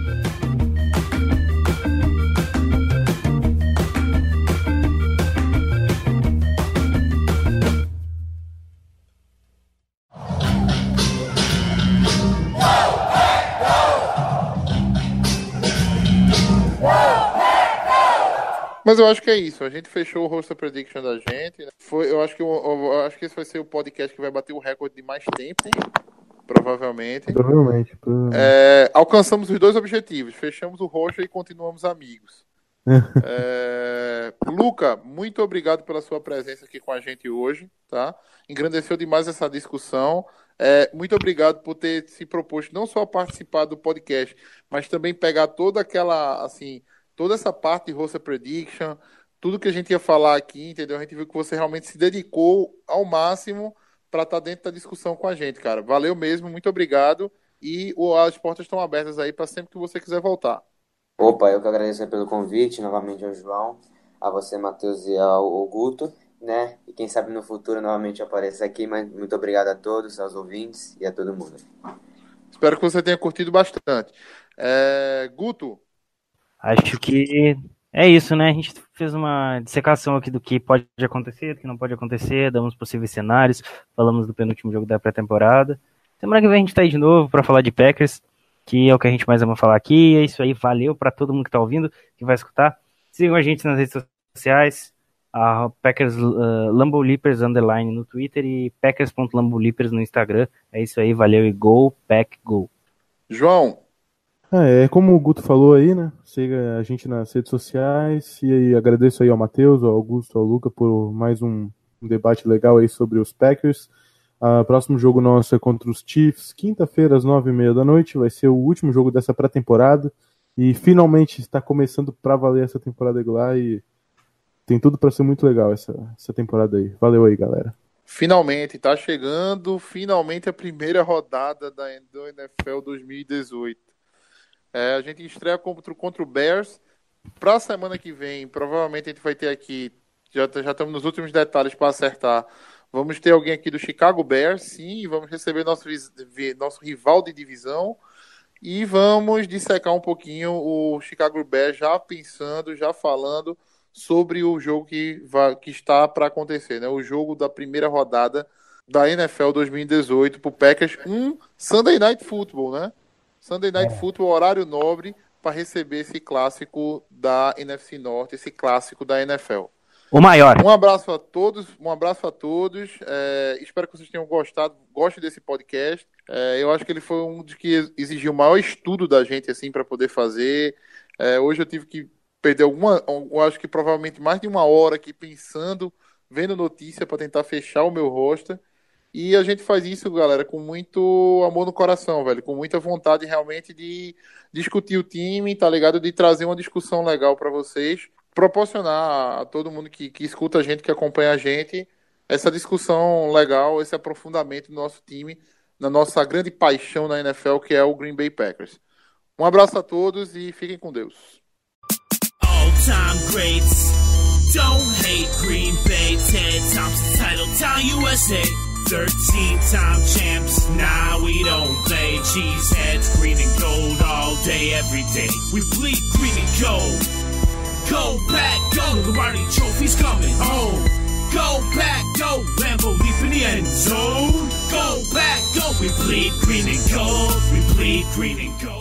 Mas eu acho que é isso. A gente fechou o roster prediction da gente. né? Foi, eu acho que eu, eu acho que esse vai ser o podcast que vai bater o recorde de mais tempo, provavelmente. Provavelmente. provavelmente. É, alcançamos os dois objetivos. Fechamos o roster e continuamos amigos. É, Luca, muito obrigado pela sua presença aqui com a gente hoje, tá? Engrandeceu demais essa discussão. É, muito obrigado por ter se proposto não só participar do podcast, mas também pegar toda aquela, assim, toda essa parte de roster prediction, tudo que a gente ia falar aqui, entendeu? A gente viu que você realmente se dedicou ao máximo para estar dentro da discussão com a gente, cara. Valeu mesmo, muito obrigado. E as portas estão abertas aí para sempre que você quiser voltar. Opa, eu que agradeço pelo convite, novamente ao João, a você, Matheus, e ao, Guto, né? E quem sabe no futuro novamente apareça aqui, mas muito obrigado a todos, aos ouvintes e a todo mundo. Espero que você tenha curtido bastante. É, Guto, Acho que é isso, né? A gente fez uma dissecação aqui do que pode acontecer, do que não pode acontecer, damos possíveis cenários, falamos do penúltimo jogo da pré-temporada. Semana que vem a gente tá aí de novo para falar de Packers, que é o que a gente mais ama falar aqui. É isso aí, valeu para todo mundo que tá ouvindo, que vai escutar. Sigam a gente nas redes sociais, a Packers uh, Lambo Leapers underline no Twitter e Packers.lamboleapers no Instagram. É isso aí, valeu e go, pack, go. João, É, é como o Guto falou aí, né? Siga a gente nas redes sociais e agradeço aí ao Matheus, ao Augusto, ao Luca por mais um, um debate legal aí sobre os Packers. O próximo jogo nosso é contra os Chiefs, quinta-feira às nove e meia da noite. Vai ser o último jogo dessa pré-temporada e finalmente está começando para valer essa temporada regular e tem tudo para ser muito legal essa, essa temporada aí. Valeu aí, galera. Finalmente, tá chegando finalmente a primeira rodada da do NFL 2018. É, a gente estreia contra, contra o Bears. Para a semana que vem, provavelmente a gente vai ter aqui, já, já estamos nos últimos detalhes para acertar. Vamos ter alguém aqui do Chicago Bears, sim, vamos receber nosso, nosso rival de divisão e vamos dissecar um pouquinho o Chicago Bears já pensando, já falando sobre o jogo que, vai, que está para acontecer, né? O jogo da primeira rodada da NFL 2018 para o Packers, um Sunday Night Football, né? Sunday Night é. Football, horário nobre, para receber esse clássico da NFC Norte, esse clássico da NFL. O maior. Um abraço a todos, um abraço a todos. É, espero que vocês tenham gostado, gostem desse podcast. É, eu acho que ele foi um dos que exigiu o maior estudo da gente assim para poder fazer. É, hoje eu tive que perder alguma, eu acho que provavelmente mais de uma hora aqui pensando, vendo notícia para tentar fechar o meu roster. E a gente faz isso, galera, com muito amor no coração, velho, com muita vontade realmente de discutir o time, tá ligado? De trazer uma discussão legal para vocês, proporcionar a todo mundo que, que escuta a gente, que acompanha a gente, essa discussão legal, esse aprofundamento do nosso time, na nossa grande paixão na NFL, que é o Green Bay Packers. Um abraço a todos e fiquem com Deus. time greats. Don't hate Green Bay, Ted Thompson title, Town USA. 13 time champs, nah, we don't play. Cheese heads, green and gold all day, every day. We bleed green and gold. Go back, go, Lombardi trophies coming home. Go back, go, Lambo leap in the end zone. Go back, go, we bleed green and gold. We bleed green and gold.